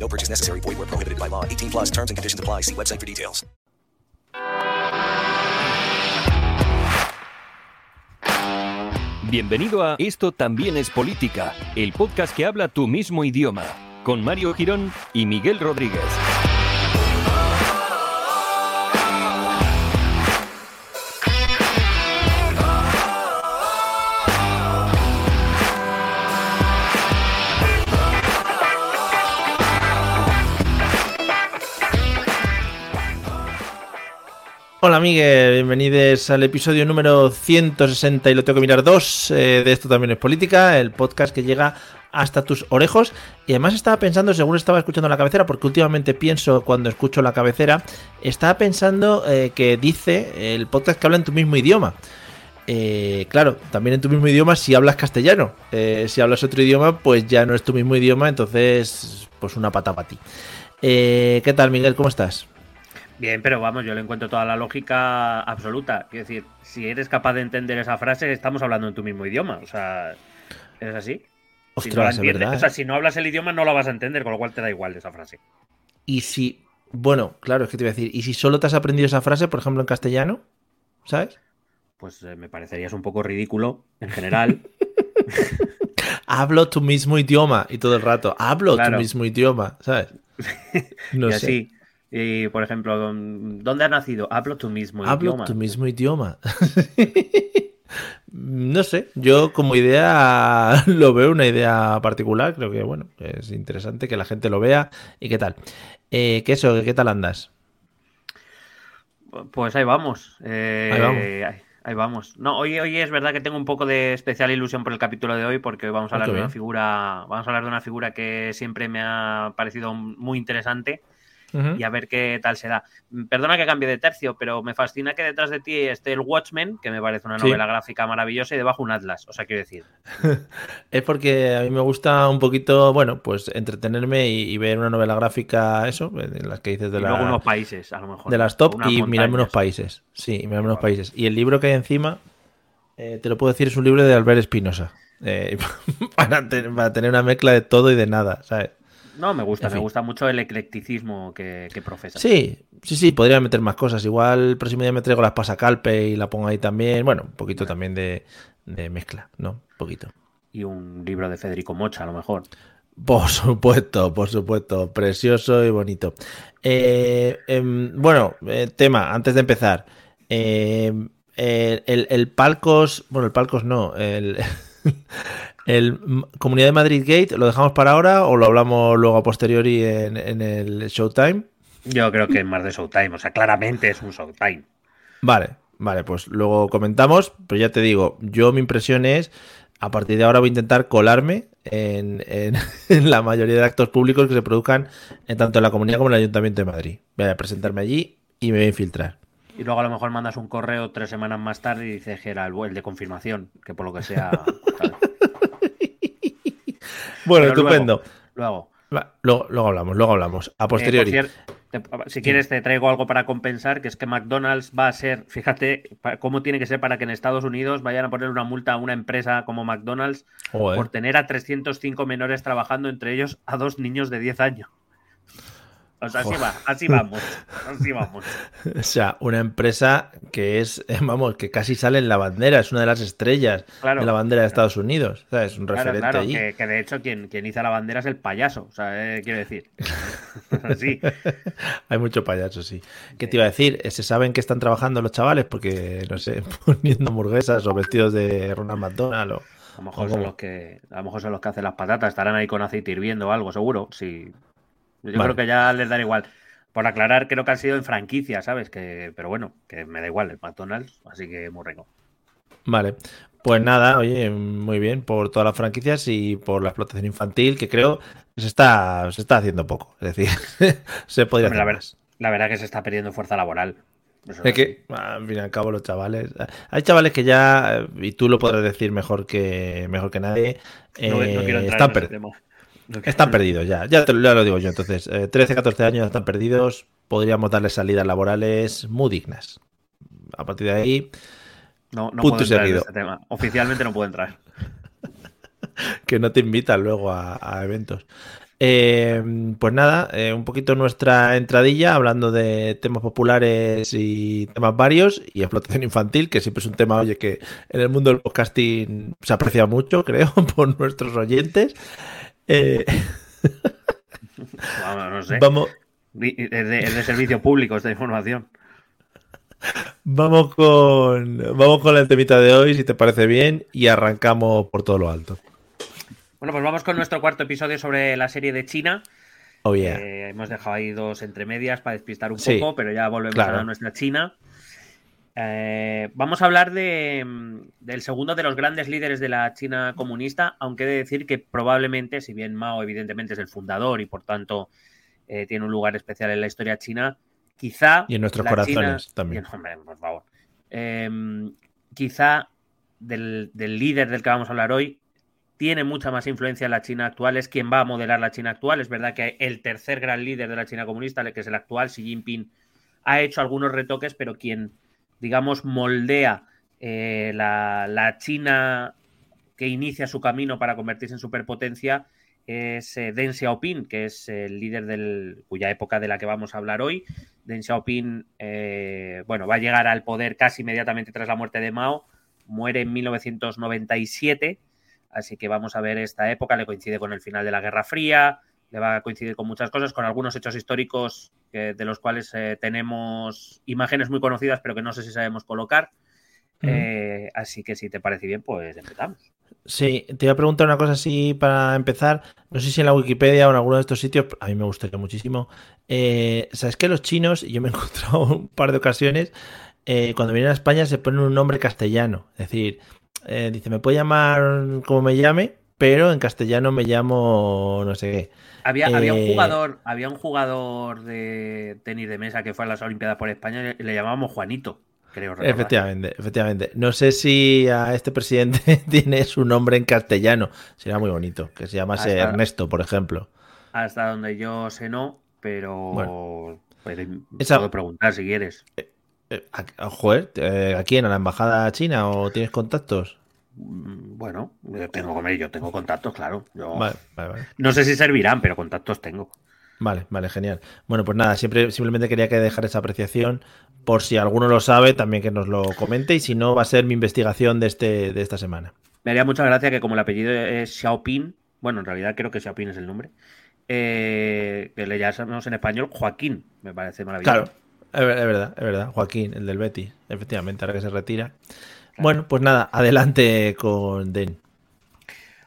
No purchase necessary. Void where prohibited by law. 18 plus terms and conditions apply. See website for details. Bienvenido a Esto también es política, el podcast que habla tu mismo idioma, con Mario Girón y Miguel Rodríguez. Hola Miguel, bienvenidos al episodio número 160 y lo tengo que mirar dos eh, de esto también es política, el podcast que llega hasta tus orejos y además estaba pensando, según estaba escuchando la cabecera, porque últimamente pienso cuando escucho la cabecera, estaba pensando eh, que dice el podcast que habla en tu mismo idioma. Eh, claro, también en tu mismo idioma si hablas castellano, Eh, si hablas otro idioma pues ya no es tu mismo idioma, entonces pues una pata para ti. ¿Qué tal Miguel? ¿Cómo estás? Bien, pero vamos, yo le encuentro toda la lógica absoluta. Quiero decir, si eres capaz de entender esa frase, estamos hablando en tu mismo idioma. O sea, ¿es así? Si no es verdad, o sea, ¿eh? si no hablas el idioma, no la vas a entender, con lo cual te da igual esa frase. Y si, bueno, claro, es que te iba a decir, y si solo te has aprendido esa frase, por ejemplo, en castellano, ¿sabes? Pues eh, me parecerías un poco ridículo en general. Hablo tu mismo idioma y todo el rato, hablo Claro. tu mismo idioma, ¿sabes? No y sé. así. Y, por ejemplo, ¿dónde has nacido? Hablo tu mismo Hablo idioma. tu mismo idioma. no sé, yo como idea lo veo una idea particular, creo que bueno, es interesante que la gente lo vea y qué tal. Eh, ¿Qué eso? ¿Qué tal andas? Pues ahí vamos. eh, Ahí vamos. ahí- ahí vamos. No, hoy, hoy es verdad que tengo un poco de especial ilusión por el capítulo de hoy porque hoy vamos a Ah, hablar de una figura, vamos a hablar de una figura que siempre me ha parecido muy interesante Y a ver qué tal será. Mm, Perdona que cambie de tercio, pero me fascina que detrás de ti esté el Watchmen, que me parece una Sí. novela gráfica maravillosa, y debajo un Atlas. O sea, quiero decir, Es porque a mí me gusta un poquito, bueno, pues entretenerme y, y ver una novela gráfica, eso, en las que dices de, y la- luego unos países, a lo mejor. de las top y mirarme unos países. Sí, y mirarme unos países. Y el libro que hay encima, eh, te lo puedo decir, es un libro de Albert Espinosa. Eh, para, para tener una mezcla de todo y de nada, ¿sabes? No, me gusta, En me fin. gusta mucho el eclecticismo que, que profesa. Sí, sí, sí, podría meter más cosas. Igual el próximo día me traigo las pasacalpe y la pongo ahí también. Bueno, un poquito también de, de mezcla, ¿no? Un poquito. Y un libro de Federico Mocha, a lo mejor. Por supuesto, por supuesto. Precioso y bonito. Eh, em, bueno, eh, tema, antes de empezar. Eh, el, el- el Palcos, bueno, el Palcos no, el, el Comunidad de Madrid Gate, ¿lo dejamos para ahora o lo hablamos luego a posteriori en, en el Showtime? Yo creo que es más de Showtime, o sea, claramente es un Showtime. Vale, vale, pues luego comentamos, pero ya te digo, yo mi impresión es, a partir de ahora voy a intentar colarme en, en- en la mayoría de actos públicos que se produzcan en tanto en la comunidad como en el Ayuntamiento de Madrid. Voy a presentarme allí y me voy a infiltrar. Y luego a lo mejor mandas un correo tres semanas más tarde y dices que era el, de confirmación, que por lo que sea. Bueno, Pero estupendo. Luego, luego, luego hablamos, luego hablamos. A eh, posteriori. te- si quieres te traigo algo para compensar, que es que McDonald's va a ser, fíjate cómo tiene que ser para que en Estados Unidos vayan a poner una multa a una empresa como McDonald's Joder. por tener a 305 menores trabajando, entre ellos a dos niños de 10 años. O sea, así va, así vamos, así vamos. O sea, una empresa que es, eh, vamos, que casi sale en la bandera, es una de las estrellas Claro. de la bandera de Estados Unidos. O sea, es un Claro, referente claro, allí. que, que de hecho quien, quien hizo la bandera es el payaso, o sea, eh, quiero decir. Así. Hay mucho payaso, sí. ¿Qué te iba a decir? Eh, ¿Se saben que están trabajando los chavales? Porque, no sé, poniendo hamburguesas o vestidos de Ronald McDonald o... A lo mejor ¿O son los que, a lo mejor son los que hacen las patatas, estarán ahí con aceite hirviendo o algo, seguro. Sí. Yo Vale. creo que ya les dará igual. Por aclarar, creo que han sido en franquicia, ¿sabes? Que, pero bueno, que me da igual el McDonald's, así que muy rico. Vale. Pues nada, oye, muy bien por todas las franquicias y por la explotación infantil, que creo que se está, se está haciendo poco. Es decir, se podría Hombre, hacer la, ver- más. La verdad que se está perdiendo fuerza laboral. es que, al fin y al cabo, los chavales. Hay chavales que ya, y tú lo podrás decir mejor que mejor que nadie, eh, están, perdidos. Están perdidos ya. Ya, te, lo digo yo. Entonces, 13, eh, 14 años están perdidos. Podríamos darles salidas laborales muy dignas. A partir de ahí. No, no puedo entrar en este tema. Oficialmente no puedo entrar. que no te invitan luego a, eventos. Eh, pues nada, eh, un poquito nuestra entradilla hablando de temas populares y temas varios y explotación infantil, que siempre es un tema, oye, que en el mundo del podcasting se aprecia mucho, creo, por nuestros oyentes. Eh, no sé. Vamos. Es de, servicio público esta información. Vamos con, vamos con el temita de hoy, si te parece bien, y arrancamos por todo lo alto. Bueno, pues vamos con nuestro cuarto episodio sobre la serie de China. Oh, yeah. Eh, hemos dejado ahí dos entre medias para despistar un poco, pero ya volvemos a nuestra China. Eh, vamos a hablar de, del segundo de los grandes líderes de la China comunista, aunque he de decir que probablemente, si bien Mao evidentemente es el fundador y por tanto eh, tiene un lugar especial en la historia china, quizá... Y en nuestros corazones también. por favor. Em, quizá del, del líder del que vamos a hablar hoy tiene mucha más influencia en la China actual, es quien va a modelar la China actual. Es verdad que el tercer gran líder de la China comunista, que es el actual, Xi Jinping, ha hecho algunos retoques, pero quien, digamos, moldea eh, la, China que inicia su camino para convertirse en superpotencia es eh, Deng Xiaoping, que es el líder del, cuya época de la que vamos a hablar hoy. Deng Xiaoping, eh, bueno, va a llegar al poder casi inmediatamente tras la muerte de Mao, muere en 1997 Así que vamos a ver esta época, le coincide con el final de la Guerra Fría, le va a coincidir con muchas cosas, con algunos hechos históricos de los cuales eh, tenemos imágenes muy conocidas, pero que no sé si sabemos colocar. Eh, así que si te parece bien, pues empezamos. Sí, te voy a preguntar una cosa así para empezar. No sé si en la Wikipedia o en alguno de estos sitios, a mí me gustaría muchísimo. Eh, ¿Sabes que los chinos, y yo me he encontrado un par de ocasiones, cuando vienen a España se ponen un nombre castellano? Es decir, eh, dice, me puede llamar como me llame, pero en castellano me llamo no sé qué. Había, había, un eh, jugador, había un jugador de tenis de mesa que fue a las Olimpiadas por España y le llamábamos Juanito, creo. Efectivamente, efectivamente. No sé si a este presidente tiene su nombre en castellano. Sería muy bonito, que se llamase Ernesto, por ejemplo. Hasta donde yo sé no, pero bueno, puedo preguntar si quieres. Eh, eh, joder, eh, ¿a quién? ¿A la embajada china o tienes contactos? Mm, bueno, tengo yo tengo contactos, claro. No sé si servirán, pero contactos tengo. Vale, vale, genial. Bueno, pues nada, siempre simplemente quería que dejar esa apreciación por si alguno lo sabe, también que nos lo comente y si no va a ser mi investigación de este de esta semana. Me haría mucha gracia que como el apellido es Xiaoping, bueno, en realidad creo que Xiaoping es el nombre, eh, que le llamamos en español Joaquín, me parece maravilloso. Claro, es verdad, es verdad. Joaquín, el del Betty, efectivamente, ahora que se retira. Bueno, pues nada, adelante con Den.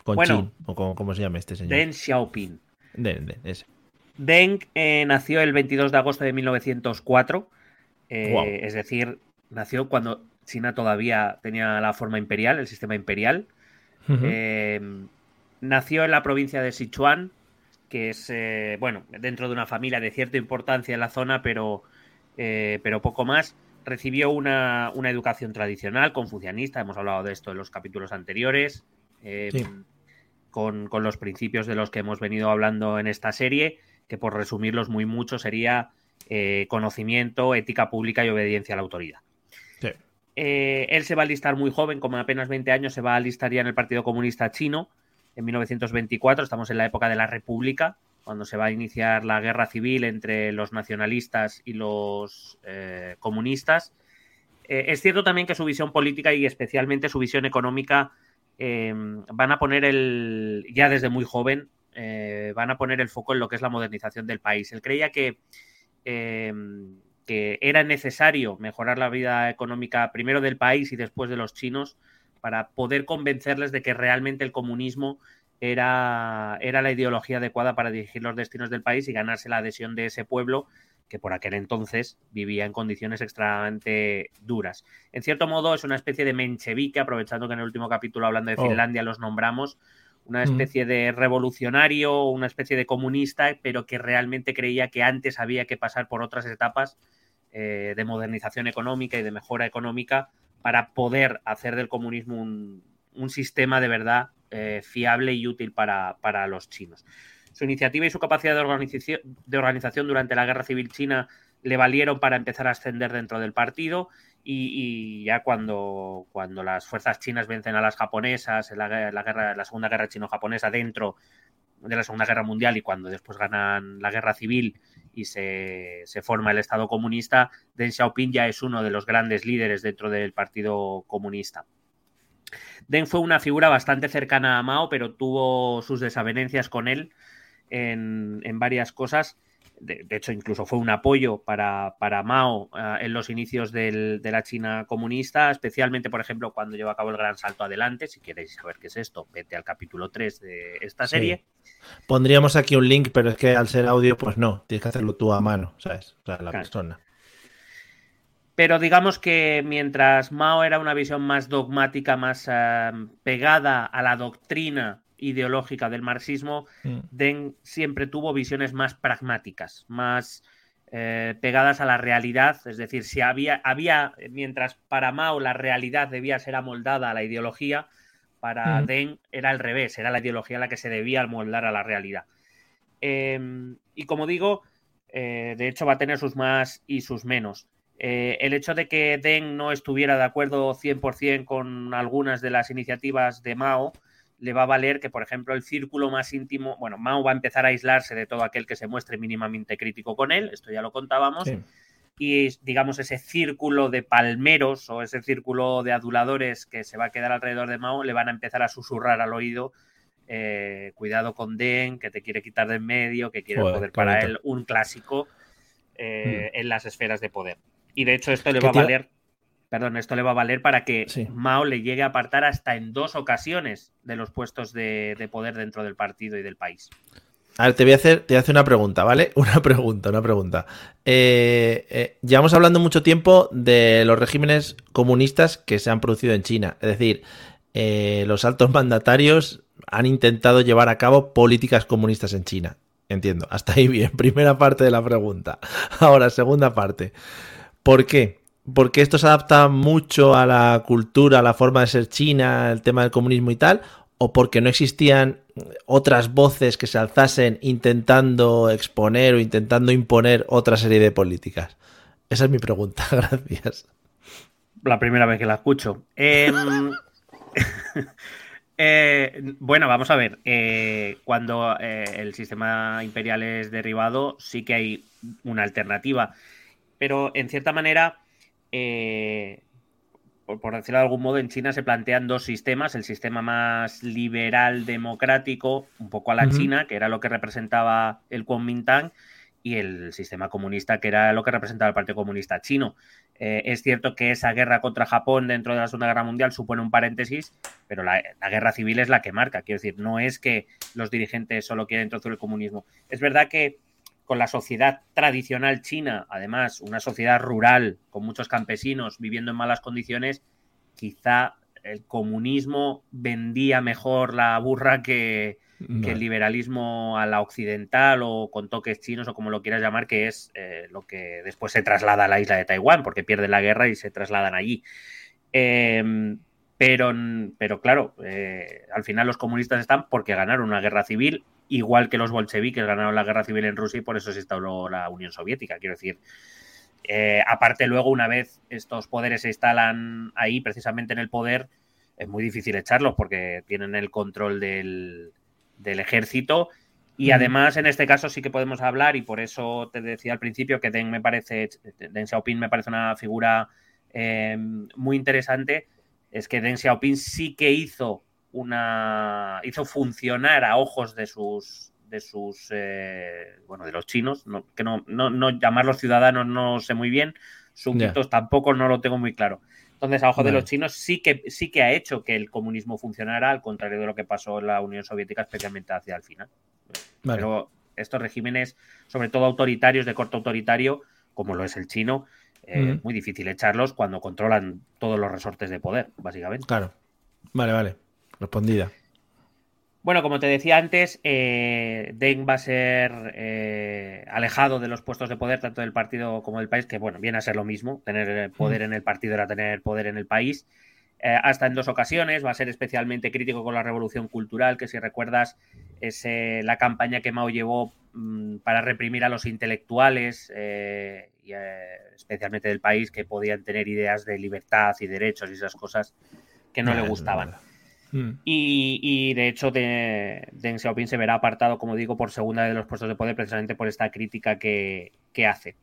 Con Chin, o con, ¿cómo se llama este señor? Den Xiaoping. Den, Den, ese. Deng eh, nació el 22 de agosto de 1904, eh, es decir, nació cuando China todavía tenía la forma imperial, el sistema imperial. Eh, nació en la provincia de Sichuan, que es, bueno, dentro de una familia de cierta importancia en la zona, pero eh, pero poco más. Recibió una, educación tradicional, confucianista, hemos hablado de esto en los capítulos anteriores, eh, con, los principios de los que hemos venido hablando en esta serie, que por resumirlos muy mucho sería eh, conocimiento, ética pública y obediencia a la autoridad. él se va a alistar muy joven, como apenas 20 años, se va a alistar ya en el Partido Comunista Chino en 1924, estamos en la época de la República, cuando se va a iniciar la guerra civil entre los nacionalistas y los eh, comunistas. Eh, es cierto también que su visión política y especialmente su visión económica em, van a poner el, ya desde muy joven, eh, van a poner el foco en lo que es la modernización del país. Él creía que, que era necesario mejorar la vida económica primero del país y después de los chinos para poder convencerles de que realmente el comunismo era, era la ideología adecuada para dirigir los destinos del país y ganarse la adhesión de ese pueblo que por aquel entonces vivía en condiciones extremadamente duras. En cierto modo es una especie de menchevique, aprovechando que en el último capítulo hablando de oh. Finlandia los nombramos, una especie de revolucionario, una especie de comunista, pero que realmente creía que antes había que pasar por otras etapas eh, de modernización económica y de mejora económica para poder hacer del comunismo un, sistema de verdad eh, fiable y útil para, los chinos. Su iniciativa y su capacidad de organización, de organización durante la Guerra Civil China le valieron para empezar a ascender dentro del partido y, ya cuando, cuando, las fuerzas chinas vencen a las japonesas en la, guerra, la Segunda Guerra Chino-Japonesa dentro de la Segunda Guerra Mundial y cuando después ganan la Guerra Civil y se, forma el Estado comunista, Deng Xiaoping ya es uno de los grandes líderes dentro del Partido Comunista. Deng fue una figura bastante cercana a Mao, pero tuvo sus desavenencias con él en, en varias cosas de, hecho incluso fue un apoyo para, Mao eh, en los inicios de la China comunista, especialmente, por ejemplo, cuando llevó a cabo el gran salto adelante. Si queréis saber qué es esto, vete al capítulo 3 de esta serie. Pondríamos aquí un link, pero es que al ser audio, pues no, tienes que hacerlo tú a mano, ¿sabes? O sea, la persona. Pero digamos que mientras Mao era una visión más dogmática, más eh, pegada a la doctrina ideológica del marxismo, mm. Deng siempre tuvo visiones más pragmáticas, más eh, pegadas a la realidad. Es decir, si había, había, mientras para Mao la realidad debía ser amoldada a la ideología, para mm. Deng era al revés, era la ideología la que se debía amoldar a la realidad. Em, y como digo, eh, de hecho va a tener sus más y sus menos. Eh, el hecho de que Deng no estuviera de acuerdo 100% con algunas de las iniciativas de Mao le va a valer que, por ejemplo, el círculo más íntimo, bueno, Mao va a empezar a aislarse de todo aquel que se muestre mínimamente crítico con él, esto ya lo contábamos, y digamos ese círculo de palmeros o ese círculo de aduladores que se va a quedar alrededor de Mao le van a empezar a susurrar al oído, eh, cuidado con Den, que te quiere quitar de en medio, que quiere poder para él un clásico eh, mm. en las esferas de poder. Y de hecho esto le va a valer perdón, esto le va a valer para que Mao le llegue a apartar hasta en dos ocasiones de los puestos de, poder dentro del partido y del país. A ver, te voy a hacer, te una pregunta, ¿vale? Una pregunta, una pregunta. Eh, eh, llevamos hablando mucho tiempo de los regímenes comunistas que se han producido en China. Es decir, eh, los altos mandatarios han intentado llevar a cabo políticas comunistas en China. Entiendo. Hasta ahí bien. Primera parte de la pregunta. Ahora, segunda parte. ¿Por qué? porque esto se adapta mucho a la cultura, a la forma de ser china, el tema del comunismo y tal, o porque no existían otras voces que se alzasen intentando exponer o intentando imponer otra serie de políticas. Esa es mi pregunta, gracias. La primera vez que la escucho. Em, eh, bueno, vamos a ver. Eh, cuando eh, el sistema imperial es derribado, sí que hay una alternativa. Pero en cierta manera, eh, por, decirlo de algún modo, en China se plantean dos sistemas, el sistema más liberal democrático, un poco a la China, que era lo que representaba el Kuomintang, y el sistema comunista, que era lo que representaba el Partido Comunista Chino. Eh, es cierto que esa guerra contra Japón dentro de la Segunda Guerra Mundial supone un paréntesis, pero la, la, guerra civil es la que marca. Quiero decir, no es que los dirigentes solo quieren introducir el comunismo. Es verdad que con la sociedad tradicional china, además una sociedad rural con muchos campesinos viviendo en malas condiciones, quizá el comunismo vendía mejor la burra que, el liberalismo a la occidental o con toques chinos o como lo quieras llamar, que es eh, lo que después se traslada a la isla de Taiwán, porque pierde la guerra y se trasladan allí. Em, pero, pero claro, eh, al final los comunistas están porque ganaron una guerra civil igual que los bolcheviques ganaron la guerra civil en Rusia y por eso se instauró la Unión Soviética. Quiero decir, eh, aparte luego una vez estos poderes se instalan ahí, precisamente en el poder, es muy difícil echarlos porque tienen el control del, ejército. Y además, en este caso sí que podemos hablar, y por eso te decía al principio que Deng me parece, Deng Xiaoping me parece una figura eh, muy interesante, es que Deng Xiaoping sí que hizo una hizo funcionar a ojos de sus de sus eh, bueno de los chinos que no, no, llamarlos ciudadanos no sé muy bien súbditos tampoco no lo tengo muy claro. Entonces a ojos de los chinos sí que sí que ha hecho que el comunismo funcionara al contrario de lo que pasó en la Unión Soviética especialmente hacia el final. Pero estos regímenes sobre todo autoritarios de corto autoritario como lo es el chino eh, muy difícil echarlos cuando controlan todos los resortes de poder básicamente. Claro. Vale vale Respondida. Bueno, como te decía antes, eh, Deng va a ser eh, alejado de los puestos de poder, tanto del partido como del país, que bueno, viene a ser lo mismo. Tener poder mm. en el partido era tener poder en el país. Eh, hasta en dos ocasiones, va a ser especialmente crítico con la revolución cultural, que si recuerdas es la campaña que Mao llevó mm, para reprimir a los intelectuales, y, especialmente del país, que podían tener ideas de libertad y derechos y esas cosas que no le gustaban. Mm. Y, de hecho, Deng Xiaoping se verá apartado, como digo, por segunda de los puestos de poder precisamente por esta crítica que, hace.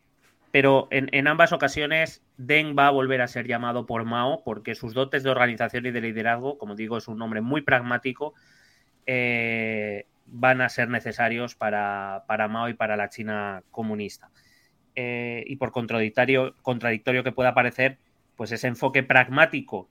Pero en, ambas ocasiones, Deng va a volver a ser llamado por Mao porque sus dotes de organización y de liderazgo, como digo, es un hombre muy pragmático, eh, van a ser necesarios para, Mao y para la China comunista. Eh, y por contradictorio, contradictorio que pueda parecer, pues ese enfoque pragmático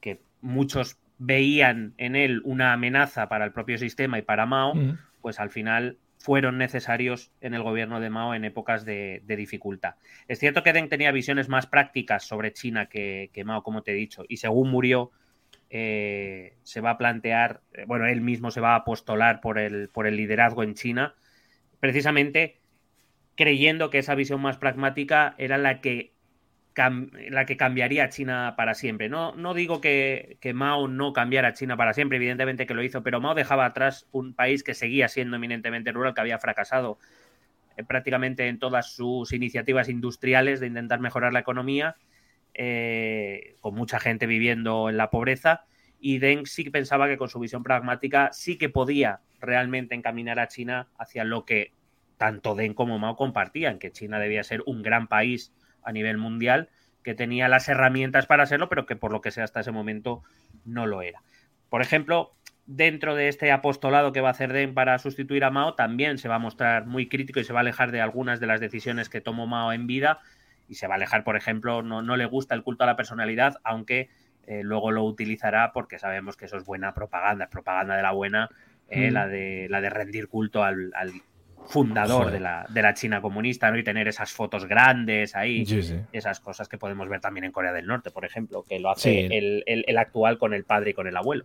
que muchos veían en él una amenaza para el propio sistema y para Mao, pues al final fueron necesarios en el gobierno de Mao en épocas de, dificultad. Es cierto que Deng tenía visiones más prácticas sobre China que, Mao, como te he dicho, y según murió, eh, se va a plantear, eh, bueno, él mismo se va a apostolar por el, por el liderazgo en China, precisamente creyendo que esa visión más pragmática era la que la que cambiaría China para siempre. No, no digo que, Mao no cambiara China para siempre, evidentemente que lo hizo, pero Mao dejaba atrás un país que seguía siendo eminentemente rural, que había fracasado eh, prácticamente en todas sus iniciativas industriales de intentar mejorar la economía, eh, con mucha gente viviendo en la pobreza. Y Deng sí pensaba que con su visión pragmática sí que podía realmente encaminar a China hacia lo que tanto Deng como Mao compartían, que China debía ser un gran país a nivel mundial, que tenía las herramientas para serlo, pero que por lo que sea hasta ese momento no lo era. Por ejemplo, dentro de este apostolado que va a hacer Deng para sustituir a Mao, también se va a mostrar muy crítico y se va a alejar de algunas de las decisiones que tomó Mao en vida y se va a alejar, por ejemplo, no, no le gusta el culto a la personalidad, aunque eh, luego lo utilizará porque sabemos que eso es buena propaganda, es propaganda de la buena, eh, mm. la, de, la de rendir culto al, fundador de la, de la, China comunista, ¿no? Y tener esas fotos grandes ahí, esas cosas que podemos ver también en Corea del Norte, por ejemplo, que lo hace el, actual con el padre y con el abuelo.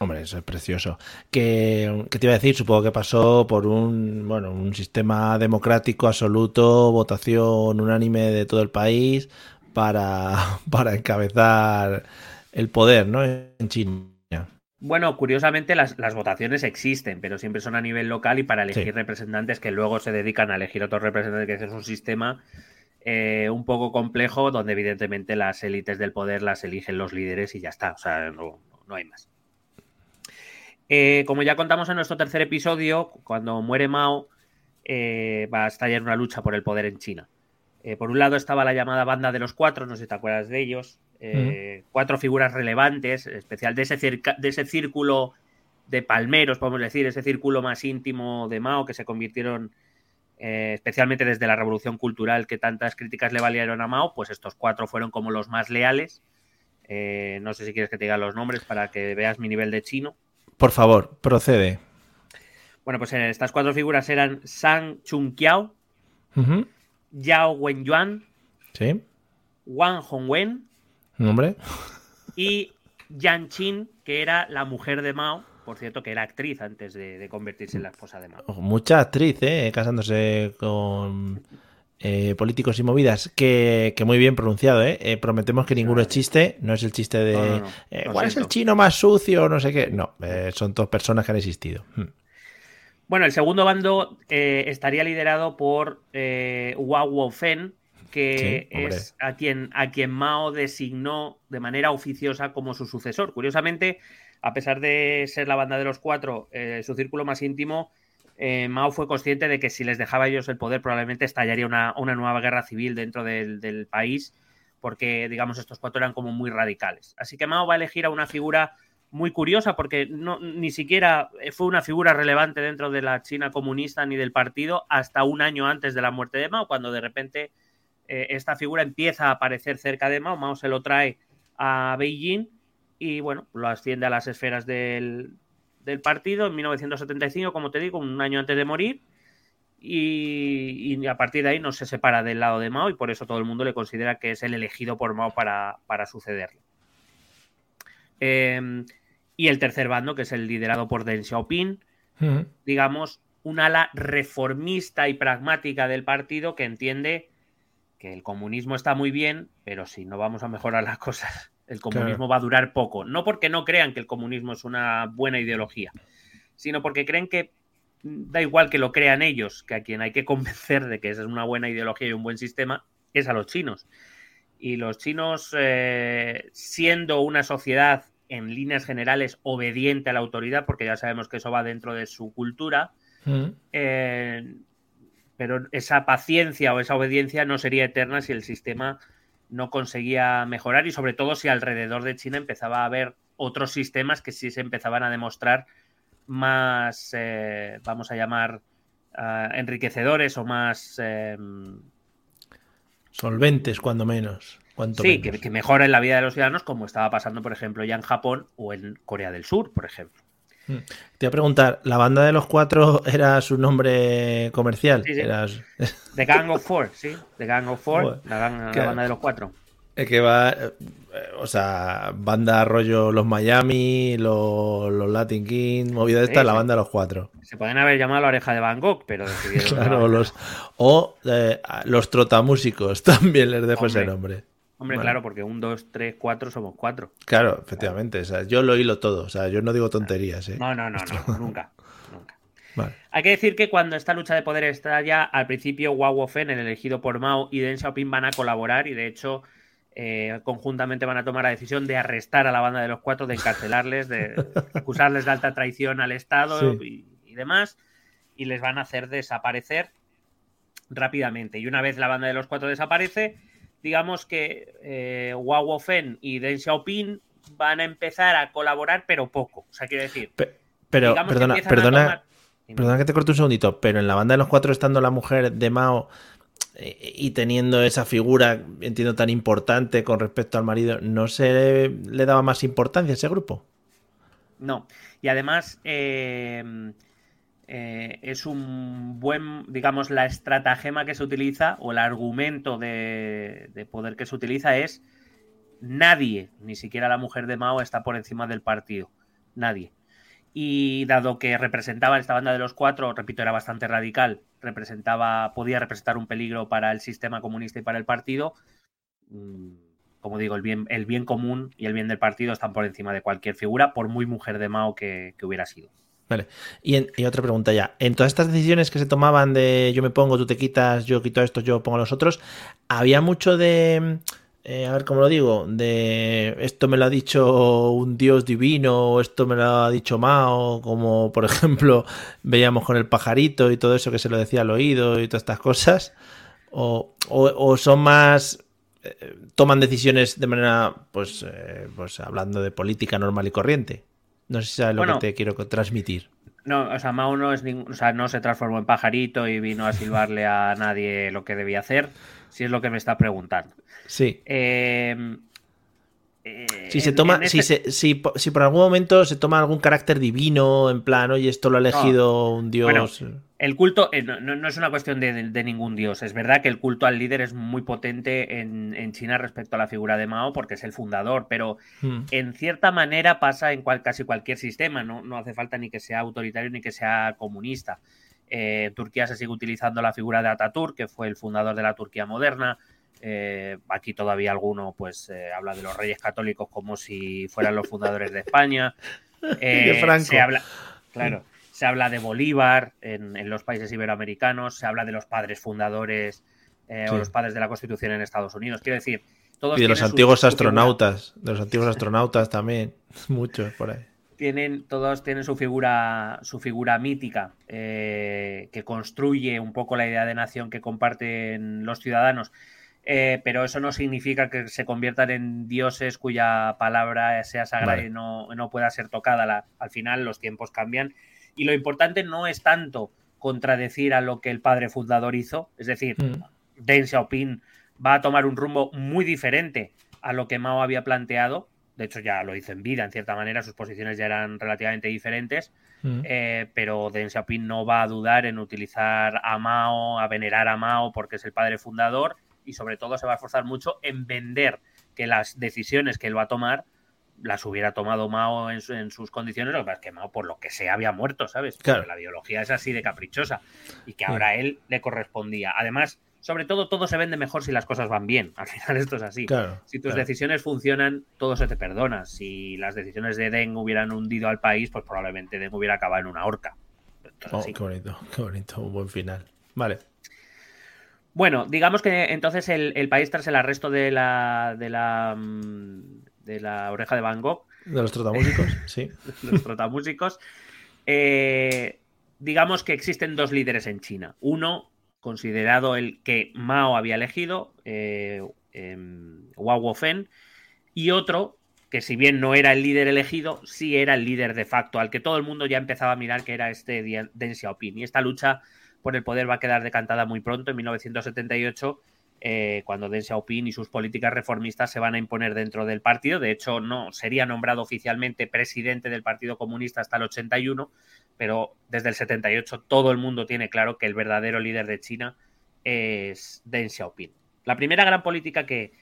Hombre, eso es precioso. ¿Qué, te iba a decir? Supongo que pasó por un, bueno, un sistema democrático absoluto, votación unánime de todo el país para, para encabezar el poder, ¿no? En China. Bueno, curiosamente las, votaciones existen, pero siempre son a nivel local y para elegir representantes que luego se dedican a elegir otros representantes, que es un sistema eh, un poco complejo donde evidentemente las élites del poder las eligen los líderes y ya está, o sea, no, hay más. Eh, como ya contamos en nuestro tercer episodio, cuando muere Mao, eh, va a estallar una lucha por el poder en China. por un lado estaba la llamada banda de los cuatro, no sé si te acuerdas de ellos, eh, cuatro figuras relevantes, especial de ese, de ese círculo de palmeros, podemos decir, ese círculo más íntimo de Mao que se convirtieron eh, especialmente desde la revolución cultural que tantas críticas le valieron a Mao, pues estos cuatro fueron como los más leales. Eh, no sé si quieres que te diga los nombres para que veas mi nivel de chino. Por favor, procede. Bueno, pues estas cuatro figuras eran Sang Chung Kiao, Yao Wenyuan, ¿Sí? Wang Hongwen, ¿Nombre? Y Yan Qin, que era la mujer de Mao, por cierto, que era actriz antes de, convertirse en la esposa de Mao. Mucha actriz, ¿eh? Casándose con eh, políticos y movidas. Que, muy bien pronunciado, ¿eh? ¿eh? prometemos que ninguno es chiste, no es el chiste de eh, ¿cuál es el chino más sucio? No sé qué. No, son dos personas que han existido. Hmm. Bueno, el segundo bando estaría liderado por Wang Fen que es a quien, a quien Mao designó de manera oficiosa como su sucesor. Curiosamente, a pesar de ser la banda de los cuatro, eh, su círculo más íntimo, eh, Mao fue consciente de que si les dejaba ellos el poder probablemente estallaría una, nueva guerra civil dentro del, país, porque digamos estos cuatro eran como muy radicales. Así que Mao va a elegir a una figura muy curiosa porque no, ni siquiera fue una figura relevante dentro de la China comunista ni del partido hasta un año antes de la muerte de Mao, cuando de repente eh, esta figura empieza a aparecer cerca de Mao, Mao se lo trae a Beijing y bueno, lo asciende a las esferas del, partido en 1975, como te digo, un año antes de morir. Y, a partir de ahí no se separa del lado de Mao y por eso todo el mundo le considera que es el elegido por Mao para, sucederle. Em, Y el tercer bando, que es el liderado por Deng Xiaoping, digamos, un ala reformista y pragmática del partido que entiende que el comunismo está muy bien, pero si no vamos a mejorar las cosas, el comunismo va a durar poco. No porque no crean que el comunismo es una buena ideología, sino porque creen que da igual que lo crean ellos, que a quien hay que convencer de que esa es una buena ideología y un buen sistema es a los chinos. Y los chinos, eh, siendo una sociedad en líneas generales obediente a la autoridad, porque ya sabemos que eso va dentro de su cultura, mm. eh, pero esa paciencia o esa obediencia no sería eterna si el sistema no conseguía mejorar y sobre todo si alrededor de China empezaba a haber otros sistemas que sí se empezaban a demostrar más, eh, vamos a llamar, ah, enriquecedores o más... Em, Solventes, cuando menos. sí, Que, que mejoren la vida de los ciudadanos, como estaba pasando, por ejemplo, ya en Japón o en Corea del Sur, por ejemplo. Hmm. Te voy a preguntar, ¿la banda de los cuatro era su nombre comercial? Sí, The Gang of Four, sí. The Gang of Four, la, banda de los cuatro. Es que va, eh, o sea, banda rollo los Miami, los, Latin King, movida esta, la banda de los cuatro. Se pueden haber llamado la oreja de Van Gogh, pero decidieron. claro, los, o eh, los trotamúsicos también les dejo ese nombre. Hombre, claro, porque un, dos, tres, cuatro somos cuatro. Claro, efectivamente. O sea, yo lo hilo todo. O sea, yo no digo tonterías. ¿eh? No, no, no, no nunca. nunca. Hay que decir que cuando esta lucha de poder está ya, al principio Wang Fen, el elegido por Mao, y Deng Xiaoping van a colaborar y de hecho eh, conjuntamente van a tomar la decisión de arrestar a la banda de los cuatro, de encarcelarles, de acusarles de alta traición al Estado y, demás, y les van a hacer desaparecer rápidamente. Y una vez la banda de los cuatro desaparece, digamos que eh, Fen y Deng Xiaoping van a empezar a colaborar, pero poco. O sea, quiero decir. pero, perdona, perdona, perdona que te corte un segundito, pero en la banda de los cuatro, estando la mujer de Mao y teniendo esa figura, entiendo, tan importante con respecto al marido, ¿no se le, daba más importancia a ese grupo? No. Y además eh, eh, es un buen, digamos, la estratagema que se utiliza o el argumento de, de, poder que se utiliza es nadie, ni siquiera la mujer de Mao está por encima del partido. Nadie. Y dado que representaba esta banda de los cuatro, repito, era bastante radical, representaba, podía representar un peligro para el sistema comunista y para el partido. Mm, como digo, el bien, el bien común y el bien del partido están por encima de cualquier figura, por muy mujer de Mao que, hubiera sido. Vale. Y, y, otra pregunta ya. En todas estas decisiones que se tomaban de yo me pongo, tú te quitas, yo quito esto, yo pongo los otros, ¿había mucho de eh, a ver cómo lo digo, de esto me lo ha dicho un dios divino o esto me lo ha dicho Mao, como por ejemplo veíamos con el pajarito y todo eso que se lo decía al oído y todas estas cosas, o, son más, eh, toman decisiones de manera, pues, eh, pues hablando de política normal y corriente. No sé si sabes lo que te quiero transmitir. No, o sea, Mao no es o sea, no se transformó en pajarito y vino a silbarle a nadie lo que debía hacer, si es lo que me está preguntando. Sí. Em, si se toma, si, este si, si, por algún momento se toma algún carácter divino, en plan, oye, esto lo ha elegido un dios. el culto eh, no, es una cuestión de, ningún dios. Es verdad que el culto al líder es muy potente en, China respecto a la figura de Mao porque es el fundador, pero hmm. en cierta manera pasa en casi cualquier sistema. ¿no? no hace falta ni que sea autoritario ni que sea comunista. Eh, Turquía se sigue utilizando la figura de Ataturk, que fue el fundador de la Turquía moderna. Eh, aquí todavía alguno pues eh, habla de los reyes católicos como si fueran los fundadores de España. de Franco. Se habla, claro, se habla de Bolívar en, los países iberoamericanos, se habla de los padres fundadores o los padres de la Constitución en Estados Unidos. Quiero decir, todos y de los antiguos astronautas, de los antiguos astronautas también, muchos por ahí tienen, todos tienen su figura, su figura mítica, eh, que construye un poco la idea de nación que comparten los ciudadanos. Eh, pero eso no significa que se conviertan en dioses cuya palabra sea sagrada y no, pueda ser tocada. al final los tiempos cambian y lo importante no es tanto contradecir a lo que el padre fundador hizo, es decir, mm. Deng Xiaoping va a tomar un rumbo muy diferente a lo que Mao había planteado, de hecho ya lo hizo en vida, en cierta manera, sus posiciones ya eran relativamente diferentes, mm. eh, pero Deng Xiaoping no va a dudar en utilizar a Mao, a venerar a Mao porque es el padre fundador y sobre todo se va a esforzar mucho en vender que las decisiones que él va a tomar las hubiera tomado Mao en, sus condiciones, lo que pasa es que Mao, por lo que sea, había muerto, ¿sabes? Claro. la biología es así de caprichosa y que ahora a él le correspondía. Además, sobre todo, todo se vende mejor si las cosas van bien. Al final, esto es así. si tus decisiones funcionan, todo se te perdona. Si las decisiones de Deng hubieran hundido al país, pues probablemente Deng hubiera acabado en una horca. Oh, qué bonito, qué bonito, un buen final. Vale. Bueno, digamos que entonces el, país tras el arresto de la, de la mm, de la oreja de Van Gogh. De los trotamúsicos, sí. los trotamúsicos. Eh, digamos que existen dos líderes en China. Uno, considerado el que Mao había elegido, eh, em, Hua Wofen, y otro que si bien no era el líder elegido, sí era el líder de facto, al que todo el mundo ya empezaba a mirar que era este Deng Xiaoping. Y esta lucha por el poder va a quedar decantada muy pronto, en 1978, eh, cuando Deng Xiaoping y sus políticas reformistas se van a imponer dentro del partido. De hecho, no sería nombrado oficialmente presidente del Partido Comunista hasta el 81, pero desde el 78 todo el mundo tiene claro que el verdadero líder de China es Deng Xiaoping. La primera gran política que,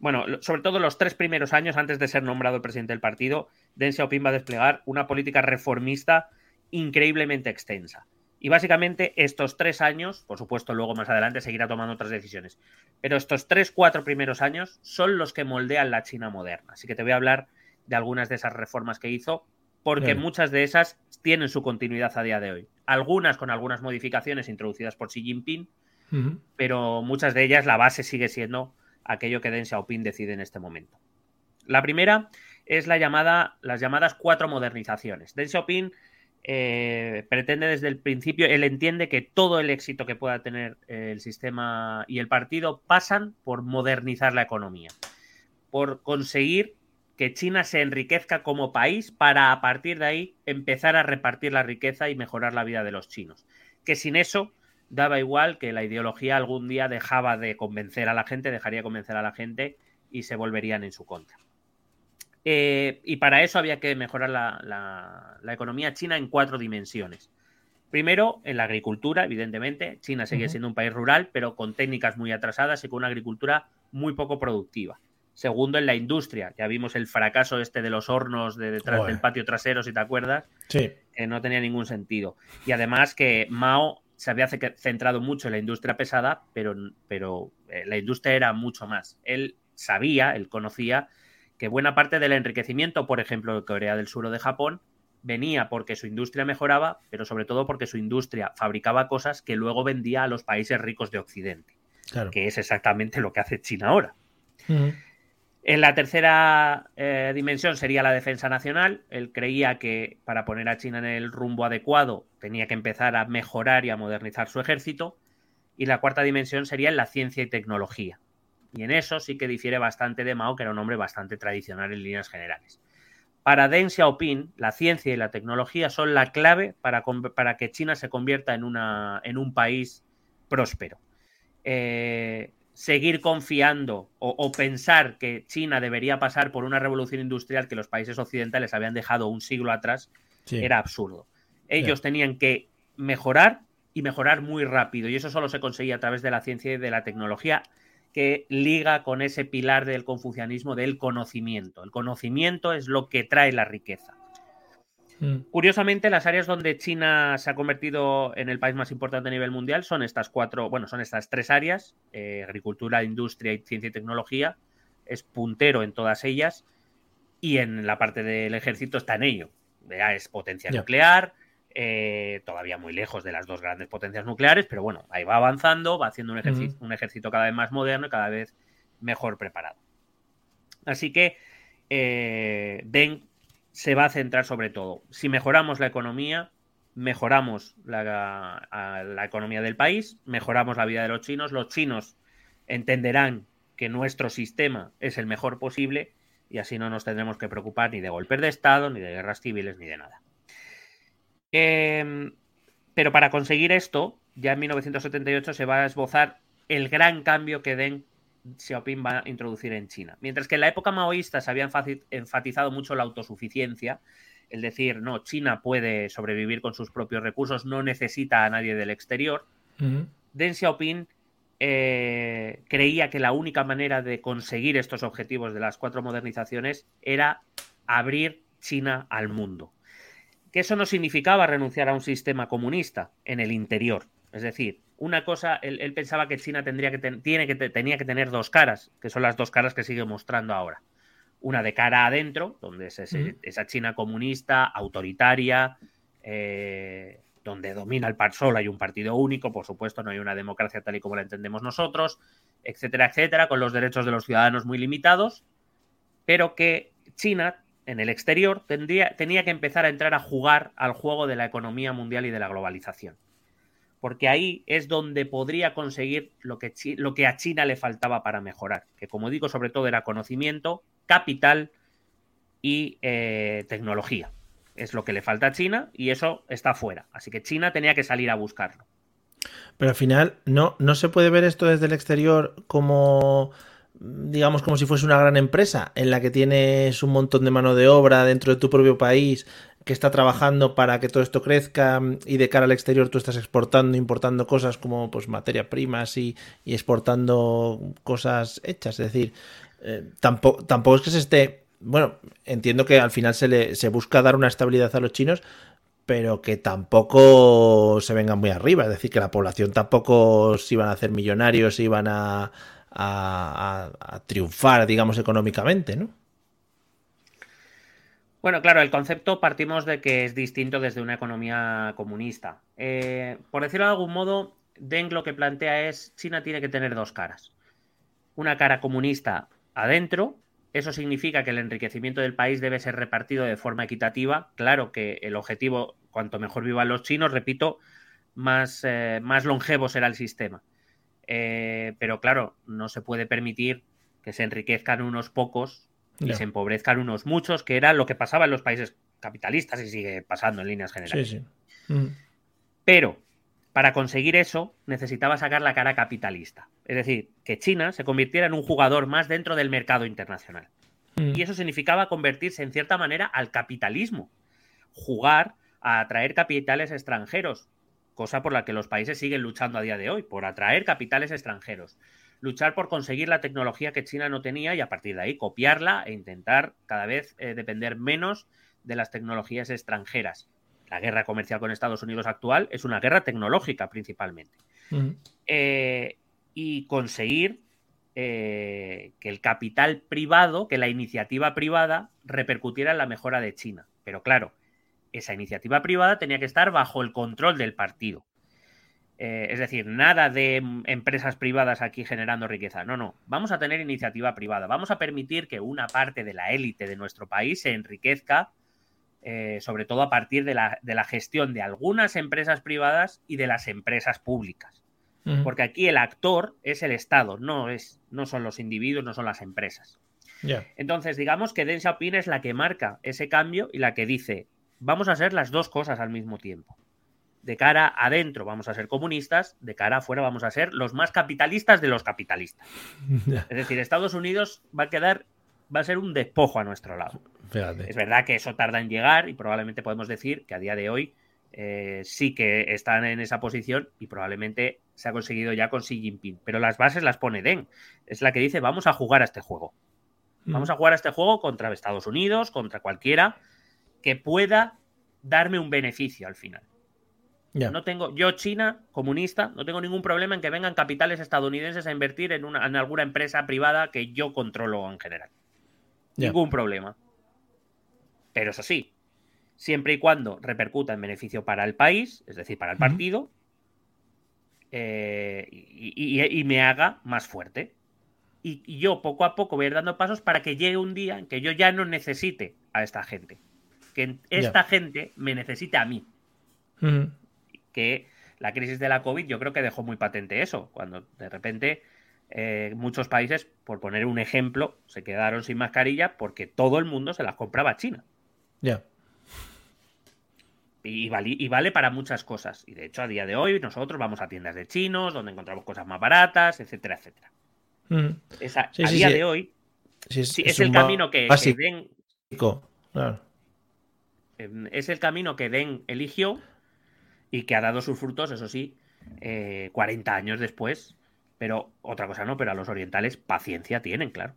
bueno, sobre todo los tres primeros años antes de ser nombrado presidente del partido, Deng Xiaoping va a desplegar una política reformista increíblemente extensa. Y básicamente estos tres años, por supuesto luego más adelante seguirá tomando otras decisiones, pero estos tres, cuatro primeros años son los que moldean la China moderna. Así que te voy a hablar de algunas de esas reformas que hizo, porque muchas de esas tienen su continuidad a día de hoy. Algunas con algunas modificaciones introducidas por Xi Jinping, pero muchas de ellas la base sigue siendo aquello que Deng Xiaoping decide en este momento. La primera es la llamada, las llamadas cuatro modernizaciones. Deng Xiaoping eh, pretende desde el principio, él entiende que todo el éxito que pueda tener el sistema y el partido pasan por modernizar la economía, por conseguir que China se enriquezca como país para a partir de ahí empezar a repartir la riqueza y mejorar la vida de los chinos. Que sin eso daba igual que la ideología algún día dejaba de convencer a la gente, dejaría de convencer a la gente y se volverían en su contra. Eh, y para eso había que mejorar la, economía china en cuatro dimensiones. Primero, en la agricultura, evidentemente. China sigue siendo un país rural, pero con técnicas muy atrasadas y con una agricultura muy poco productiva. Segundo, en la industria. Ya vimos el fracaso este de los hornos de detrás del patio trasero, si te acuerdas. Sí. Que no tenía ningún sentido. Y además que Mao se había centrado mucho en la industria pesada, pero, pero eh, la industria era mucho más. Él sabía, él conocía que buena parte del enriquecimiento, por ejemplo, de Corea del Sur o de Japón, venía porque su industria mejoraba, pero sobre todo porque su industria fabricaba cosas que luego vendía a los países ricos de Occidente, que es exactamente lo que hace China ahora. En la tercera eh, dimensión sería la defensa nacional. Él creía que para poner a China en el rumbo adecuado tenía que empezar a mejorar y a modernizar su ejército. Y la cuarta dimensión sería la ciencia y tecnología. Y en eso sí que difiere bastante de Mao, que era un hombre bastante tradicional en líneas generales. Para Deng Xiaoping, la ciencia y la tecnología son la clave para, para que China se convierta en, una, en un país próspero. Eh, seguir confiando o, pensar que China debería pasar por una revolución industrial que los países occidentales habían dejado un siglo atrás era absurdo. Ellos tenían que mejorar y mejorar muy rápido y eso solo se conseguía a través de la ciencia y de la tecnología que liga con ese pilar del confucianismo del conocimiento. El conocimiento es lo que trae la riqueza. Mm. Curiosamente, las áreas donde China se ha convertido en el país más importante a nivel mundial son estas cuatro, bueno, son estas tres áreas, eh, agricultura, industria y ciencia y tecnología. Es puntero en todas ellas y en la parte del ejército está en ello. es potencia nuclear, eh, todavía muy lejos de las dos grandes potencias nucleares, pero bueno, ahí va avanzando, va haciendo un ejército, un ejército cada vez más moderno y cada vez mejor preparado. Así que eh, Deng se va a centrar sobre todo. Si mejoramos la economía, mejoramos la, la, economía del país, mejoramos la vida de los chinos, los chinos entenderán que nuestro sistema es el mejor posible y así no nos tendremos que preocupar ni de golpes de Estado, ni de guerras civiles, ni de nada. Em, pero para conseguir esto, ya en 1978 se va a esbozar el gran cambio que Deng Xiaoping va a introducir en China. Mientras que en la época maoísta se había enfatizado mucho la autosuficiencia, el decir, no, China puede sobrevivir con sus propios recursos, no necesita a nadie del exterior, Deng Xiaoping eh, creía que la única manera de conseguir estos objetivos de las cuatro modernizaciones era abrir China al mundo. Que eso no significaba renunciar a un sistema comunista en el interior. Es decir, una cosa, él, pensaba que China tendría que tiene que tenía que tener dos caras, que son las dos caras que sigue mostrando ahora. Una de cara adentro, donde es esa China comunista, autoritaria, eh, donde domina el par solo, hay un partido único, por supuesto, no hay una democracia tal y como la entendemos nosotros, etcétera, etcétera, con los derechos de los ciudadanos muy limitados, pero que China, en el exterior, tendría, tenía que empezar a entrar a jugar al juego de la economía mundial y de la globalización. Porque ahí es donde podría conseguir lo que, lo que a China le faltaba para mejorar, que como digo, sobre todo era conocimiento, capital y eh, tecnología. Es lo que le falta a China y eso está fuera. Así que China tenía que salir a buscarlo. Pero al final, no, no se puede ver esto desde el exterior como digamos como si fuese una gran empresa en la que tienes un montón de mano de obra dentro de tu propio país que está trabajando para que todo esto crezca y de cara al exterior tú estás exportando, importando cosas como pues materia primas y, exportando cosas hechas. Es decir, eh, tampoco, tampoco es que se esté bueno, entiendo que al final se, le, se busca dar una estabilidad a los chinos, pero que tampoco se vengan muy arriba. Es decir, que la población tampoco se iban a hacer millonarios, se iban a, a, triunfar, digamos, económicamente, ¿no? Bueno, claro, el concepto partimos de que es distinto desde una economía comunista. Eh, por decirlo de algún modo, Deng lo que plantea es China tiene que tener dos caras. Una cara comunista adentro eso significa que el enriquecimiento del país debe ser repartido de forma equitativa. Claro que el objetivo, cuanto mejor vivan los chinos, repito, más, eh, más longevo será el sistema. Eh, pero claro, no se puede permitir que se enriquezcan unos pocos y se empobrezcan unos muchos, que era lo que pasaba en los países capitalistas y sigue pasando en líneas generales. Sí, sí. Mm. Pero para conseguir eso, necesitaba sacar la cara capitalista. Es decir, que China se convirtiera en un jugador más dentro del mercado internacional. Mm. Y eso significaba convertirse en cierta manera al capitalismo. Jugar a atraer capitales extranjeros, cosa por la que los países siguen luchando a día de hoy, por atraer capitales extranjeros. Luchar por conseguir la tecnología que China no tenía y a partir de ahí copiarla e intentar cada vez eh, depender menos de las tecnologías extranjeras la guerra comercial con Estados Unidos actual es una guerra tecnológica principalmente. Eh, y conseguir eh, que el capital privado, que la iniciativa privada repercutiera en la mejora de China. Pero claro, esa iniciativa privada tenía que estar bajo el control del partido. Eh, es decir, nada de empresas privadas aquí generando riqueza. No, no. Vamos a tener iniciativa privada. Vamos a permitir que una parte de la élite de nuestro país se enriquezca eh, sobre todo a partir de la, gestión de algunas empresas privadas y de las empresas públicas. Porque aquí el actor es el Estado, no, es, no son los individuos, no son las empresas. Entonces, digamos que Deng Xiaoping es la que marca ese cambio y la que dice, vamos a hacer las dos cosas al mismo tiempo. De cara adentro vamos a ser comunistas, de cara afuera vamos a ser los más capitalistas de los capitalistas. Es decir, Estados Unidos va a quedar, va a ser un despojo a nuestro lado. Es verdad que eso tarda en llegar y probablemente podemos decir que a día de hoy eh, sí que están en esa posición y probablemente se ha conseguido ya con Xi Jinping. Pero las bases las pone Deng. Es la que dice vamos a jugar a este juego. Vamos a jugar a este juego contra Estados Unidos, contra cualquiera que pueda darme un beneficio al final. No tengo, yo, China, comunista, no tengo ningún problema en que vengan capitales estadounidenses a invertir en, una, en alguna empresa privada que yo controlo en general. Ningún problema. Pero eso sí, siempre y cuando repercuta en beneficio para el país, es decir, para el partido, eh, y, me haga más fuerte. Y, yo poco a poco voy a ir dando pasos para que llegue un día en que yo ya no necesite a esta gente. Que esta gente me necesite a mí. Que la crisis de la COVID yo creo que dejó muy patente eso, cuando de repente eh, muchos países, por poner un ejemplo, se quedaron sin mascarilla porque todo el mundo se las compraba a China. Ya. Y, vale, para muchas cosas. Y de hecho, a día de hoy, nosotros vamos a tiendas de chinos, donde encontramos cosas más baratas, etcétera, etcétera. Mm. a día de hoy, es, el camino que, Den. Em, es el camino que Den eligió y que ha dado sus frutos, eso sí, 40 eh, años después. Pero otra cosa no, pero a los orientales paciencia tienen, claro.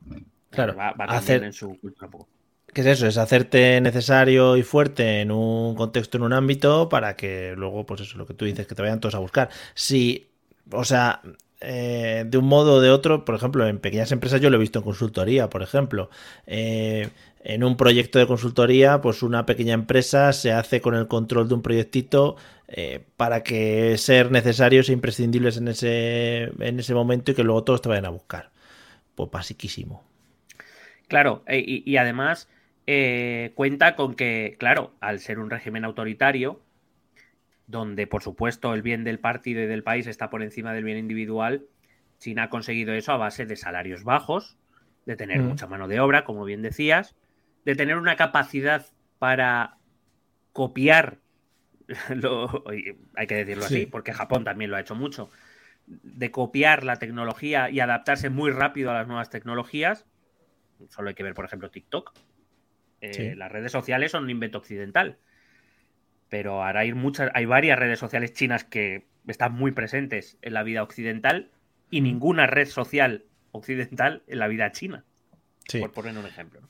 Claro, va, a hacer en su cultura poco. ¿Qué es eso? Es hacerte necesario y fuerte en un contexto, en un ámbito, para que luego, pues eso, lo que tú dices, que te vayan todos a buscar. Si, o sea, eh, de un modo o de otro, por ejemplo, en pequeñas empresas yo lo he visto en consultoría, por ejemplo. Eh, en un proyecto de consultoría, pues una pequeña empresa se hace con el control de un proyectito eh, para que ser necesarios e imprescindibles en ese, en ese momento y que luego todos te vayan a buscar. Pues basiquísimo. Claro, y además cuenta con que, claro, al ser un régimen autoritario, donde por supuesto el bien del partido y del país está por encima del bien individual, China ha conseguido eso a base de salarios bajos, de tener mm. mucha mano de obra, como bien decías, de tener una capacidad para copiar, hay que decirlo así, porque Japón también lo ha hecho mucho, de copiar la tecnología y adaptarse muy rápido a las nuevas tecnologías. Solo hay que ver, por ejemplo, TikTok, eh, las redes sociales son un invento occidental. Pero ahora hay muchas, hay varias redes sociales chinas que están muy presentes en la vida occidental y ninguna red social occidental en la vida china. Por poner un ejemplo.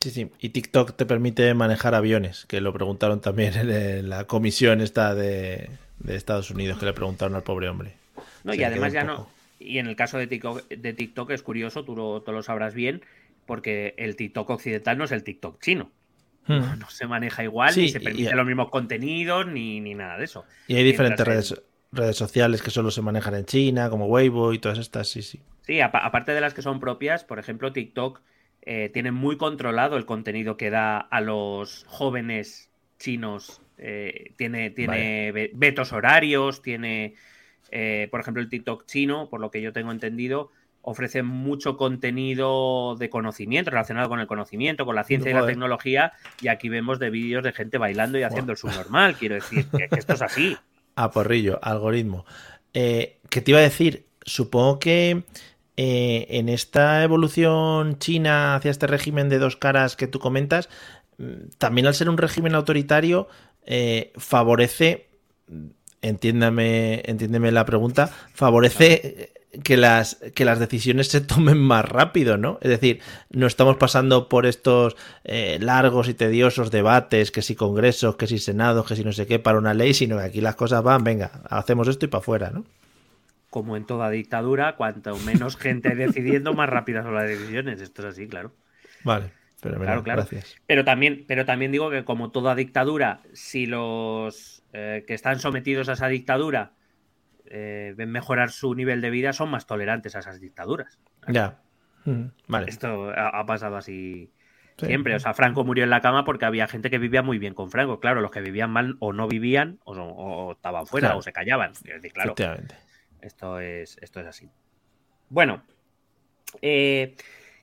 Sí, sí. Y TikTok te permite manejar aviones, que lo preguntaron también en la comisión esta de, Estados Unidos, que le preguntaron al pobre hombre. No, y además ya no. Y en el caso de TikTok, de TikTok es curioso, tú lo, tú lo sabrás bien, porque el TikTok occidental no es el TikTok chino. Hmm. No, se maneja igual, ni se permiten los mismos contenidos, ni, nada de eso. Y hay diferentes redes, redes sociales que solo se manejan en China, como Weibo y todas estas, sí, sí. Sí, aparte de las que son propias, por ejemplo, TikTok eh, tiene muy controlado el contenido que da a los jóvenes chinos. Eh, tiene tiene vetos horarios, tiene, eh, por ejemplo, el TikTok chino, por lo que yo tengo entendido, ofrece mucho contenido de conocimiento, relacionado con el conocimiento, con la ciencia y la tecnología, y aquí vemos de vídeos de gente bailando y haciendo el subnormal, quiero decir, que, esto es así. A porrillo, algoritmo. Eh, ¿Qué te iba a decir? Supongo que eh, en esta evolución china hacia este régimen de dos caras que tú comentas, mm, también al ser un régimen autoritario, eh, favorece, entiéndame, entiéndeme la pregunta, favorece que las, que las decisiones se tomen más rápido, ¿no? Es decir, no estamos pasando por estos eh, largos y tediosos debates, que si congresos, que si senados, que si no sé qué, para una ley, sino que aquí las cosas van, venga, hacemos esto y para afuera, ¿no? Como en toda dictadura, cuanto menos gente decidiendo, más rápidas son las decisiones. Esto es así, claro. Vale. Pero claro, claro. Gracias. Pero también, pero también digo que como toda dictadura, si los eh, que están sometidos a esa dictadura eh, ven mejorar su nivel de vida son más tolerantes a esas dictaduras. Ya. Mm, vale. Esto ha, pasado así siempre. O sea, Franco murió en la cama porque había gente que vivía muy bien con Franco. Claro, los que vivían mal o no vivían o, estaban fuera o se callaban. claro, esto es, esto es así. Bueno, eh,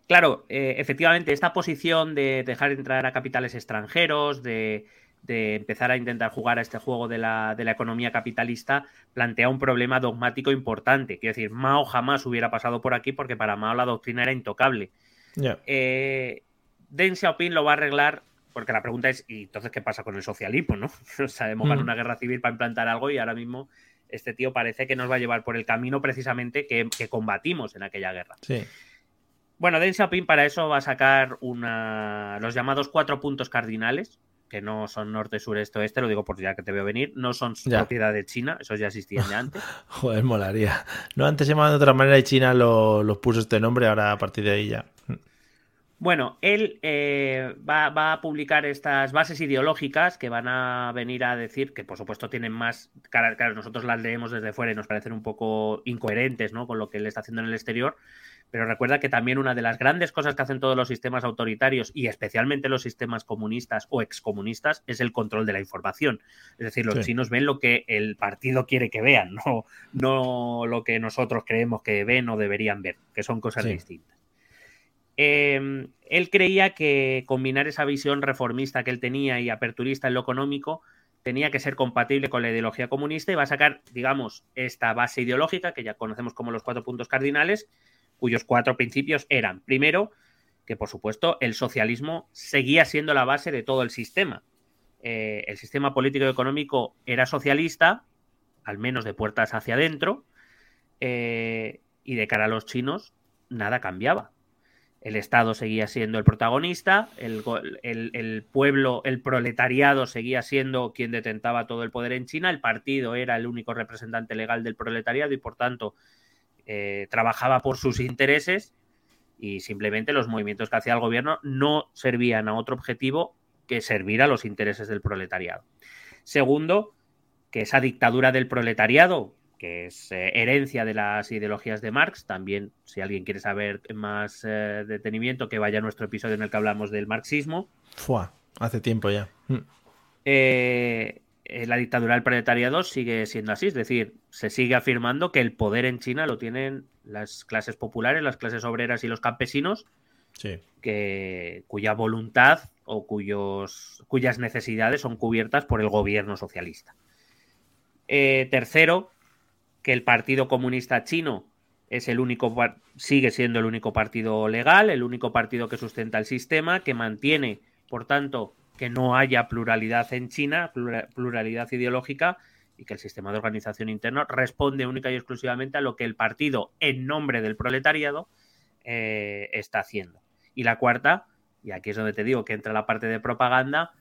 claro, eh, efectivamente, esta posición de dejar entrar a capitales extranjeros, de de empezar a intentar jugar a este juego de la, economía capitalista, plantea un problema dogmático importante. Quiero decir, Mao jamás hubiera pasado por aquí porque para Mao la doctrina era intocable. Eh, Deng Xiaoping lo va a arreglar porque la pregunta es, ¿y entonces qué pasa con el socialismo? ¿no? Sabemos que mm. una guerra civil para implantar algo y ahora mismo este tío parece que nos va a llevar por el camino precisamente que, combatimos en aquella guerra. Sí. Bueno, Deng Xiaoping para eso va a sacar una, los llamados cuatro puntos cardinales, que no son norte, sur, este, oeste, lo digo por ya que te veo venir, no son propiedad de China, esos ya existían de antes. Joder, molaría. No, antes se llamaban de otra manera y China los lo puso este nombre, ahora a partir de ahí ya. Bueno, él eh, va, a publicar estas bases ideológicas que van a venir a decir que, por supuesto, tienen más. Claro, nosotros las leemos desde fuera y nos parecen un poco incoherentes ¿no? con lo que él está haciendo en el exterior, pero recuerda que también una de las grandes cosas que hacen todos los sistemas autoritarios y especialmente los sistemas comunistas o excomunistas es el control de la información. Es decir, los chinos ven lo que el partido quiere que vean, no, no lo que nosotros creemos que ven o deberían ver, que son cosas distintas. Em, él creía que combinar esa visión reformista que él tenía y aperturista en lo económico tenía que ser compatible con la ideología comunista y va a sacar, digamos, esta base ideológica que ya conocemos como los cuatro puntos cardinales cuyos cuatro principios eran, primero, que por supuesto el socialismo seguía siendo la base de todo el sistema. Eh, el sistema político y económico era socialista, al menos de puertas hacia adentro, eh, y de cara a los chinos nada cambiaba. el Estado seguía siendo el protagonista, el, el, pueblo, el proletariado seguía siendo quien detentaba todo el poder en China, el partido era el único representante legal del proletariado y por tanto eh, trabajaba por sus intereses y simplemente los movimientos que hacía el gobierno no servían a otro objetivo que servir a los intereses del proletariado. Segundo, que esa dictadura del proletariado, que es eh, herencia de las ideologías de Marx. También, si alguien quiere saber más eh, detenimiento, que vaya a nuestro episodio en el que hablamos del marxismo. Fua, hace tiempo ya. Mm. Eh, la dictadura del proletariado sigue siendo así, es decir, se sigue afirmando que el poder en China lo tienen las clases populares, las clases obreras y los campesinos, que, cuya voluntad o cuyos, cuyas necesidades son cubiertas por el gobierno socialista. tercero, que el Partido Comunista Chino es el único sigue siendo el único partido legal, el único partido que sustenta el sistema, que mantiene, por tanto, que no haya pluralidad en China, pluralidad ideológica y que el sistema de organización interno responde única y exclusivamente a lo que el partido, en nombre del proletariado, eh, está haciendo. Y la cuarta, y aquí es donde te digo que entra la parte de propaganda,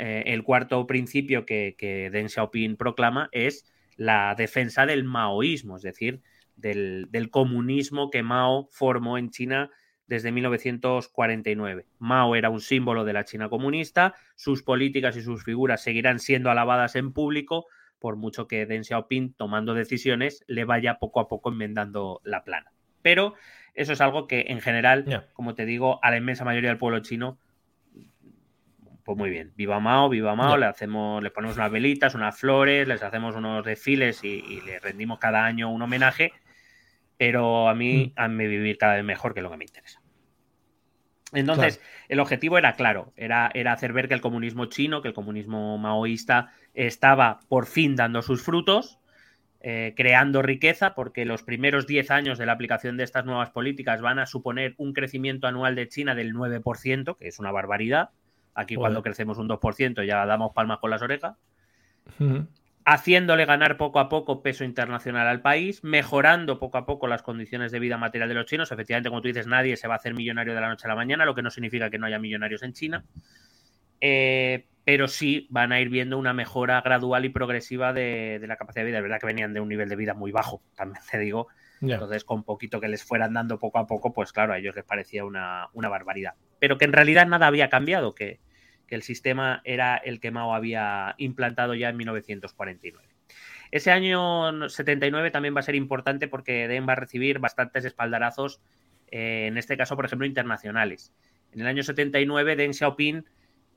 eh, el cuarto principio que, que Deng Xiaoping proclama es la defensa del maoísmo, es decir, del, comunismo que Mao formó en China desde 1949. Mao era un símbolo de la China comunista, sus políticas y sus figuras seguirán siendo alabadas en público, por mucho que Deng Xiaoping, tomando decisiones, le vaya poco a poco enmendando la plana. Pero eso es algo que, en general, como te digo, a la inmensa mayoría del pueblo chino pues muy bien, viva Mao, viva Mao, le hacemos, le ponemos unas velitas, unas flores, les hacemos unos desfiles y, le rendimos cada año un homenaje, pero a mí, a mm. mí vivir cada vez mejor que lo que me interesa. Entonces, el objetivo era claro, era, era, hacer ver que el comunismo chino, que el comunismo maoísta estaba por fin dando sus frutos, eh, creando riqueza, porque los primeros 10 años de la aplicación de estas nuevas políticas van a suponer un crecimiento anual de China del 9%, que es una barbaridad. Aquí cuando crecemos un 2% ya damos palmas con las orejas. Haciéndole ganar poco a poco peso internacional al país, mejorando poco a poco las condiciones de vida material de los chinos. Efectivamente, como tú dices, nadie se va a hacer millonario de la noche a la mañana, lo que no significa que no haya millonarios en China. Eh, pero sí van a ir viendo una mejora gradual y progresiva de, la capacidad de vida. Es verdad que venían de un nivel de vida muy bajo, también te digo. Entonces, con poquito que les fueran dando poco a poco, pues claro, a ellos les parecía una, una barbaridad. Pero que en realidad nada había cambiado, que, que el sistema era el que Mao había implantado ya en 1949. Ese año 79 también va a ser importante porque Deng va a recibir bastantes espaldarazos, eh, en este caso, por ejemplo, internacionales. En el año 79, Deng Xiaoping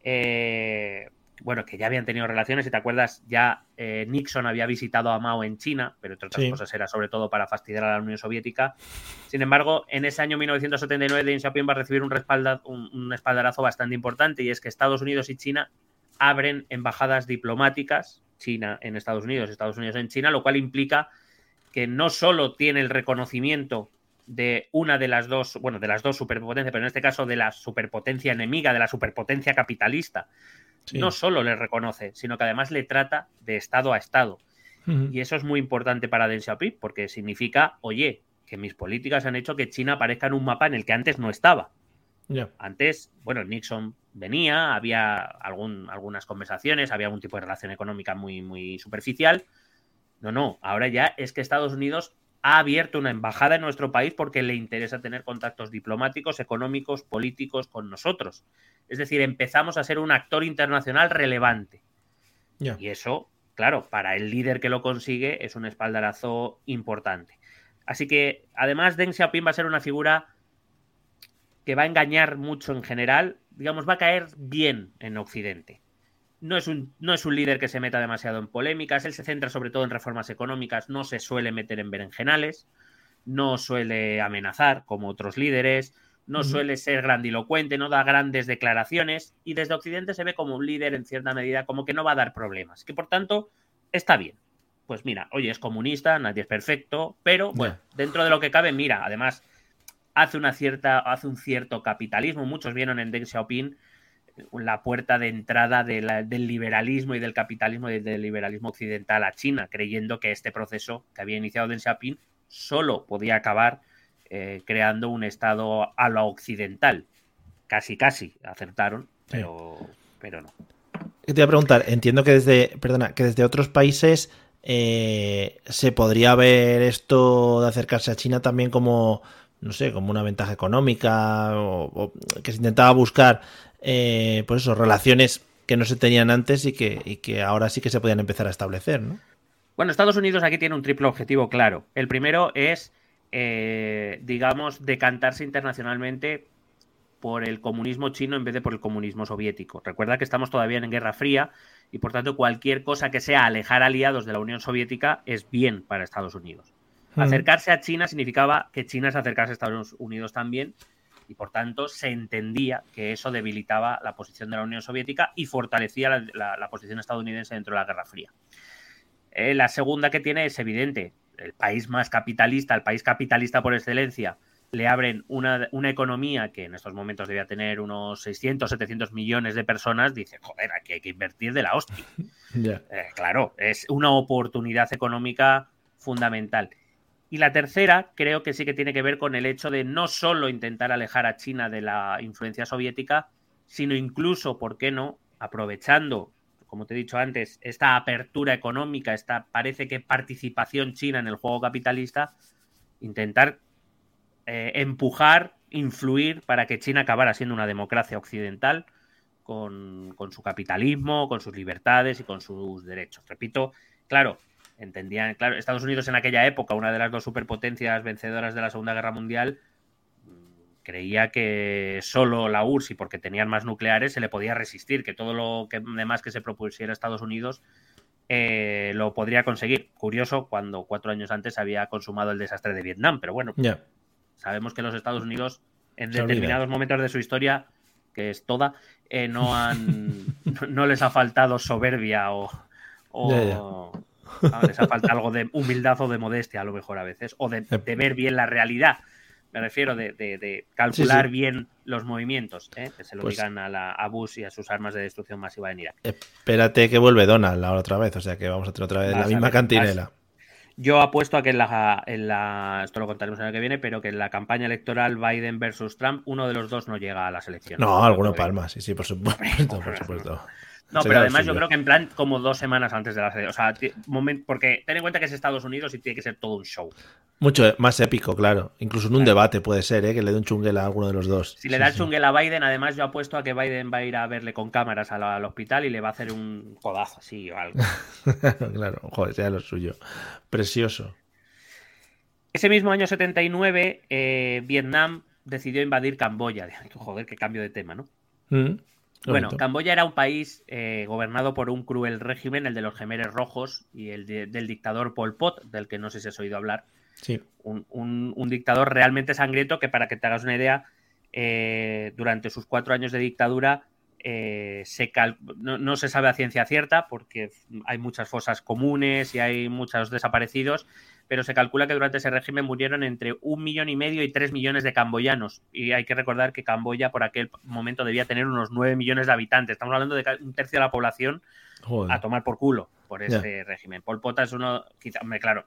eh, bueno, que ya habían tenido relaciones, si te acuerdas, ya eh, Nixon había visitado a Mao en China, pero entre otras cosas era sobre todo para fastidiar a la Unión Soviética. Sin embargo, en ese año 1979 Deng Xiaoping va a recibir un, un, espaldarazo bastante importante y es que Estados Unidos y China abren embajadas diplomáticas, China en Estados Unidos, Estados Unidos en China, lo cual implica que no solo tiene el reconocimiento de una de las dos, bueno, de las dos superpotencias, pero en este caso de la superpotencia enemiga, de la superpotencia capitalista, no solo le reconoce, sino que además le trata de Estado a Estado. Y eso es muy importante para Deng Xiaoping, porque significa, oye, que mis políticas han hecho que China aparezca en un mapa en el que antes no estaba. Antes, bueno, Nixon venía, había algún, algunas conversaciones, había algún tipo de relación económica muy, muy superficial. No, no, ahora ya es que Estados Unidos ha abierto una embajada en nuestro país porque le interesa tener contactos diplomáticos, económicos, políticos con nosotros. Es decir, empezamos a ser un actor internacional relevante. Y eso, claro, para el líder que lo consigue es un espaldarazo importante. Así que, además, Deng Xiaoping va a ser una figura que va a engañar mucho en general, digamos, va a caer bien en Occidente. No es, un, no es un líder que se meta demasiado en polémicas, él se centra sobre todo en reformas económicas, no se suele meter en berenjenales, no suele amenazar como otros líderes, no suele ser grandilocuente, no da grandes declaraciones y desde Occidente se ve como un líder en cierta medida, como que no va a dar problemas, que por tanto está bien. Pues mira, oye, es comunista, nadie es perfecto, pero bueno, dentro de lo que cabe, mira, además hace una cierta, hace un cierto capitalismo. Muchos vieron en Deng Xiaoping la puerta de entrada del liberalismo y del capitalismo y del liberalismo occidental a China, creyendo que este proceso que había iniciado Deng Xiaoping solo podía acabar eh, creando un Estado a lo occidental. Casi, casi acertaron, pero, pero no. Te voy a preguntar, entiendo que desde, perdona, que desde otros países eh, se podría ver esto de acercarse a China también como, no sé, como una ventaja económica o, que se intentaba buscar, eh, pues eso, relaciones que no se tenían antes y que, y que ahora sí que se podían empezar a establecer, ¿no? Bueno, Estados Unidos aquí tiene un triple objetivo claro. El primero es, eh, digamos, decantarse internacionalmente por el comunismo chino en vez de por el comunismo soviético. Recuerda que estamos todavía en Guerra Fría y por tanto cualquier cosa que sea alejar aliados de la Unión Soviética es bien para Estados Unidos. Acercarse a China significaba que China se acercase a Estados Unidos también y por tanto se entendía que eso debilitaba la posición de la Unión Soviética y fortalecía la, posición estadounidense dentro de la Guerra Fría. Eh, la segunda que tiene es evidente, el país más capitalista, el país capitalista por excelencia, le abren una, economía que en estos momentos debía tener unos 600, 700 millones de personas, dice, joder, aquí hay que invertir de la hostia. Eh, claro, es una oportunidad económica fundamental. Y la tercera creo que sí que tiene que ver con el hecho de no solo intentar alejar a China de la influencia soviética, sino incluso, ¿por qué no?, aprovechando, como te he dicho antes, esta apertura económica, esta parece que participación china en el juego capitalista, intentar eh, empujar, influir para que China acabara siendo una democracia occidental con, con, su capitalismo, con sus libertades y con sus derechos. Repito, claro, entendían, claro, Estados Unidos en aquella época, una de las dos superpotencias vencedoras de la Segunda Guerra Mundial, creía que solo la URSS y porque tenían más nucleares se le podía resistir, que todo lo que demás que se propusiera Estados Unidos eh, lo podría conseguir. Curioso cuando cuatro años antes había consumado el desastre de Vietnam, pero bueno, sabemos que los Estados Unidos en determinados momentos de su historia, que es toda, eh, no han no les ha faltado soberbia o, les ha faltado algo de humildad o de modestia a lo mejor a veces, o de, ver bien la realidad. Me refiero de, calcular bien los movimientos, ¿eh? que se lo pues digan a, la, a Bush y a sus armas de destrucción masiva en Irak. Espérate que vuelve Donald la otra vez, o sea que vamos a tener otra vez la misma cantinela. Yo apuesto a que en la, en la, esto lo contaremos el año que viene, pero que en la campaña electoral Biden versus Trump, uno de los dos no llega a las elecciones. No, alguno palma, sí, sí, por supuesto, por supuesto. No, pero además yo creo que en plan como dos semanas antes de la O sea, porque ten en cuenta que es Estados Unidos y tiene que ser todo un show. Mucho más épico, claro. Incluso en un debate puede ser, ¿eh? que le dé un chunguel a alguno de los dos. Si le da el chunguel a Biden, además yo apuesto a que Biden va a ir a verle con cámaras al, hospital y le va a hacer un codazo así o algo. claro, joder, sea lo suyo. Precioso. Ese mismo año 79, eh, Vietnam decidió invadir Camboya. Joder, qué cambio de tema, ¿no? Mm. Bueno, Camboya era un país eh, gobernado por un cruel régimen, el de los gemeres rojos y el del dictador Pol Pot, del que no sé si has oído hablar. Sí. Un, dictador realmente sangriento que, para que te hagas una idea, eh, durante sus cuatro años de dictadura eh, se no, no, se sabe a ciencia cierta porque hay muchas fosas comunes y hay muchos desaparecidos, pero se calcula que durante ese régimen murieron entre un millón y medio y tres millones de camboyanos. Y hay que recordar que Camboya por aquel momento debía tener unos nueve millones de habitantes. Estamos hablando de un tercio de la población a tomar por culo por ese régimen. Pol Pot es uno, quizá, claro,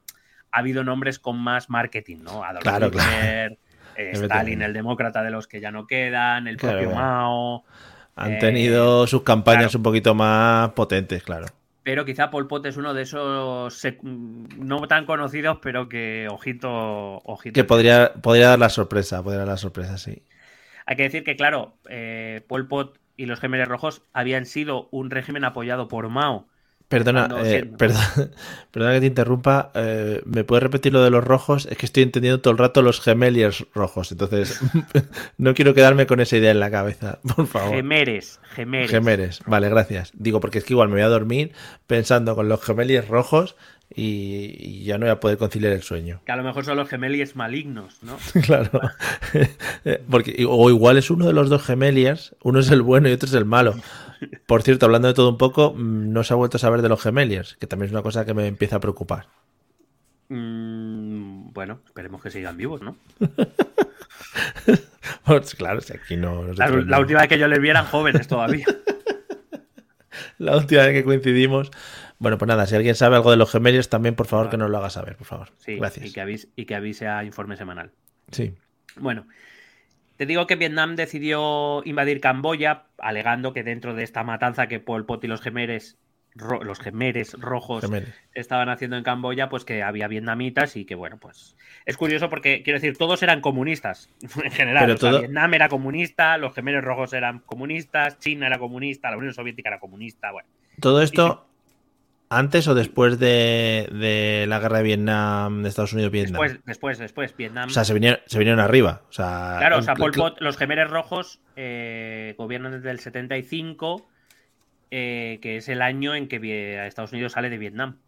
ha habido nombres con más marketing, ¿no? Adolf Hitler, eh, Stalin, el demócrata de los que ya no quedan, el propio Mao. Han tenido eh, sus campañas un poquito más potentes, claro pero quizá Pol Pot es uno de esos no tan conocidos, pero que ojito, ojito. Que podría, podría dar la sorpresa, podría dar la sorpresa, sí. Hay que decir que, claro, eh, Pol Pot y los Gemelos Rojos habían sido un régimen apoyado por Mao Perdona, eh, perdona, que te interrumpa. Eh, ¿Me puedes repetir lo de los rojos? Es que estoy entendiendo todo el rato los gemeliers rojos. Entonces, no quiero quedarme con esa idea en la cabeza, por favor. Gemeres, gemeres. Gemeres, vale, gracias. Digo, porque es que igual me voy a dormir pensando con los gemeliers rojos y, ya no voy a poder conciliar el sueño. Que a lo mejor son los gemeliers malignos, ¿no? claro. porque, o igual es uno de los dos gemeliers, uno es el bueno y otro es el malo. Por cierto, hablando de todo un poco, mm, no se ha vuelto a saber de los Gemeliers, que también es una cosa que me empieza a preocupar. Mm, bueno, esperemos que sigan vivos, ¿no? pues claro, si aquí no. La, última vez que yo les vi eran jóvenes todavía. la última vez que coincidimos. Bueno, pues nada, si alguien sabe algo de los Gemeliers, también por favor que nos lo haga saber, por favor. Sí, Gracias. Y que, avise, y que avise a informe semanal. Sí. Bueno, te digo que Vietnam decidió invadir Camboya, alegando que dentro de esta matanza que Pol Pot y los gemeres, los gemeres rojos estaban haciendo en Camboya, pues que había vietnamitas y que bueno, pues es curioso porque quiero decir, todos eran comunistas en general. Vietnam era comunista, los gemeres rojos eran comunistas, China era comunista, la Unión Soviética era comunista, bueno. Todo esto ¿Antes o después de, la guerra de Vietnam, de Estados Unidos-Vietnam? Después, después, después, Vietnam. O sea, se vinieron, se vinieron arriba. O sea, claro, o sea, Pol Pot, los gemeres rojos eh, gobiernan desde el 75, eh, que es el año en que Estados Unidos sale de Vietnam.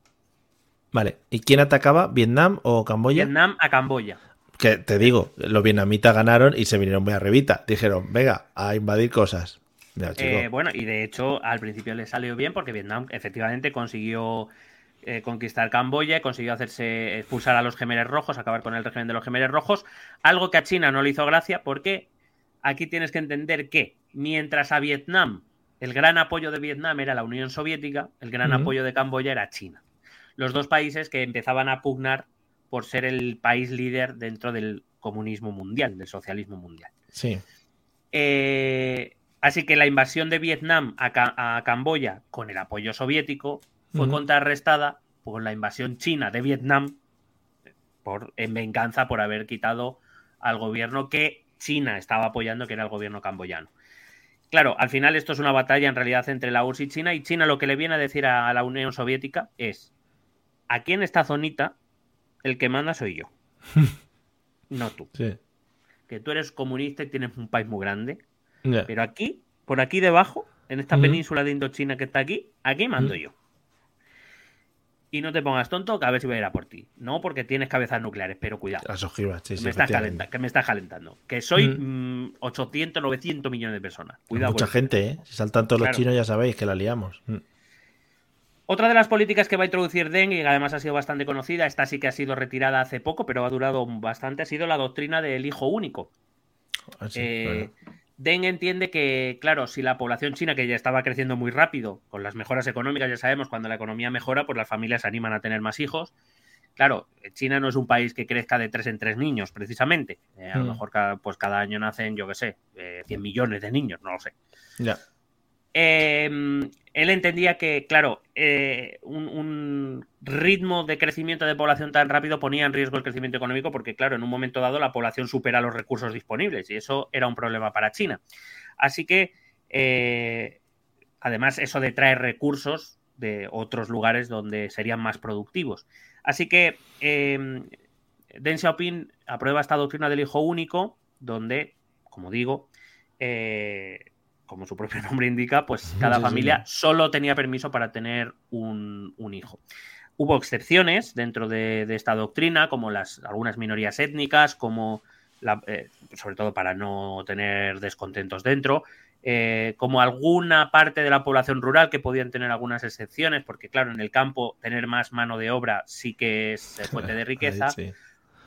Vale, ¿y quién atacaba? ¿Vietnam o Camboya? Vietnam a Camboya. Que te digo, los vietnamitas ganaron y se vinieron muy arribita. Dijeron, venga, a invadir cosas. Eh, bueno, y de hecho al principio le salió bien porque Vietnam efectivamente consiguió eh, conquistar Camboya, consiguió hacerse expulsar a los gemeres rojos, acabar con el régimen de los gemeres rojos, algo que a China no le hizo gracia porque aquí tienes que entender que mientras a Vietnam el gran apoyo de Vietnam era la Unión Soviética, el gran apoyo de Camboya era China. Los dos países que empezaban a pugnar por ser el país líder dentro del comunismo mundial, del socialismo mundial. Sí. Eh, Así que la invasión de Vietnam a, Camboya con el apoyo soviético fue contrarrestada por la invasión china de Vietnam por, en venganza por haber quitado al gobierno que China estaba apoyando, que era el gobierno camboyano. Claro, al final esto es una batalla en realidad entre la URSS y China y China lo que le viene a decir a la Unión Soviética es, aquí en esta zonita el que manda soy yo, no tú. Que tú eres comunista y tienes un país muy grande, pero aquí, por aquí debajo, en esta península de Indochina que está aquí, aquí mando yo. Y no te pongas tonto que a ver si voy a ir a por ti. No porque tienes cabezas nucleares, pero cuidado. Las ojivas, sí, que, me estás que me estás calentando. Que soy 800, 900 mm, millones de personas. Cuidado. Mucha gente, ¿eh? Si saltan todos los chinos ya sabéis que la liamos. Mm. Otra de las políticas que va a introducir Deng, y además ha sido bastante conocida, esta sí que ha sido retirada hace poco, pero ha durado bastante, ha sido la doctrina del hijo único. Ah, eh, Deng entiende que, claro, si la población china, que ya estaba creciendo muy rápido, con las mejoras económicas, ya sabemos, cuando la economía mejora, pues las familias se animan a tener más hijos. Claro, China no es un país que crezca de tres en tres niños, precisamente. Eh, a lo mm. mejor cada, pues cada año nacen, yo qué sé, 100 eh, millones de niños, no lo sé. Ya. Em, él entendía que, claro, eh, un, ritmo de crecimiento de población tan rápido ponía en riesgo el crecimiento económico porque, claro, en un momento dado la población supera los recursos disponibles y eso era un problema para China. Así que, eh, además, eso de traer recursos de otros lugares donde serían más productivos. Así que eh, Deng Xiaoping aprueba esta doctrina del hijo único, donde, como digo, eh, como su propio nombre indica, pues cada familia solo tenía permiso para tener un, hijo. Hubo excepciones dentro de, esta doctrina, como las, algunas minorías étnicas, como eh, sobre todo para no tener descontentos dentro, eh, como alguna parte de la población rural que podían tener algunas excepciones, porque claro, en el campo tener más mano de obra sí que es fuente de riqueza,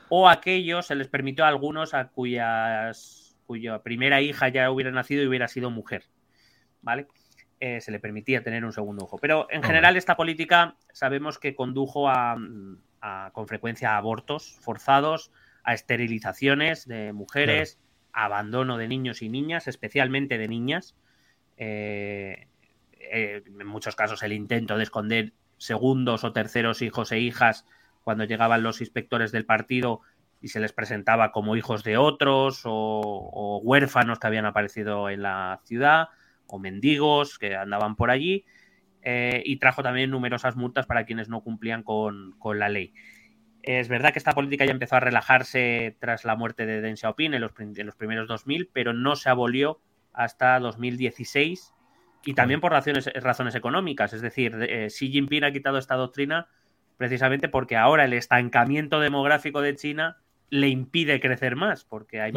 o aquellos se les permitió a algunos a cuyas cuya primera hija ya hubiera nacido y hubiera sido mujer, ¿vale? Eh, se le permitía tener un segundo ojo. Pero en general esta política sabemos que condujo a, con frecuencia a abortos forzados, a esterilizaciones de mujeres, a abandono de niños y niñas, especialmente de niñas. Eh, eh, en muchos casos el intento de esconder segundos o terceros hijos e hijas cuando llegaban los inspectores del partido y se les presentaba como hijos de otros o, huérfanos que habían aparecido en la ciudad o mendigos que andaban por allí eh, y trajo también numerosas multas para quienes no cumplían con, la ley. Es verdad que esta política ya empezó a relajarse tras la muerte de Deng Xiaoping en los, los primeros 2000, pero no se abolió hasta 2016 y también por razones, razones económicas. Es decir, eh, Xi Jinping ha quitado esta doctrina precisamente porque ahora el estancamiento demográfico de China le impide crecer más, porque hay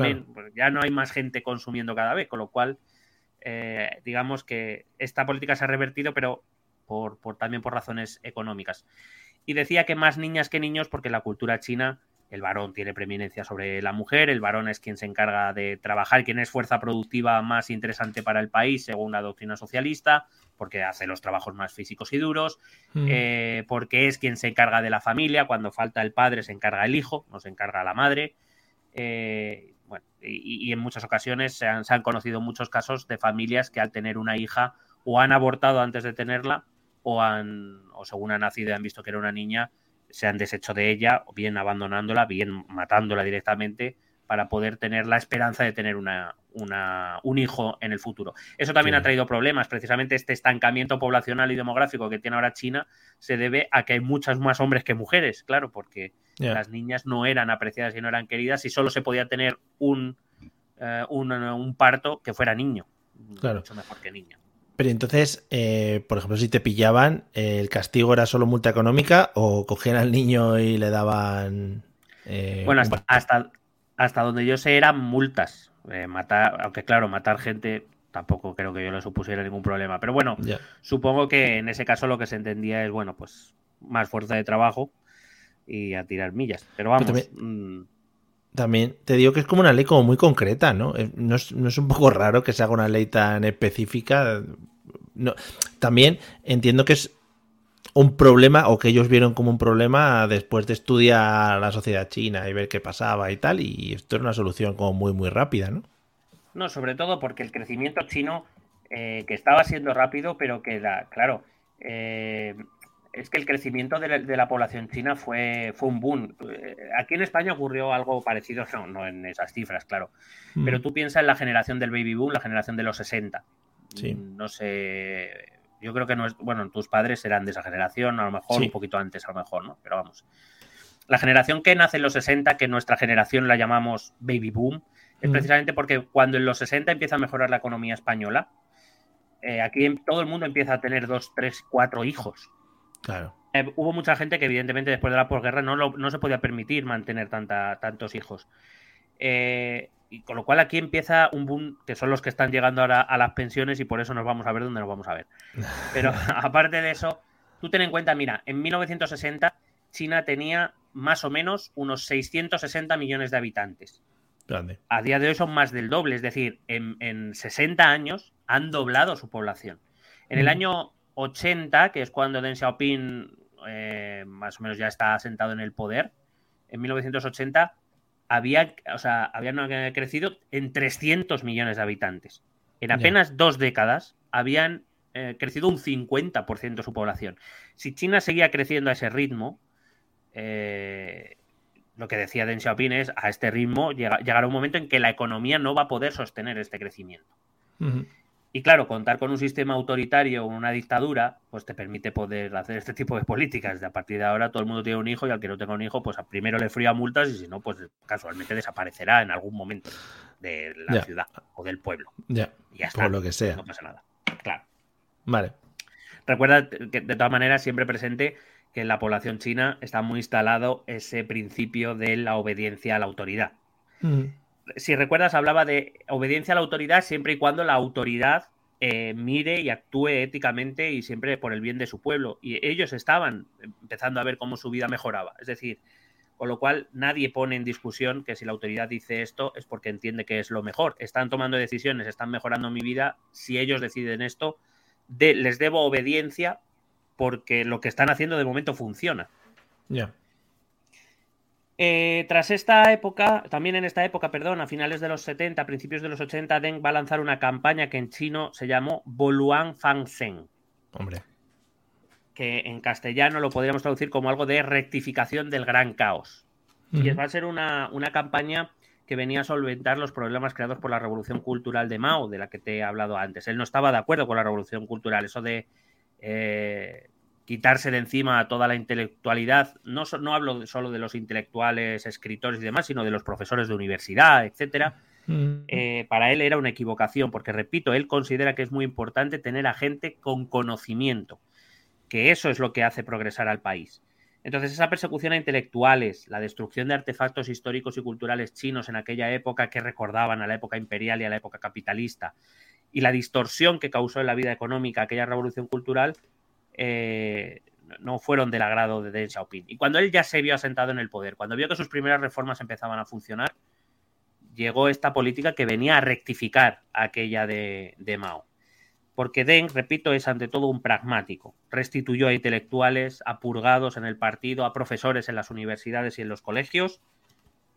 ya no hay más gente consumiendo cada vez, con lo cual, eh, digamos que esta política se ha revertido, pero por, por, también por razones económicas. Y decía que más niñas que niños, porque la cultura china el varón tiene preeminencia sobre la mujer, el varón es quien se encarga de trabajar, quien es fuerza productiva más interesante para el país según la doctrina socialista, porque hace los trabajos más físicos y duros, mm. eh, porque es quien se encarga de la familia, cuando falta el padre se encarga el hijo, no se encarga la madre. Eh, bueno, y, en muchas ocasiones se han, se han, conocido muchos casos de familias que al tener una hija o han abortado antes de tenerla o, han, o según ha nacido y han visto que era una niña, se han deshecho de ella, o bien abandonándola, bien matándola directamente para poder tener la esperanza de tener una, un hijo en el futuro. Eso también ha traído problemas. Precisamente este estancamiento poblacional y demográfico que tiene ahora China se debe a que hay muchos más hombres que mujeres, claro, porque las niñas no eran apreciadas y no eran queridas y solo se podía tener un, eh, un, parto que fuera niño. Claro. Mucho mejor que niña. Pero entonces, eh, por ejemplo, si te pillaban, ¿el castigo era solo multa económica o cogían al niño y le daban... Eh, bueno, hasta, hasta, donde yo sé eran multas. Eh, matar, aunque claro, matar gente tampoco creo que yo le supusiera ningún problema. Pero bueno, supongo que en ese caso lo que se entendía es, bueno, pues más fuerza de trabajo y a tirar millas. Pero vamos... También te digo que es como una ley como muy concreta, ¿no? ¿no? es, un poco raro que se haga una ley tan específica. No, también entiendo que es un problema o que ellos vieron como un problema después de estudiar la sociedad china y ver qué pasaba y tal, y esto es una solución como muy, muy rápida, ¿no? No, sobre todo porque el crecimiento chino, eh, que estaba siendo rápido, pero que, da, claro, eh, es que el crecimiento de la, población china fue, fue un boom. Eh, aquí en España ocurrió algo parecido, no, en esas cifras, claro. Mm. Pero tú piensas en la generación del baby boom, la generación de los 60. Sí. No sé. Yo creo que no es. Bueno, tus padres eran de esa generación, a lo mejor un poquito antes, a lo mejor, ¿no? Pero vamos. La generación que nace en los 60, que nuestra generación la llamamos baby boom, es mm. precisamente porque cuando en los 60 empieza a mejorar la economía española, eh, aquí todo el mundo empieza a tener dos, tres, cuatro hijos. Claro. Eh, hubo mucha gente que, evidentemente, después de la posguerra no, no se podía permitir mantener tanta, tantos hijos. Eh, y con lo cual aquí empieza un boom que son los que están llegando ahora a las pensiones y por eso nos vamos a ver dónde nos vamos a ver. Pero aparte de eso, tú ten en cuenta, mira, en 1960 China tenía más o menos unos 660 millones de habitantes. Grande. A día de hoy son más del doble, es decir, en, en 60 años han doblado su población. En el año 80, que es cuando Deng Xiaoping eh, más o menos ya está sentado en el poder, en 1980 había, o sea, habían crecido en 300 millones de habitantes. En apenas dos décadas habían eh, crecido un 50% su población. Si China seguía creciendo a ese ritmo, eh, lo que decía Deng Xiaoping es, a este ritmo llegará un momento en que la economía no va a poder sostener este crecimiento. Y claro, contar con un sistema autoritario o una dictadura, pues te permite poder hacer este tipo de políticas. De a partir de ahora todo el mundo tiene un hijo y al que no tenga un hijo, pues primero le fría multas y si no, pues casualmente desaparecerá en algún momento de la ciudad o del pueblo. Ya, y ya está. lo que sea. No pasa nada. Claro. Vale. Recuerda que de todas maneras siempre presente que en la población china está muy instalado ese principio de la obediencia a la autoridad. Mm si recuerdas, hablaba de obediencia a la autoridad siempre y cuando la autoridad eh, mire y actúe éticamente y siempre por el bien de su pueblo. Y ellos estaban empezando a ver cómo su vida mejoraba. Es decir, con lo cual nadie pone en discusión que si la autoridad dice esto es porque entiende que es lo mejor. Están tomando decisiones, están mejorando mi vida. Si ellos deciden esto, les debo obediencia porque lo que están haciendo de momento funciona. Ya. Eh, tras esta época, también en esta época, perdón, a finales de los 70, principios de los 80, Deng va a lanzar una campaña que en chino se llamó Boluan Fangsen. Hombre. Que en castellano lo podríamos traducir como algo de rectificación del gran caos. Y va a ser una, campaña que venía a solventar los problemas creados por la revolución cultural de Mao, de la que te he hablado antes. Él no estaba de acuerdo con la revolución cultural, eso de eh, quitarse de encima toda la intelectualidad. No, no hablo solo de los intelectuales, escritores y demás, sino de los profesores de universidad, etcétera. Mm. Eh, para él era una equivocación, porque repito, él considera que es muy importante tener a gente con conocimiento, que eso es lo que hace progresar al país. Entonces, esa persecución a intelectuales, la destrucción de artefactos históricos y culturales chinos en aquella época que recordaban a la época imperial y a la época capitalista, y la distorsión que causó en la vida económica aquella revolución cultural, eh, no fueron del agrado de Deng Xiaoping. Y cuando él ya se vio asentado en el poder, cuando vio que sus primeras reformas empezaban a funcionar, llegó esta política que venía a rectificar aquella de, Mao. Porque Deng, repito, es ante todo un pragmático. Restituyó a intelectuales, a purgados en el partido, a profesores en las universidades y en los colegios,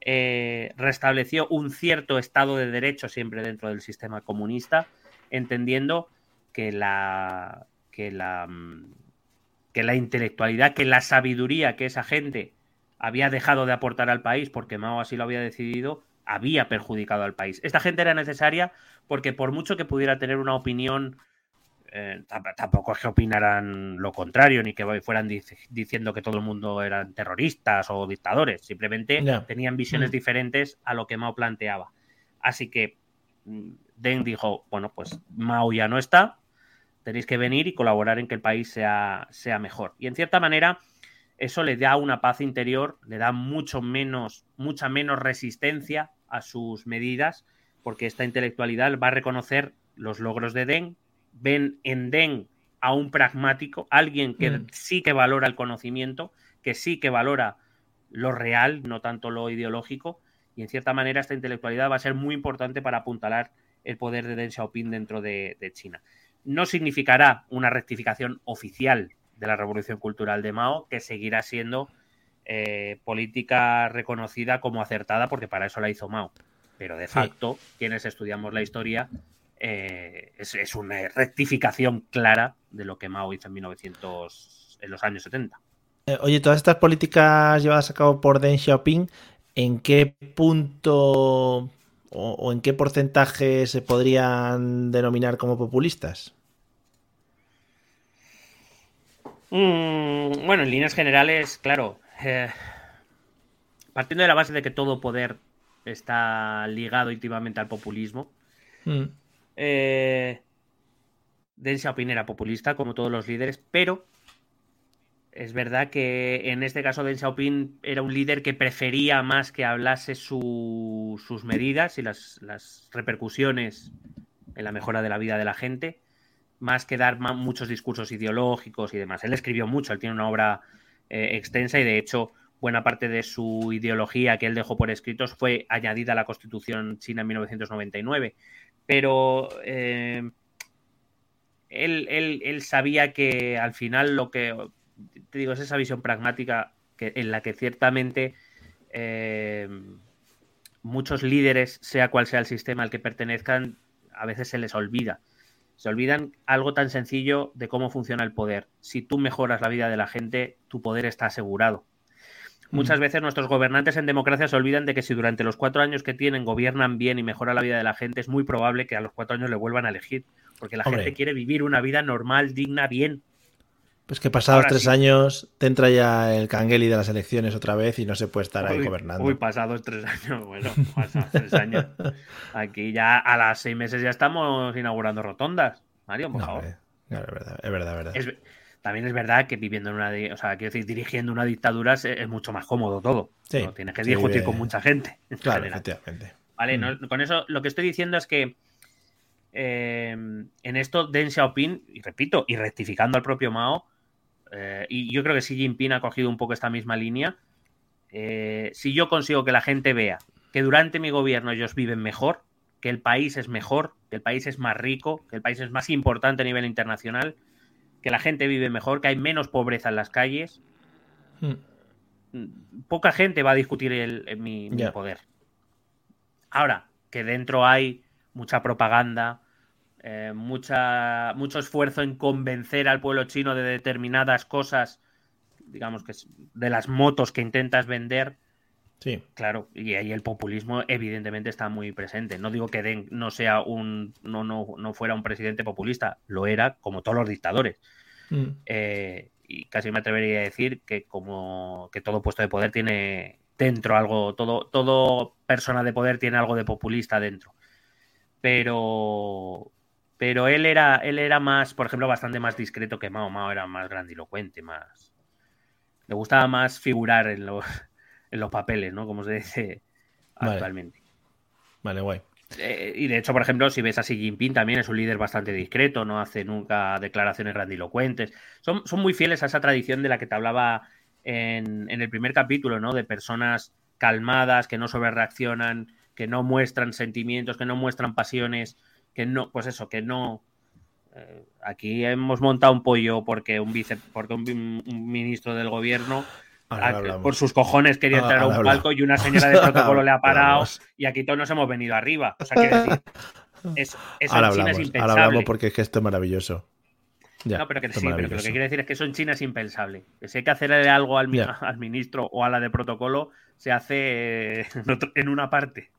eh, restableció un cierto estado de derecho siempre dentro del sistema comunista, entendiendo que la, que la, mm, que la intelectualidad, que la sabiduría que esa gente había dejado de aportar al país porque Mao así lo había decidido, había perjudicado al país. Esta gente era necesaria porque por mucho que pudiera tener una opinión eh, tampoco es que opinaran lo contrario, ni que fueran diciendo que todo el mundo eran terroristas o dictadores, simplemente tenían visiones mm. diferentes a lo que Mao planteaba. Así que mm, Deng dijo, bueno, pues Mao ya no está, tenéis que venir y colaborar en que el país sea, sea mejor. Y en cierta manera, eso le da una paz interior, le da mucho menos, mucha menos resistencia a sus medidas, porque esta intelectualidad va a reconocer los logros de Deng, ven en Den a un pragmático, alguien que mm. sí que valora el conocimiento, que sí que valora lo real, no tanto lo ideológico, y en cierta manera esta intelectualidad va a ser muy importante para apuntalar el poder de Deng Xiaoping dentro de, China. No significará una rectificación oficial de la revolución cultural de Mao, que seguirá siendo eh, política reconocida como acertada, porque para eso la hizo Mao. Pero de facto, quienes estudiamos la historia, eh, es, una rectificación clara de lo que Mao hizo en 1900, en los años 70. Eh, oye, todas estas políticas llevadas a cabo por Deng Xiaoping, ¿en qué punto o, en qué porcentaje se podrían denominar como populistas? Mm, bueno, en líneas generales, claro. Eh, partiendo de la base de que todo poder está ligado íntimamente al populismo, mm. Eh, Deng Xiaoping era populista, como todos los líderes, pero es verdad que en este caso Deng Xiaoping era un líder que prefería más que hablase sus medidas y las, repercusiones en la mejora de la vida de la gente, más que dar muchos discursos ideológicos y demás. Él escribió mucho, él tiene una obra eh, extensa y de hecho buena parte de su ideología que él dejó por escritos fue añadida a la Constitución china en 1999 pero eh, él, sabía que al final lo que, te digo, es esa visión pragmática que, en la que ciertamente eh, muchos líderes, sea cual sea el sistema al que pertenezcan, a veces se les olvida. Se olvidan algo tan sencillo de cómo funciona el poder. Si tú mejoras la vida de la gente, tu poder está asegurado. Muchas mm. veces nuestros gobernantes en democracia se olvidan de que si durante los cuatro años que tienen gobiernan bien y mejoran la vida de la gente, es muy probable que a los cuatro años le vuelvan a elegir, porque la gente quiere vivir una vida normal, digna, bien. Pues que pasados tres años te entra ya el cangueli de las elecciones otra vez y no se puede estar ahí gobernando. Uy, pasados tres años, bueno, pasados tres años. Aquí ya a las seis meses ya estamos inaugurando rotondas. Mario, por favor. es verdad, es verdad. Es verdad. También es verdad que viviendo en una, o sea, quiero decir, dirigiendo una dictadura es, mucho más cómodo todo. Sí, no tienes que discutir con mucha gente. Claro, efectivamente. Vale, mm. con eso lo que estoy diciendo es que eh, en esto Deng Xiaoping, y repito, y rectificando al propio Mao, eh, y yo creo que Xi Jinping ha cogido un poco esta misma línea. Eh, si yo consigo que la gente vea que durante mi gobierno ellos viven mejor, que el país es mejor, que el país es más rico, que el país es más importante a nivel internacional, que la gente vive mejor, que hay menos pobreza en las calles, hmm. poca gente va a discutir el, mi, poder. Ahora, que dentro hay mucha propaganda, eh, mucha, mucho esfuerzo en convencer al pueblo chino de determinadas cosas, digamos que de las motos que intentas vender. Sí. Claro, y ahí el populismo evidentemente está muy presente. No digo que Deng no sea un, no, no, no fuera un presidente populista, lo era como todos los dictadores. Mm. Eh, y casi me atrevería a decir que como que todo puesto de poder tiene dentro algo, todo, todo persona de poder tiene algo de populista dentro. Pero, pero él era, él era más, por ejemplo, bastante más discreto que Mao. Mao era más grandilocuente, más. Le gustaba más figurar en los, en los papeles, ¿no? Como se dice actualmente. Vale, guay. Eh, y de hecho, por ejemplo, si ves a Xi Jinping, también es un líder bastante discreto, no hace nunca declaraciones grandilocuentes. Son, son muy fieles a esa tradición de la que te hablaba en, en el primer capítulo, ¿no? De personas calmadas, que no sobrereaccionan, que no muestran sentimientos, que no muestran pasiones, que no, pues eso, que no. Eh, aquí hemos montado un pollo porque un vice, porque un, ministro del gobierno por sus cojones quería entrar a un palco y una señora de protocolo le ha parado y aquí todos nos hemos venido arriba. O sea, quiero decir, eso, ahora en China es impensable. Ahora hablamos porque es que esto es maravilloso. no, pero que sí, pero lo que quiero decir es que eso en China es impensable. Que si hay que hacerle algo al, al ministro o a la de protocolo, se hace en una parte.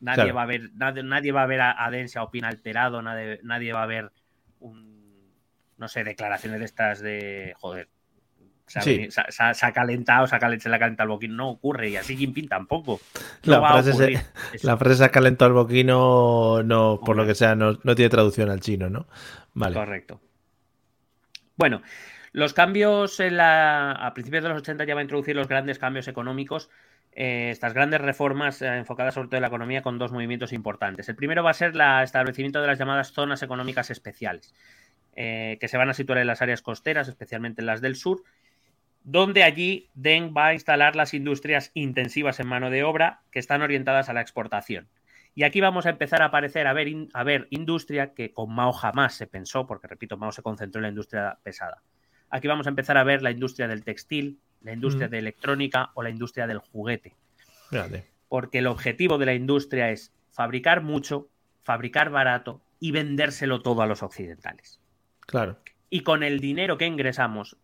Nadie va a ver, nadie, va a ver a, Densia opina alterado, nadie, nadie va a ver un, no sé, declaraciones de estas de joder. Se, ha, calentado, se, ha, se le ha calentado el boquín. No ocurre, y así Jinping tampoco. la, frase la, frase se ha calentado el boquino, no, por lo que sea, no, no, tiene traducción al chino, ¿no? Vale. Correcto. Bueno, los cambios en la, a principios de los 80 ya va a introducir los grandes cambios económicos eh, estas grandes reformas eh, enfocadas sobre todo en la economía con dos movimientos importantes. El primero va a ser el establecimiento de las llamadas zonas económicas especiales, eh, que se van a situar en las áreas costeras, especialmente en las del sur, donde allí Deng va a instalar las industrias intensivas en mano de obra que están orientadas a la exportación. Y aquí vamos a empezar a aparecer a ver, a ver industria que con Mao jamás se pensó, porque repito, Mao se concentró en la industria pesada. Aquí vamos a empezar a ver la industria del textil, la industria de electrónica o la industria del juguete. Porque el objetivo de la industria es fabricar mucho, fabricar barato y vendérselo todo a los occidentales. Claro. Y con el dinero que ingresamos,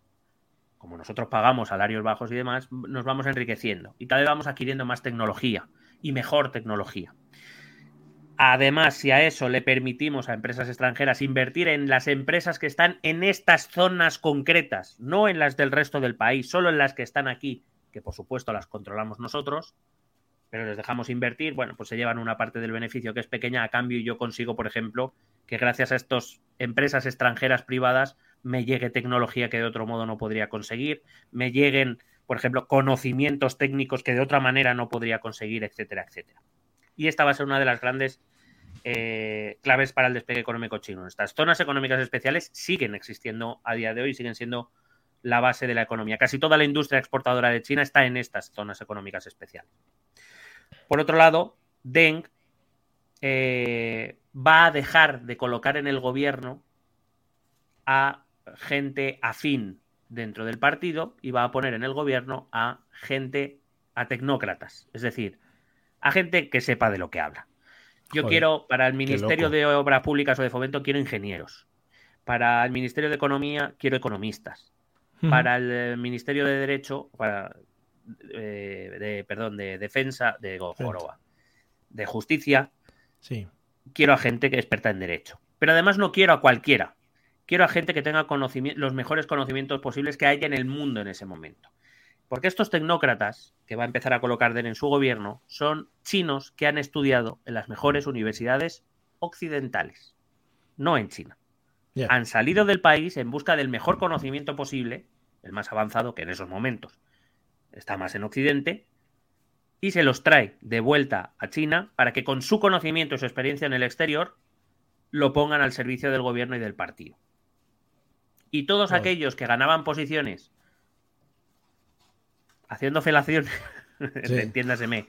como nosotros pagamos salarios bajos y demás, nos vamos enriqueciendo y cada vez vamos adquiriendo más tecnología y mejor tecnología. Además, si a eso le permitimos a empresas extranjeras invertir en las empresas que están en estas zonas concretas, no en las del resto del país, solo en las que están aquí, que por supuesto las controlamos nosotros, pero les dejamos invertir, bueno, pues se llevan una parte del beneficio que es pequeña a cambio y yo consigo, por ejemplo, que gracias a estas empresas extranjeras privadas me llegue tecnología que de otro modo no podría conseguir, me lleguen, por ejemplo, conocimientos técnicos que de otra manera no podría conseguir, etcétera, etcétera. Y esta va a ser una de las grandes eh, claves para el despegue económico chino. Estas zonas económicas especiales siguen existiendo a día de hoy, siguen siendo la base de la economía. Casi toda la industria exportadora de China está en estas zonas económicas especiales. Por otro lado, Deng eh, va a dejar de colocar en el gobierno a gente afín dentro del partido y va a poner en el gobierno a gente, a tecnócratas, es decir, a gente que sepa de lo que habla. Yo quiero, para el Ministerio de Obras Públicas o de Fomento, quiero ingenieros. Para el Ministerio de Economía, quiero economistas. Para el eh, Ministerio de Derecho, para, eh, de, perdón, de Defensa, de de Justicia, sí. quiero a gente que experta en Derecho. Pero además no quiero a cualquiera. Quiero a gente que tenga los mejores conocimientos posibles que haya en el mundo en ese momento. Porque estos tecnócratas que va a empezar a colocar en su gobierno son chinos que han estudiado en las mejores universidades occidentales, no en China. Han salido del país en busca del mejor conocimiento posible, el más avanzado que en esos momentos está más en Occidente, y se los trae de vuelta a China para que con su conocimiento y su experiencia en el exterior lo pongan al servicio del gobierno y del partido. Y todos aquellos que ganaban posiciones haciendo felación, entiéndaseme,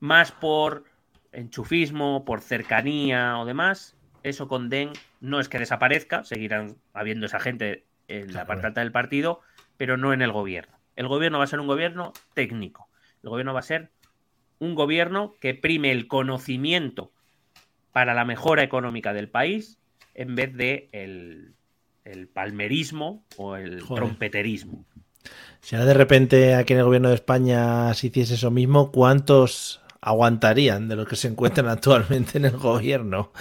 más por enchufismo, por cercanía o demás, eso con Den no es que desaparezca, seguirán habiendo esa gente en la parte alta del partido, pero no en el gobierno. El gobierno va a ser un gobierno técnico. El gobierno va a ser un gobierno que prime el conocimiento para la mejora económica del país en vez de el, palmerismo o el trompeterismo. Si ahora de repente aquí en el gobierno de España se hiciese eso mismo, ¿cuántos aguantarían de los que se encuentran actualmente en el gobierno?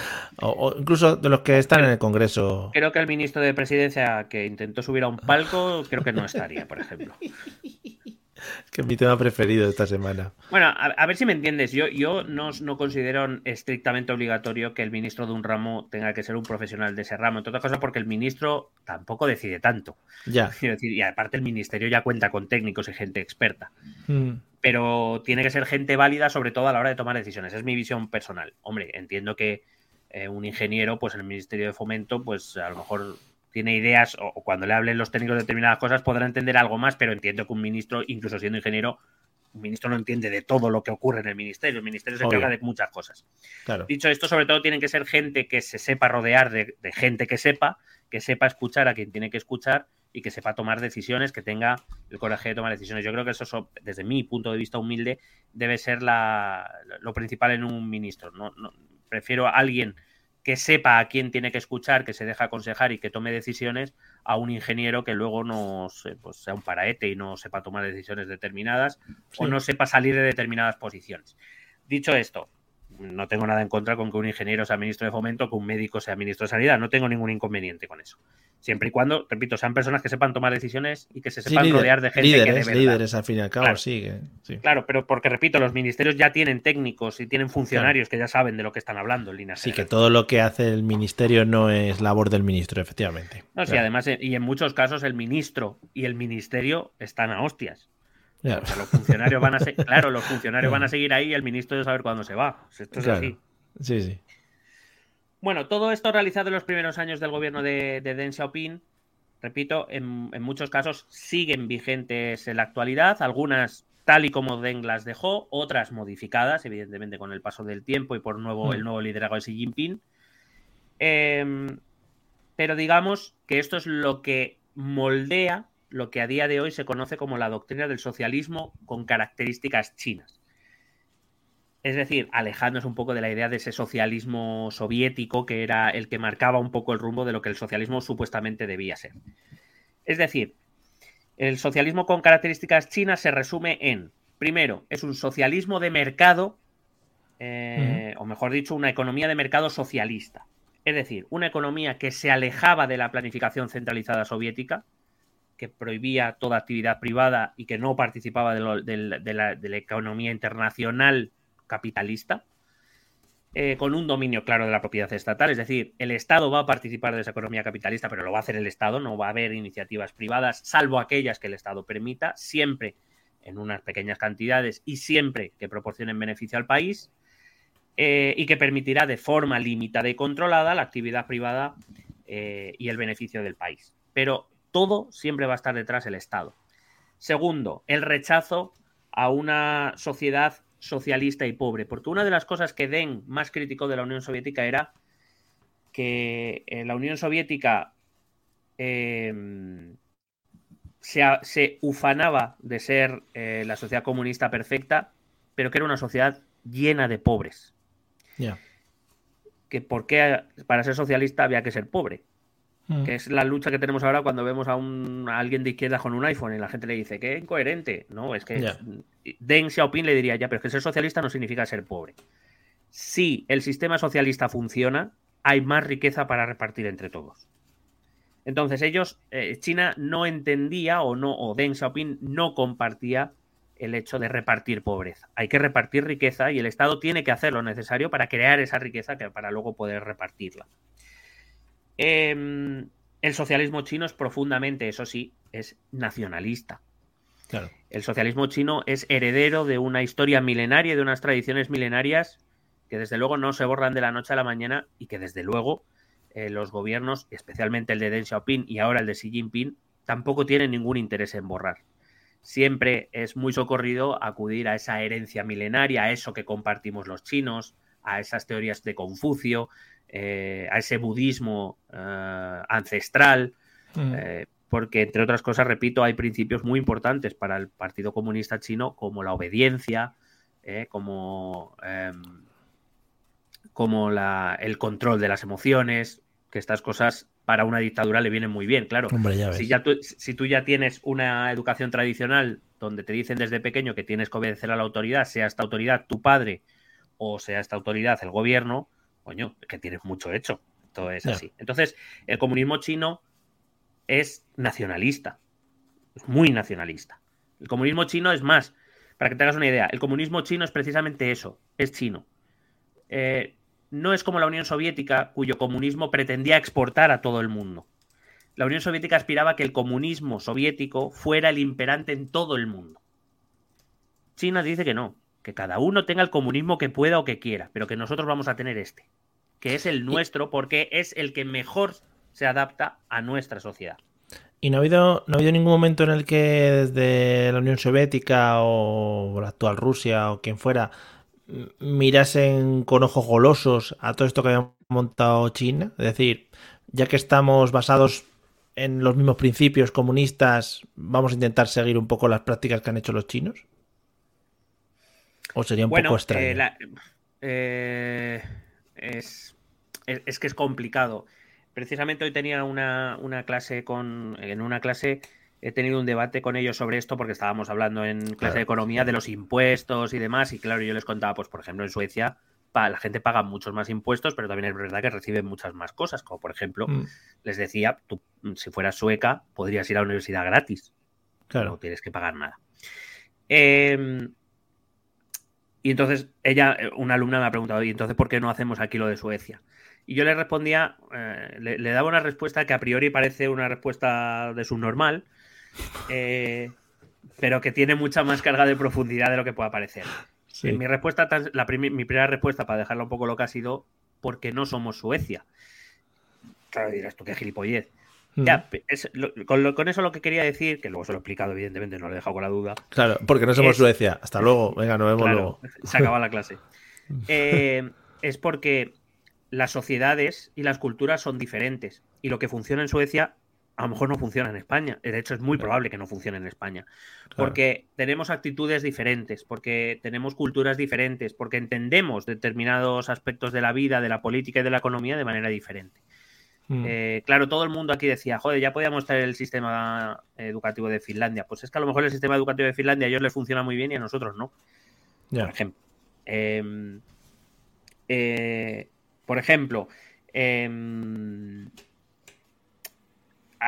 O, incluso de los que están en el Congreso. Creo que el ministro de Presidencia que intentó subir a un palco, creo que no estaría, por ejemplo. que es mi tema preferido esta semana. Bueno, a, ver si me entiendes. Yo, yo no, no, considero estrictamente obligatorio que el ministro de un ramo tenga que ser un profesional de ese ramo. Entre otras cosas, porque el ministro tampoco decide tanto. Ya. decir, y aparte, el ministerio ya cuenta con técnicos y gente experta. Hmm. Pero tiene que ser gente válida, sobre todo a la hora de tomar decisiones. Es mi visión personal. Hombre, entiendo que eh, un ingeniero, pues en el Ministerio de Fomento, pues a lo mejor tiene ideas o, cuando le hablen los técnicos de determinadas cosas podrá entender algo más, pero entiendo que un ministro, incluso siendo ingeniero, un ministro no entiende de todo lo que ocurre en el ministerio. El ministerio se encarga de muchas cosas. Dicho esto, sobre todo tienen que ser gente que se sepa rodear de, gente que sepa, que sepa escuchar a quien tiene que escuchar y que sepa tomar decisiones, que tenga el coraje de tomar decisiones. Yo creo que eso, desde mi punto de vista humilde, debe ser la, lo principal en un ministro. No, prefiero a alguien que sepa a quién tiene que escuchar, que se deja aconsejar y que tome decisiones, a un ingeniero que luego no pues sea un paraete y no sepa tomar decisiones determinadas o no sepa salir de determinadas posiciones. Dicho esto, no tengo nada en contra con que un ingeniero sea ministro de fomento, que un médico sea ministro de sanidad, no tengo ningún inconveniente con eso. Siempre y cuando, repito, sean personas que sepan tomar decisiones y que se sepan rodear de gente líderes, que líderes al fin y al cabo, claro, sí, Claro, pero porque repito, los ministerios ya tienen técnicos y tienen funcionarios que ya saben de lo que están hablando en línea Sí, que todo lo que hace el ministerio no es labor del ministro, efectivamente. No, sí, además, y en muchos casos el ministro y el ministerio están a hostias. los funcionarios van a claro, los funcionarios van a seguir ahí y el ministro debe saber cuándo se va. Esto es así. Sí, sí. Bueno, todo esto realizado en los primeros años del gobierno de, Deng Xiaoping, repito, en, muchos casos siguen vigentes en la actualidad, algunas tal y como Deng las dejó, otras modificadas, evidentemente con el paso del tiempo y por nuevo, el mm. nuevo liderazgo de Xi Jinping. Em, pero digamos que esto es lo que moldea lo que a día de hoy se conoce como la doctrina del socialismo con características chinas. Es decir, alejándose un poco de la idea de ese socialismo soviético que era el que marcaba un poco el rumbo de lo que el socialismo supuestamente debía ser. Es decir, el socialismo con características chinas se resume en, primero, es un socialismo de mercado, eh, o mejor dicho, una economía de mercado socialista. Es decir, una economía que se alejaba de la planificación centralizada soviética, que prohibía toda actividad privada y que no participaba de, la, economía internacional capitalista, eh, con un dominio claro de la propiedad estatal. Es decir, el Estado va a participar de esa economía capitalista, pero lo va a hacer el Estado, no va a haber iniciativas privadas, salvo aquellas que el Estado permita, siempre en unas pequeñas cantidades y siempre que proporcionen beneficio al país. Eh, y que permitirá de forma limitada y controlada la actividad privada eh, y el beneficio del país. Pero todo siempre va a estar detrás el Estado. Segundo, el rechazo a una sociedad socialista y pobre. Porque una de las cosas que Den más crítico de la Unión Soviética era que eh, la Unión Soviética em, se, ufanaba de ser eh, la sociedad comunista perfecta, pero que era una sociedad llena de pobres. Ya. Que por qué para ser socialista había que ser pobre. Mm. Que es la lucha que tenemos ahora cuando vemos a, un, alguien de izquierda con un iPhone y la gente le dice que incoherente. No, es que Deng Xiaoping le diría ya, pero es que ser socialista no significa ser pobre. Si el sistema socialista funciona, hay más riqueza para repartir entre todos. Entonces ellos, eh, China no entendía o no, o Deng Xiaoping no compartía el hecho de repartir pobreza. Hay que repartir riqueza y el Estado tiene que hacer lo necesario para crear esa riqueza que, para luego poder repartirla. Em, el socialismo chino es profundamente, eso sí, es nacionalista. El socialismo chino es heredero de una historia milenaria y de unas tradiciones milenarias que desde luego no se borran de la noche a la mañana y que desde luego eh, los gobiernos, especialmente el de Deng Xiaoping y ahora el de Xi Jinping, tampoco tienen ningún interés en borrar. Siempre es muy socorrido acudir a esa herencia milenaria, a eso que compartimos los chinos, a esas teorías de Confucio, eh, a ese budismo eh, ancestral, mm. eh, porque entre otras cosas, repito, hay principios muy importantes para el Partido Comunista Chino, como la obediencia, como, em, como el control de las emociones, que estas cosas para una dictadura le vienen muy bien, claro. si, ya tú, si tú ya tienes una educación tradicional donde te dicen desde pequeño que tienes que obedecer a la autoridad, sea esta autoridad tu padre o sea esta autoridad el gobierno, coño, que tienes mucho hecho. Todo es así. Entonces, el comunismo chino es nacionalista. Es muy nacionalista. El comunismo chino es más, para que te hagas una idea, el comunismo chino es precisamente eso, es chino. Eh, no es como la Unión Soviética, cuyo comunismo pretendía exportar a todo el mundo. La Unión Soviética aspiraba a que el comunismo soviético fuera el imperante en todo el mundo. China dice que no, que cada uno tenga el comunismo que pueda o que quiera, pero que nosotros vamos a tener este, que es el nuestro porque es el que mejor se adapta a nuestra sociedad. ¿Y no ha habido, no ha habido ningún momento en el que desde la Unión Soviética o la actual Rusia o quien fuera mirasen con ojos golosos a todo esto que ha montado China? Es decir, ya que estamos basados en los mismos principios comunistas, vamos a intentar seguir un poco las prácticas que han hecho los chinos? ¿O sería un poco extraño? Eh, es, es, que es complicado. Precisamente hoy tenía una, clase con. En una clase he tenido un debate con ellos sobre esto porque estábamos hablando en clase de economía de los impuestos y demás. Y claro, yo les contaba, pues, por ejemplo, en Suecia la gente paga muchos más impuestos, pero también es verdad que reciben muchas más cosas, como por ejemplo, mm. les decía, tú si fueras sueca podrías ir a la universidad gratis. Claro. No tienes que pagar nada. Em, y entonces ella, una alumna me ha preguntado, ¿y entonces por qué no hacemos aquí lo de Suecia? Y yo le respondía, eh, le, daba una respuesta que a priori parece una respuesta de subnormal, eh, pero que tiene mucha más carga de profundidad de lo que pueda parecer. Mi respuesta, la mi primera respuesta, para dejarla un poco loca, ha sido porque no somos Suecia. Claro, dirás tú qué gilipollez. Ya, con, eso lo que quería decir, que luego se lo he explicado, evidentemente, no lo he dejado con la duda. Claro, porque no somos Suecia. Hasta luego, venga, nos vemos luego. Se acaba la clase. Eh, es porque las sociedades y las culturas son diferentes. Y lo que funciona en Suecia a lo mejor no funciona en España. De hecho, es muy probable que no funcione en España. Porque tenemos actitudes diferentes, porque tenemos culturas diferentes, porque entendemos determinados aspectos de la vida, de la política y de la economía de manera diferente. Mm. Eh, claro, todo el mundo aquí decía, joder, ya podíamos tener el sistema educativo de Finlandia. Pues es que a lo mejor el sistema educativo de Finlandia a ellos les funciona muy bien y a nosotros no. Por ejemplo. Em, eh, por ejemplo, em,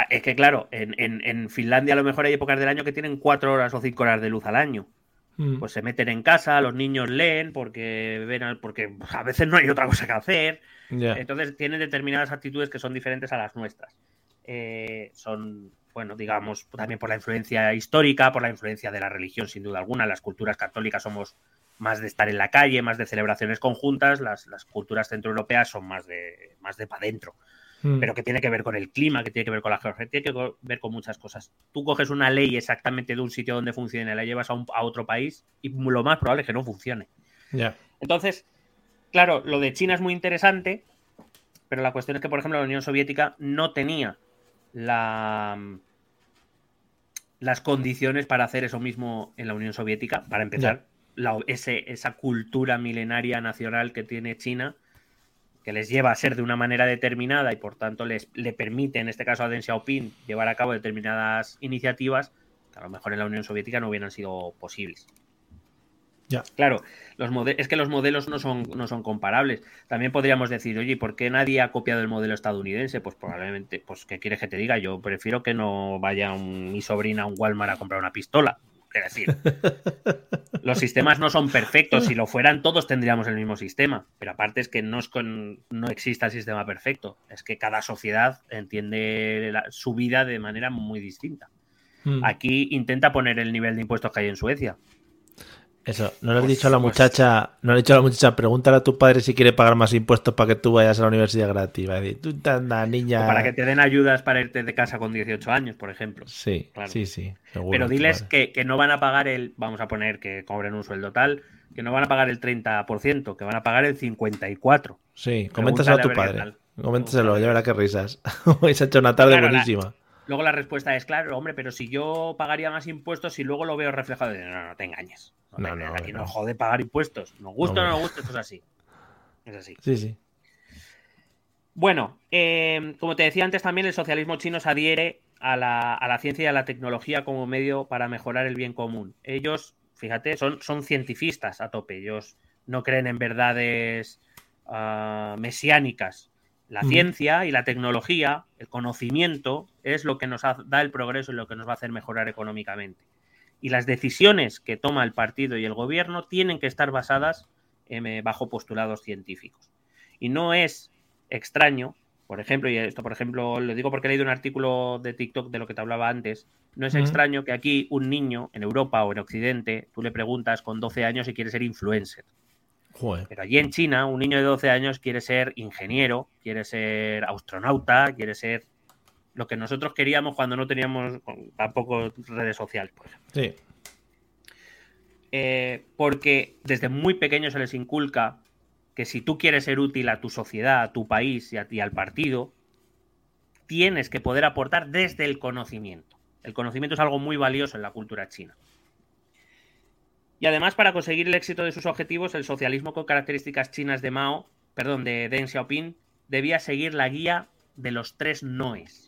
es que claro, en, Finlandia a lo mejor hay épocas del año que tienen cuatro horas o cinco horas de luz al año. Mm. Pues se meten en casa, los niños leen porque ven porque a veces no hay otra cosa que hacer. Entonces tienen determinadas actitudes que son diferentes a las nuestras. Eh, son, bueno, digamos, también por la influencia histórica, por la influencia de la religión, sin duda alguna. Las culturas católicas somos más de estar en la calle, más de celebraciones conjuntas. Las, las culturas centroeuropeas son más de, más de para adentro. Mm. pero que tiene que ver con el clima, que tiene que ver con la geografía, tiene que ver con muchas cosas. Tú coges una ley exactamente de un sitio donde funcione, la llevas a, un, a otro país y lo más probable es que no funcione. Entonces, claro, lo de China es muy interesante, pero la cuestión es que, por ejemplo, la Unión Soviética no tenía la, las condiciones para hacer eso mismo en la Unión Soviética. Para empezar, esa cultura milenaria nacional que tiene China que les lleva a ser de una manera determinada y por tanto les le permite, en este caso a Deng Xiaoping, llevar a cabo determinadas iniciativas que a lo mejor en la Unión Soviética no hubieran sido posibles. Ya. Claro, los es que los modelos no son, no son comparables. También podríamos decir, oye, ¿por qué nadie ha copiado el modelo estadounidense? Pues probablemente, pues, ¿qué quieres que te diga? Yo prefiero que no vaya mi sobrina a un Walmart a comprar una pistola. Es decir, los sistemas no son perfectos. Si lo fueran, todos tendríamos el mismo sistema. Pero aparte es que no, es con, no existe el sistema perfecto. Es que cada sociedad entiende su vida de manera muy distinta. Hmm. Aquí intenta poner el nivel de impuestos que hay en Suecia. Eso, no le has dicho a la muchacha, no le he dicho a la muchacha, pregúntale a tu padre si quiere pagar más impuestos para que tú vayas a la universidad gratis. Va a decir, tú niña. para que te den ayudas para irte de casa con 18 años, por ejemplo. Sí, sí, sí. Pero diles que, no van a pagar el, vamos a poner que cobren un sueldo tal, que no van a pagar el 30%, que van a pagar el 54%. Sí, coméntaselo a tu padre. Coméntaselo, ya verá qué risas. Hoy se ha hecho una tarde buenísima. luego la respuesta es, claro, hombre, pero si yo pagaría más impuestos y luego lo veo reflejado, no, no te engañes. No, no, aquí no. jode pagar impuestos. Nos gusta o no nos gusta, esto es así. Es así. Sí, sí. Bueno, eh, como te decía antes también, el socialismo chino se adhiere a la, ciencia y a la tecnología como medio para mejorar el bien común. Ellos, fíjate, son, son cientifistas a tope. Ellos no creen en verdades ah, mesiánicas. La ciencia y la tecnología, el conocimiento, es lo que nos da el progreso y lo que nos va a hacer mejorar económicamente y las decisiones que toma el partido y el gobierno tienen que estar basadas eh, bajo postulados científicos. Y no es extraño, por ejemplo, y esto por ejemplo lo digo porque he leído un artículo de TikTok de lo que te hablaba antes, no es extraño que aquí un niño en Europa o en Occidente, tú le preguntas con 12 años si quiere ser influencer. Pero allí en China, un niño de 12 años quiere ser ingeniero, quiere ser astronauta, quiere ser lo que nosotros queríamos cuando no teníamos tampoco redes sociales, por ejemplo. Sí. Eh, porque desde muy pequeño se les inculca que si tú quieres ser útil a tu sociedad, a tu país y, a, ti al partido, tienes que poder aportar desde el conocimiento. El conocimiento es algo muy valioso en la cultura china. Y además, para conseguir el éxito de sus objetivos, el socialismo con características chinas de Mao, perdón, de Deng Xiaoping, debía seguir la guía de los tres noes.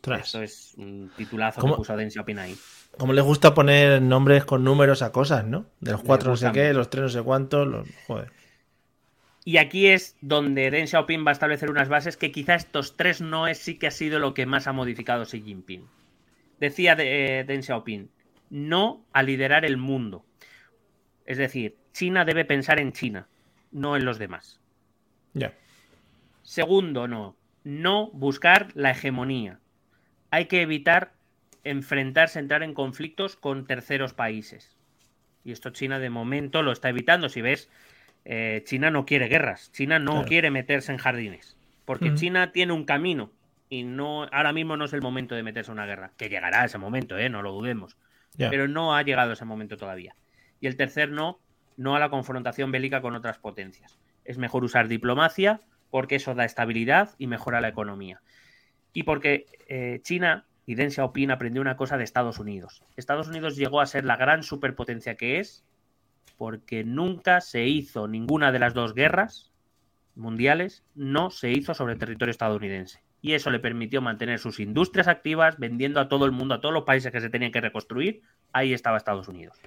Ostras. Esto es un titulazo ¿Cómo? que puso Deng Xiaoping ahí. Como le gusta poner nombres con números a cosas, ¿no? De los cuatro no sé qué, los tres no sé cuántos, los... Joder. Y aquí es donde Deng Xiaoping va a establecer unas bases que quizá estos tres noes sí que ha sido lo que más ha modificado Xi Jinping. Decía de, eh, Deng Xiaoping, no a liderar el mundo. Es decir, China debe pensar en China, no en los demás. Ya. Segundo, no. No buscar la hegemonía. Hay que evitar enfrentarse, entrar en conflictos con terceros países. Y esto China de momento lo está evitando. Si ves, eh, China no quiere guerras. China no Claro. quiere meterse en jardines. Porque Ujú. China tiene un camino. Y no, ahora mismo no es el momento de meterse en una guerra. Que llegará ese momento, ¿eh? no lo dudemos. Pero no ha llegado ese momento todavía. Y el tercer no, no a la confrontación bélica con otras potencias. Es mejor usar diplomacia porque eso da estabilidad y mejora la economía. Y porque eh, China y Deng Xiaoping aprendió una cosa de Estados Unidos. Estados Unidos llegó a ser la gran superpotencia que es porque nunca se hizo ninguna de las dos guerras mundiales, no se hizo sobre el territorio estadounidense. Y eso le permitió mantener sus industrias activas, vendiendo a todo el mundo, a todos los países que se tenían que reconstruir. Ahí estaba Estados Unidos.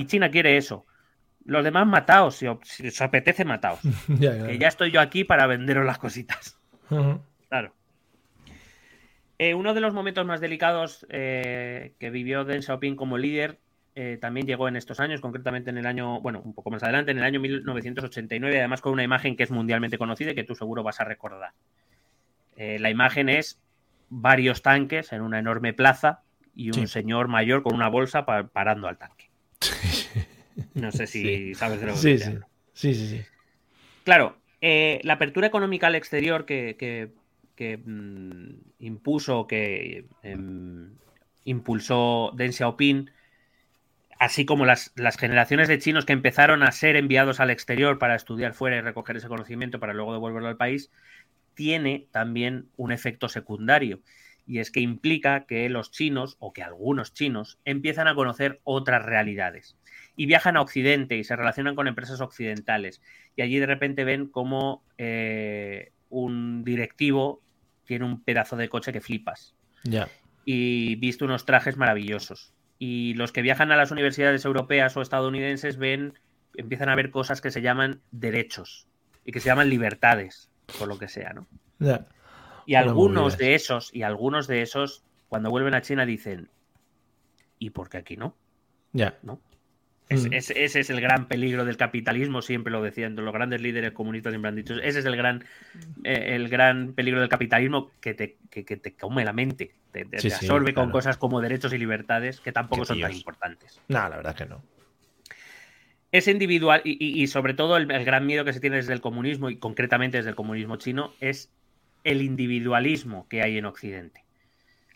Y China quiere eso. Los demás mataos, si, os- si os apetece mataos. Que ya estoy yo aquí para venderos las cositas. Claro. Eh, uno de los momentos más delicados eh, que vivió Deng Xiaoping como líder eh, también llegó en estos años, concretamente en el año, bueno, un poco más adelante, en el año 1989, además con una imagen que es mundialmente conocida y que tú seguro vas a recordar. La imagen es varios tanques en una enorme plaza y un Sí. señor mayor con una bolsa pa- parando al tanque. No sé si Sí. sabes de lo que Sí, sí. Sí, sí. Claro, la apertura económica al exterior que, que- que, mm, impuso, que em, impulsó Deng Xiaoping, así como las, las generaciones de chinos que empezaron a ser enviados al exterior para estudiar fuera y recoger ese conocimiento para luego devolverlo al país, tiene también un efecto secundario. Y es que implica que los chinos, o que algunos chinos, empiezan a conocer otras realidades. Y viajan a Occidente y se relacionan con empresas occidentales y allí de repente ven como eh, un directivo tiene un pedazo de coche que flipas Ya. y viste unos trajes maravillosos. Y los que viajan a las universidades europeas o estadounidenses ven, empiezan a ver cosas que se llaman derechos y que se llaman libertades, por lo que sea, ¿no? Ya. Y algunos de esos, y algunos de esos, cuando vuelven a China dicen, ¿y por qué aquí no? Ya. Es- Mm. es- ese es el gran peligro del capitalismo, siempre lo decían los grandes líderes comunistas siempre han dicho. Ese es el gran, eh, el gran peligro del capitalismo que te, que, que te come la mente, te, te- Sí, te sí, absorbe con claro. cosas como derechos y libertades que tampoco son tan importantes. No, la verdad es que no. Es individual y, y- y sobre todo el, el gran miedo que se tiene desde el comunismo y concretamente desde el comunismo chino es el individualismo que hay en Occidente.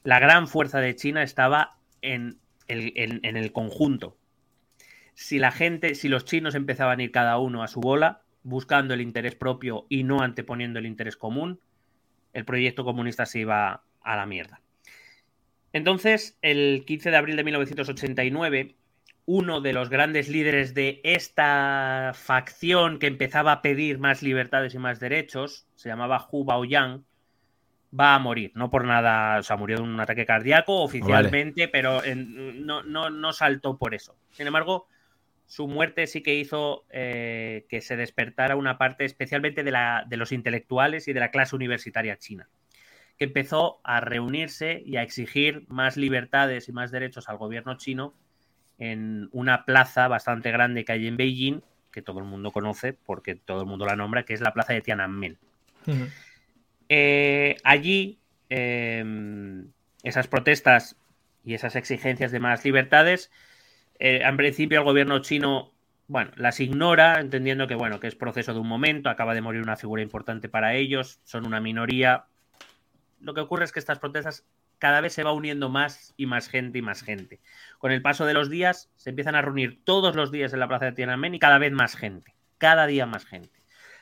La gran fuerza de China estaba en el, en- en el conjunto. Si la gente, si los chinos empezaban a ir cada uno a su bola, buscando el interés propio y no anteponiendo el interés común, el proyecto comunista se iba a la mierda. Entonces, el 15 de abril de 1989, uno de los grandes líderes de esta facción que empezaba a pedir más libertades y más derechos, se llamaba Hu Baoyang, va a morir. No por nada, o sea, murió de un ataque cardíaco oficialmente, pero en- no, no, no saltó por eso. Sin embargo, su muerte sí que hizo eh, que se despertara una parte especialmente de, la, de los intelectuales y de la clase universitaria china, que empezó a reunirse y a exigir más libertades y más derechos al gobierno chino en una plaza bastante grande que hay en Beijing, que todo el mundo conoce porque todo el mundo la nombra, que es la plaza de Tiananmen. Eh, allí, eh, esas protestas y esas exigencias de más libertades, eh, en principio el gobierno chino, bueno, las ignora, entendiendo que, bueno, que es proceso de un momento, acaba de morir una figura importante para ellos, son una minoría. Lo que ocurre es que estas protestas cada vez se va uniendo más y más gente y más gente. Con el paso de los días, se empiezan a reunir todos los días en la plaza de Tiananmen y cada vez más gente, cada día más gente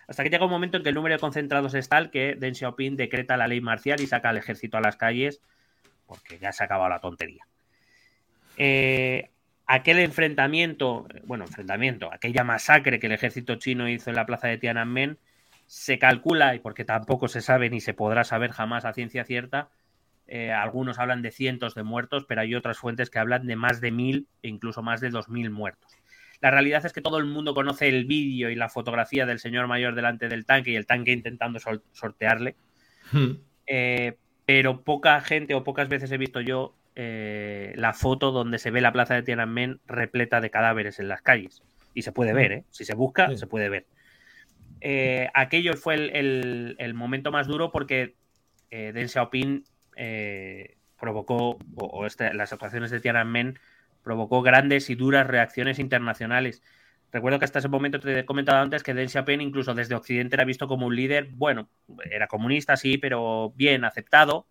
Hasta que llega un momento en que el número de concentrados es tal que Deng Xiaoping decreta la ley marcial y saca al ejército a las calles porque ya se ha acabado la tontería. Eh, aquel enfrentamiento, bueno, enfrentamiento, aquella masacre que el ejército chino hizo en la plaza de Tiananmen, se calcula, y porque tampoco se sabe ni se podrá saber jamás a ciencia cierta, eh, algunos hablan de cientos de muertos, pero hay otras fuentes que hablan de más de mil e incluso más de dos mil muertos. La realidad es que todo el mundo conoce el vídeo y la fotografía del señor mayor delante del tanque y el tanque intentando sortearle. Hmm. Eh, pero poca gente o pocas veces he visto yo eh, la foto donde se ve la plaza de Tiananmen repleta de cadáveres en las calles. Y se puede ver, ¿eh? Si se busca, se puede ver. Eh, aquello fue el, momento más duro porque Deng Xiaoping provocó, o, este, las actuaciones de Tiananmen provocó grandes y duras reacciones internacionales. Recuerdo que hasta ese momento te he comentado antes que Deng Xiaoping incluso desde Occidente era visto como un líder, bueno, era comunista, sí, pero bien aceptado,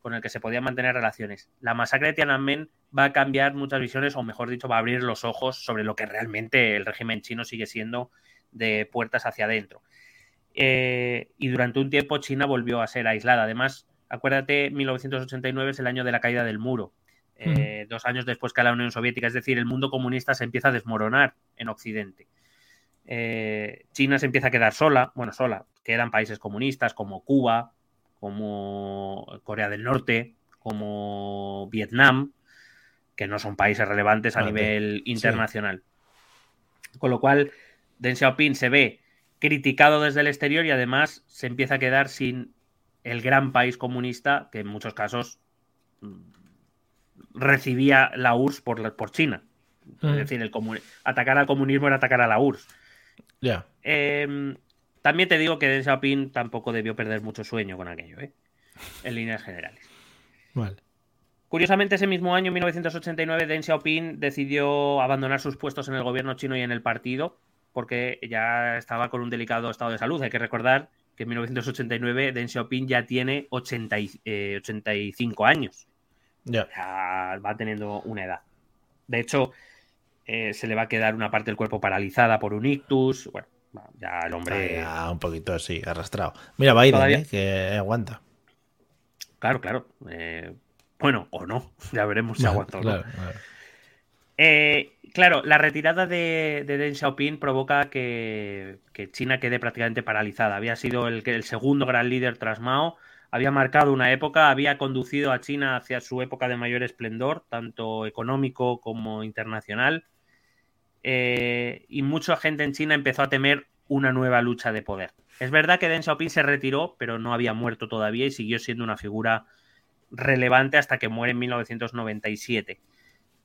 con el que se podían mantener relaciones. La masacre de Tiananmen va a cambiar muchas visiones, o mejor dicho, va a abrir los ojos sobre lo que realmente el régimen chino sigue siendo de puertas hacia adentro. Eh, y durante un tiempo China volvió a ser aislada. Además, acuérdate, 1989 es el año de la caída del muro. Eh, dos años después que la Unión Soviética, es decir, el mundo comunista se empieza a desmoronar en Occidente. Eh, China se empieza a quedar sola, bueno, sola, quedan países comunistas como Cuba, como Corea del Norte, como Vietnam, que no son países relevantes a nivel internacional. Con lo cual, Deng Xiaoping se ve criticado desde el exterior y además se empieza a quedar sin el gran país comunista que en muchos casos mm, recibía la URSS por, por China. Es mm. decir, el atacar al comunismo era atacar a la URSS. Em, también te digo que Deng Xiaoping tampoco debió perder mucho sueño con aquello, ¿eh? en líneas generales. Vale. Curiosamente, ese mismo año, 1989, Deng Xiaoping decidió abandonar sus puestos en el gobierno chino y en el partido porque ya estaba con un delicado estado de salud. Hay que recordar que en 1989 Deng Xiaoping ya tiene 85 eh, años. Ya. va teniendo una edad. De hecho, eh, se le va a quedar una parte del cuerpo paralizada por un ictus. Bueno, ya el hombre. un poquito así, arrastrado. Mira, Biden, ¿eh? que aguanta. Claro, claro. Eh, bueno, o no. Ya veremos si aguanta claro, Claro. la retirada de, Deng Xiaoping provoca que, China quede prácticamente paralizada. Había sido el, el segundo gran líder tras Mao había marcado una época, había conducido a China hacia su época de mayor esplendor, tanto económico como internacional. Eh, y mucha gente en China empezó a temer una nueva lucha de poder. Es verdad que Deng Xiaoping se retiró, pero no había muerto todavía y siguió siendo una figura relevante hasta que muere en 1997.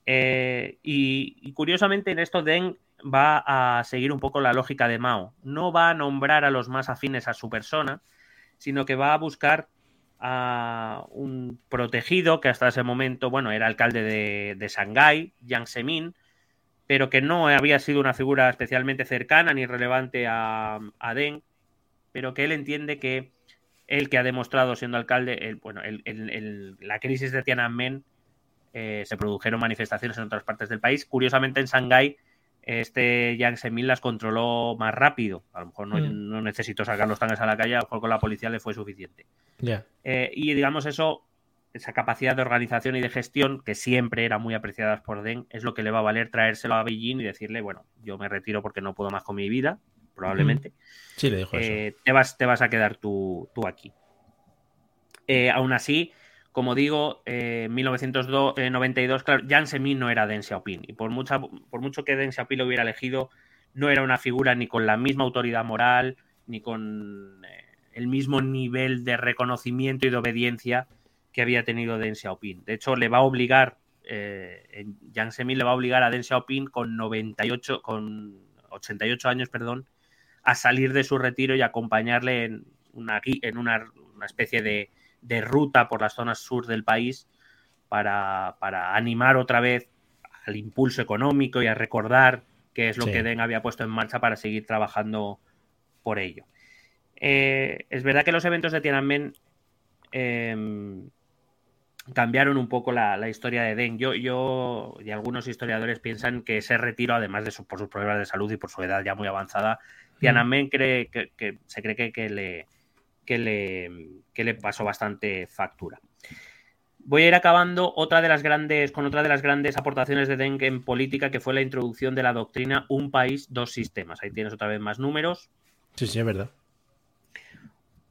Eh, y, curiosamente en esto Deng va a seguir un poco la lógica de Mao. No va a nombrar a los más afines a su persona, sino que va a buscar a un protegido que hasta ese momento, bueno, era alcalde de, de Shanghái, Jiang Zemin, pero que no había sido una figura especialmente cercana ni relevante a, a Deng, pero que él entiende que él que ha demostrado siendo alcalde, el, bueno, el, la crisis de Tiananmen eh, se produjeron manifestaciones en otras partes del país. Curiosamente, en Shanghái, este Yang Zemin las controló más rápido. A lo mejor no, mm. no necesitó sacar los tanques a la calle, a lo mejor con la policía le fue suficiente. Eh, y digamos eso, esa capacidad de organización y de gestión, que siempre era muy apreciada por Deng, es lo que le va a valer traérselo a Beijing y decirle, bueno, yo me retiro porque no puedo más con mi vida, probablemente. Sí, le dijo eh, Te, vas, te vas a quedar tú, tú aquí. Eh, aún así, como digo, en 1992, claro, Jiang Zemin no era Deng Xiaoping. Y por, mucha, por mucho que Deng Xiaoping lo hubiera elegido, no era una figura ni con la misma autoridad moral, ni con el mismo nivel de reconocimiento y de obediencia que había tenido Deng Xiaoping. De hecho, le va a obligar, eh, Jiang Zemin le va a obligar a Deng Xiaoping con 98, con 88 años, perdón, a salir de su retiro y acompañarle en una, en una, especie de, ruta por las zonas sur del país para, animar otra vez al impulso económico y a recordar qué es lo que Deng había puesto en marcha para seguir trabajando por ello. Eh, es verdad que los eventos de Tiananmen em, cambiaron un poco la, historia de Deng. Yo, yo y algunos historiadores piensan que ese retiro, además de por sus problemas de salud y por su edad ya muy avanzada, Tiananmen cree que, se cree que, le, que, le, que le pasó bastante factura. Voy a ir acabando otra de las grandes, con otra de las grandes aportaciones de Deng en política, que fue la introducción de la doctrina un país, dos sistemas. Ahí tienes otra vez más números. Sí, sí, es verdad.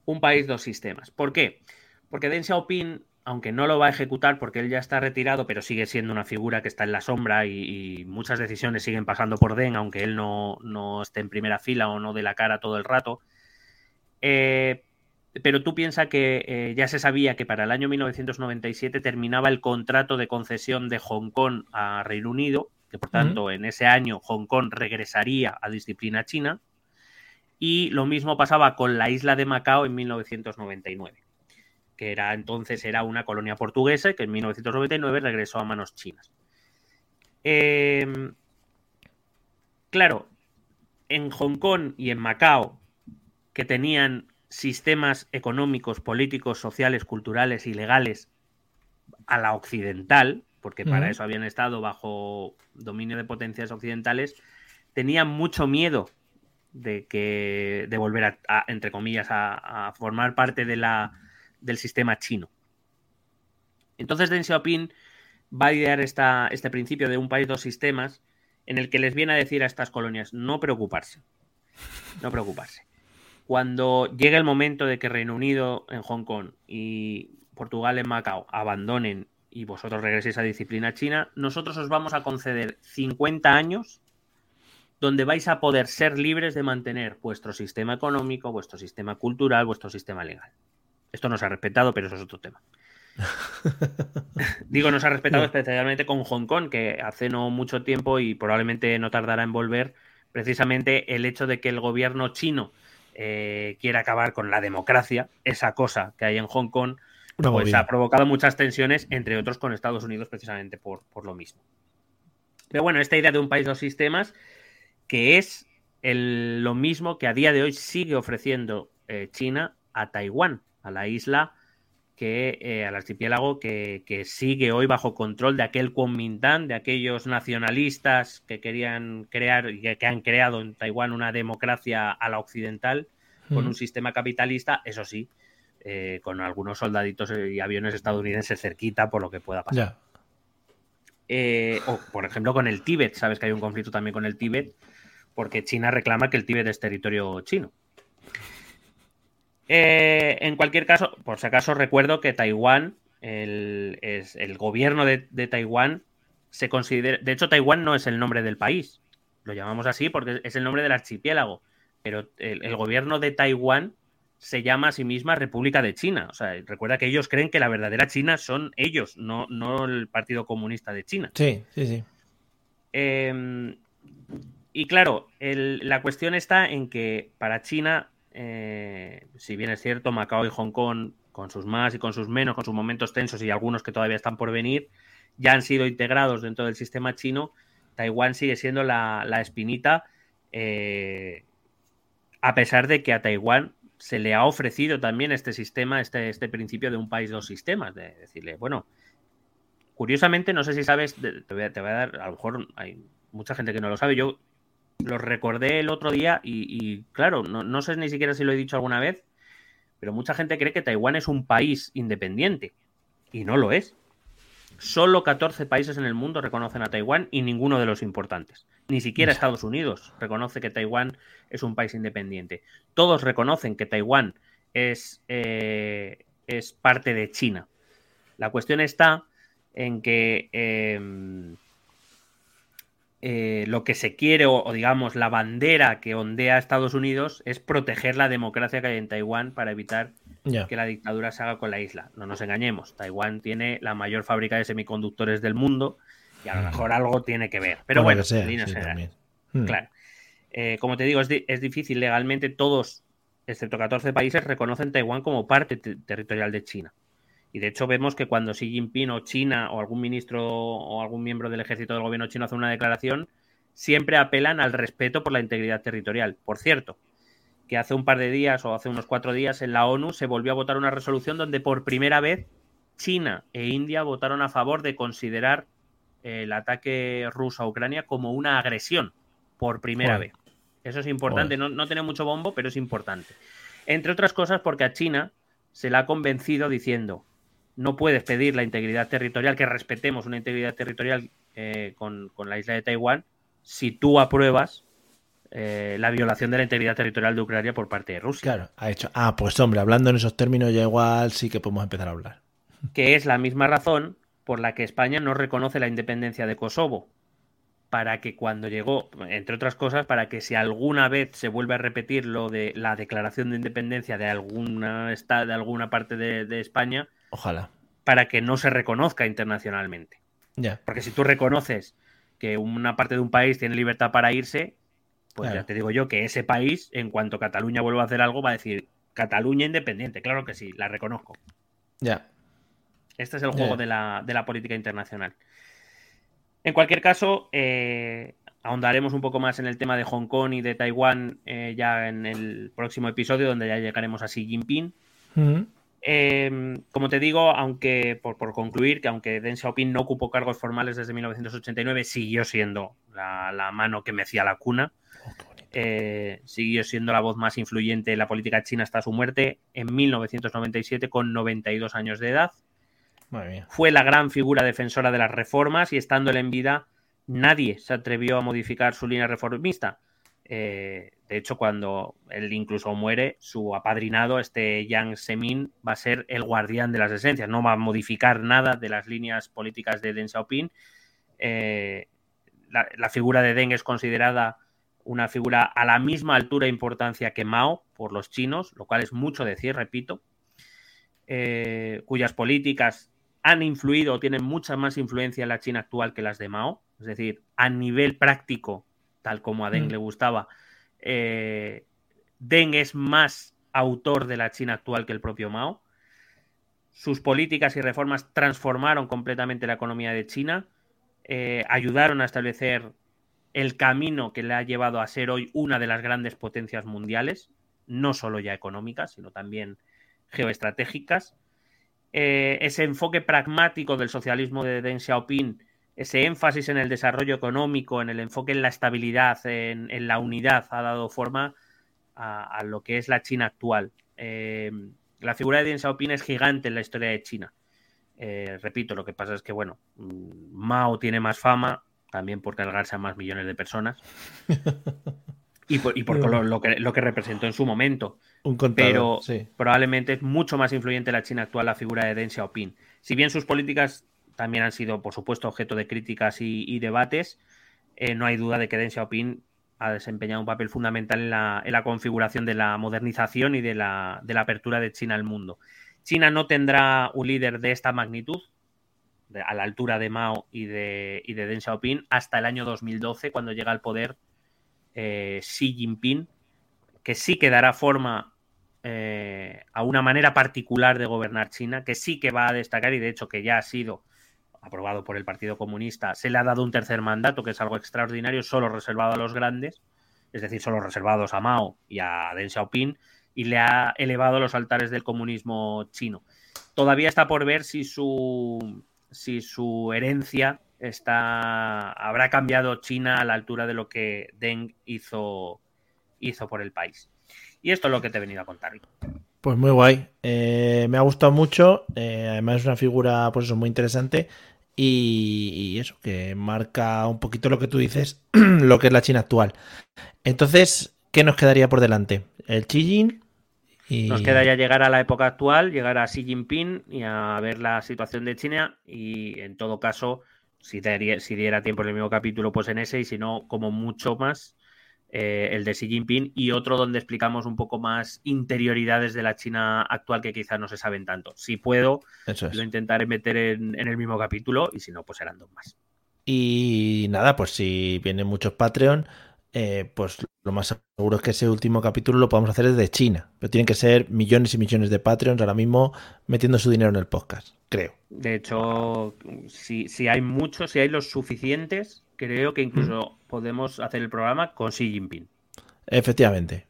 Un país, dos sistemas. ¿Por qué? Porque Deng Xiaoping aunque no lo va a ejecutar porque él ya está retirado, pero sigue siendo una figura que está en la sombra y, muchas decisiones siguen pasando por Den, aunque él no, esté en primera fila o no de la cara todo el rato. Eh, pero tú piensas que eh, ya se sabía que para el año 1997 terminaba el contrato de concesión de Hong Kong a Reino Unido, que por tanto en ese año Hong Kong regresaría a disciplina china, y lo mismo pasaba con la isla de Macao en 1999 que era entonces era una colonia portuguesa que en 1999 regresó a manos chinas. Em, claro, en Hong Kong y en Macao, que tenían sistemas económicos, políticos, sociales, culturales y legales a la occidental, porque para eso habían estado bajo dominio de potencias occidentales, tenían mucho miedo de que de volver a, entre comillas a formar parte de la del sistema chino. Entonces Deng Xiaoping va a idear este principio de un país, dos sistemas, en el que les viene a decir a estas colonias, no preocuparse, no preocuparse. Cuando llegue el momento de que Reino Unido en Hong Kong y Portugal en Macao abandonen y vosotros regreséis a disciplina china, nosotros os vamos a conceder 50 años donde vais a poder ser libres de mantener vuestro sistema económico, vuestro sistema cultural, vuestro sistema legal. Esto no se ha respetado, pero eso es otro tema. Digo, no se ha respetado especialmente con Hong Kong, que hace no mucho tiempo y probablemente no tardará en volver, precisamente el hecho de que el gobierno chino eh, quiera acabar con la democracia, esa cosa que hay en Hong Kong, pues ha provocado muchas tensiones, entre otros con Estados Unidos, precisamente por, lo mismo. Pero bueno, esta idea de un país, dos sistemas, que es lo mismo que a día de hoy sigue ofreciendo eh, China a Taiwán a la isla que eh, al archipiélago que, sigue hoy bajo control de aquel Kuomintang, de aquellos nacionalistas que querían crear y que, han creado en Taiwán una democracia a la occidental con un sistema capitalista, eso sí, eh, con algunos soldaditos y aviones estadounidenses cerquita por lo que pueda pasar. Eh, o por ejemplo con el Tíbet, sabes que hay un conflicto también con el Tíbet, porque China reclama que el Tíbet es territorio chino. Eh, en cualquier caso, por si acaso recuerdo que Taiwán, el, es, el gobierno de, Taiwán se considera, de hecho Taiwán no es el nombre del país, lo llamamos así porque es el nombre del archipiélago, pero el, gobierno de Taiwán se llama a sí misma República de China. O sea, recuerda que ellos creen que la verdadera China son ellos, no, no el Partido Comunista de China. Sí, sí, sí. Em, y claro, la cuestión está en que para China eh, si bien es cierto, Macao y Hong Kong, con sus más y con sus menos, con sus momentos tensos y algunos que todavía están por venir, ya han sido integrados dentro del sistema chino, Taiwán sigue siendo la, espinita, eh, a pesar de que a Taiwán se le ha ofrecido también este sistema, este, este principio de un país, dos sistemas, de decirle, bueno, curiosamente, no sé si sabes, te voy, a, te voy a dar, a lo mejor hay mucha gente que no lo sabe, yo lo recordé el otro día y, claro, no, sé ni siquiera si lo he dicho alguna vez, pero mucha gente cree que Taiwán es un país independiente y no lo es. Solo 14 países en el mundo reconocen a Taiwán y ninguno de los importantes. Ni siquiera Estados Unidos reconoce que Taiwán es un país independiente. Todos reconocen que Taiwán es, eh, es parte de China. La cuestión está en que em, eh, lo que se quiere, o, digamos, la bandera que ondea a Estados Unidos es proteger la democracia que hay en Taiwán para evitar que la dictadura se haga con la isla. No nos engañemos, Taiwán tiene la mayor fábrica de semiconductores del mundo y a lo mejor algo tiene que ver. Pero bueno, hmm. Claro. Eh, como te digo, es, es, difícil legalmente, todos, excepto 14 países, reconocen Taiwán como parte territorial de China. Y de hecho vemos que cuando Xi Jinping o China o algún ministro o algún miembro del ejército del gobierno chino hace una declaración, siempre apelan al respeto por la integridad territorial. Por cierto, que hace un par de días o hace unos cuatro días en la ONU se volvió a votar una resolución donde por primera vez China e India votaron a favor de considerar el ataque ruso a Ucrania como una agresión por primera vez. Eso es importante, no, no tiene mucho bombo, pero es importante. Entre otras cosas porque a China se la ha convencido diciendo, no puedes pedir la integridad territorial, que respetemos una integridad territorial eh, con, la isla de Taiwán, si tú apruebas eh, la violación de la integridad territorial de Ucrania por parte de Rusia. Claro, ha hecho. Ah, pues hombre, hablando en esos términos ya igual sí que podemos empezar a hablar. Que es la misma razón por la que España no reconoce la independencia de Kosovo. Para que cuando llegó, entre otras cosas, para que si alguna vez se vuelve a repetir lo de la declaración de independencia de alguna, de alguna parte de España, Ojalá. Para que no se reconozca internacionalmente. Ya. Porque si tú reconoces que una parte de un país tiene libertad para irse, pues ya te digo yo que ese país, en cuanto Cataluña vuelva a hacer algo, va a decir Cataluña independiente. Claro que sí, la reconozco. Ya. Este es el juego de, la, política internacional. En cualquier caso, eh, ahondaremos un poco más en el tema de Hong Kong y de Taiwán eh, ya en el próximo episodio, donde ya llegaremos a Xi Jinping. Em, como te digo, aunque por, concluir, que aunque Deng Xiaoping no ocupó cargos formales desde 1989, siguió siendo la, mano que mecía la cuna. Oh, eh, siguió siendo la voz más influyente en la política china hasta su muerte en 1997 con 92 años de edad. Fue la gran figura defensora de las reformas y estando en vida nadie se atrevió a modificar su línea reformista. Eh, de hecho, cuando él incluso muere, su apadrinado, este Yang Semin, va a ser el guardián de las esencias. No va a modificar nada de las líneas políticas de Deng Xiaoping. Eh, la, figura de Deng es considerada una figura a la misma altura e importancia que Mao por los chinos, lo cual es mucho decir, repito, eh, cuyas políticas han influido o tienen mucha más influencia en la China actual que las de Mao. Es decir, a nivel práctico tal como a Deng mm. le gustaba. Eh, Deng es más autor de la China actual que el propio Mao. Sus políticas y reformas transformaron completamente la economía de China, eh, ayudaron a establecer el camino que le ha llevado a ser hoy una de las grandes potencias mundiales, no solo ya económicas, sino también geoestratégicas. Eh, ese enfoque pragmático del socialismo de Deng Xiaoping ese énfasis en el desarrollo económico, en el enfoque en la estabilidad, en, la unidad, ha dado forma a, lo que es la China actual. Eh, la figura de Deng Xiaoping es gigante en la historia de China. Eh, repito, lo que pasa es que, bueno, mm, Mao tiene más fama, también por cargarse a más millones de personas. y por, lo, que, lo, que, representó en su momento. Un Pero probablemente es mucho más influyente la China actual la figura de Deng Xiaoping. Si bien sus políticas también han sido, por supuesto, objeto de críticas y, debates. Eh, no hay duda de que Deng Xiaoping ha desempeñado un papel fundamental en la, configuración de la modernización y de la, apertura de China al mundo. China no tendrá un líder de esta magnitud, a la altura de Mao y de, y de Deng Xiaoping, hasta el año 2012, cuando llega al poder eh, Xi Jinping, que sí que dará forma eh, a una manera particular de gobernar China, que sí que va a destacar y de hecho que ya ha sido aprobado por el Partido Comunista, se le ha dado un tercer mandato, que es algo extraordinario, solo reservado a los grandes, es decir, solo reservados a Mao y a Deng Xiaoping, y le ha elevado los altares del comunismo chino. Todavía está por ver si su, si su herencia está, habrá cambiado China a la altura de lo que Deng hizo, hizo por el país. Y esto es lo que te he venido a contar. Pues muy guay. Eh, me ha gustado mucho. Eh, además es una figura, pues eso, muy interesante. Y, eso, que marca un poquito lo que tú dices, lo que es la China actual. Entonces, ¿qué nos quedaría por delante? El Xi Jinping. Nos queda ya llegar a la época actual, llegar a Xi Jinping y a ver la situación de China y en todo caso, si, si diera tiempo en el mismo capítulo, pues en ese y si no, como mucho más, eh, el de Xi Jinping, y otro donde explicamos un poco más interioridades de la China actual que quizás no se saben tanto. Si puedo, lo intentaré meter en, el mismo capítulo y si no, pues serán dos más. Y nada, pues si vienen muchos Patreon, eh, pues lo más seguro es que ese último capítulo lo podamos hacer desde China. Pero tienen que ser millones y millones de Patreons ahora mismo metiendo su dinero en el podcast, creo. De hecho, si, si hay muchos, si hay los suficientes, creo que incluso podemos hacer el programa con Xi Jinping. Efectivamente.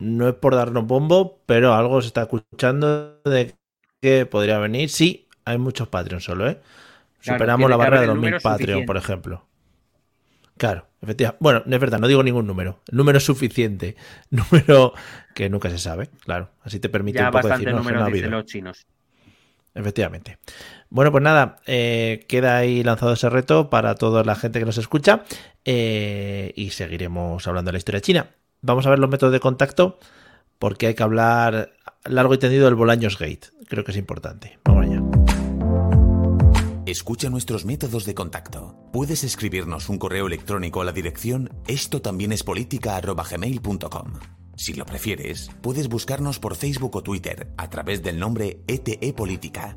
no es por darnos bombo, pero algo se está escuchando de que podría venir. Sí, hay muchos Patreons solo, ¿eh? Superamos la barra de los mil Patreon, por ejemplo. Claro, efectivamente. Bueno, es verdad, no digo ningún número. número suficiente. Número que nunca se sabe, claro. Así te permite ya un poco decir, no, número no ha dicen los chinos. Efectivamente. Bueno, pues nada, eh, queda ahí lanzado ese reto para toda la gente que nos escucha eh, y seguiremos hablando de la historia china. Vamos a ver los métodos de contacto porque hay que hablar largo y tendido del Bolaños Gate. Creo que es importante. Vamos allá. Escucha nuestros métodos de contacto. Puedes escribirnos un correo electrónico a la dirección esto también es política@gmail.com. Si lo prefieres, puedes buscarnos por Facebook o Twitter a través del nombre ETE Política.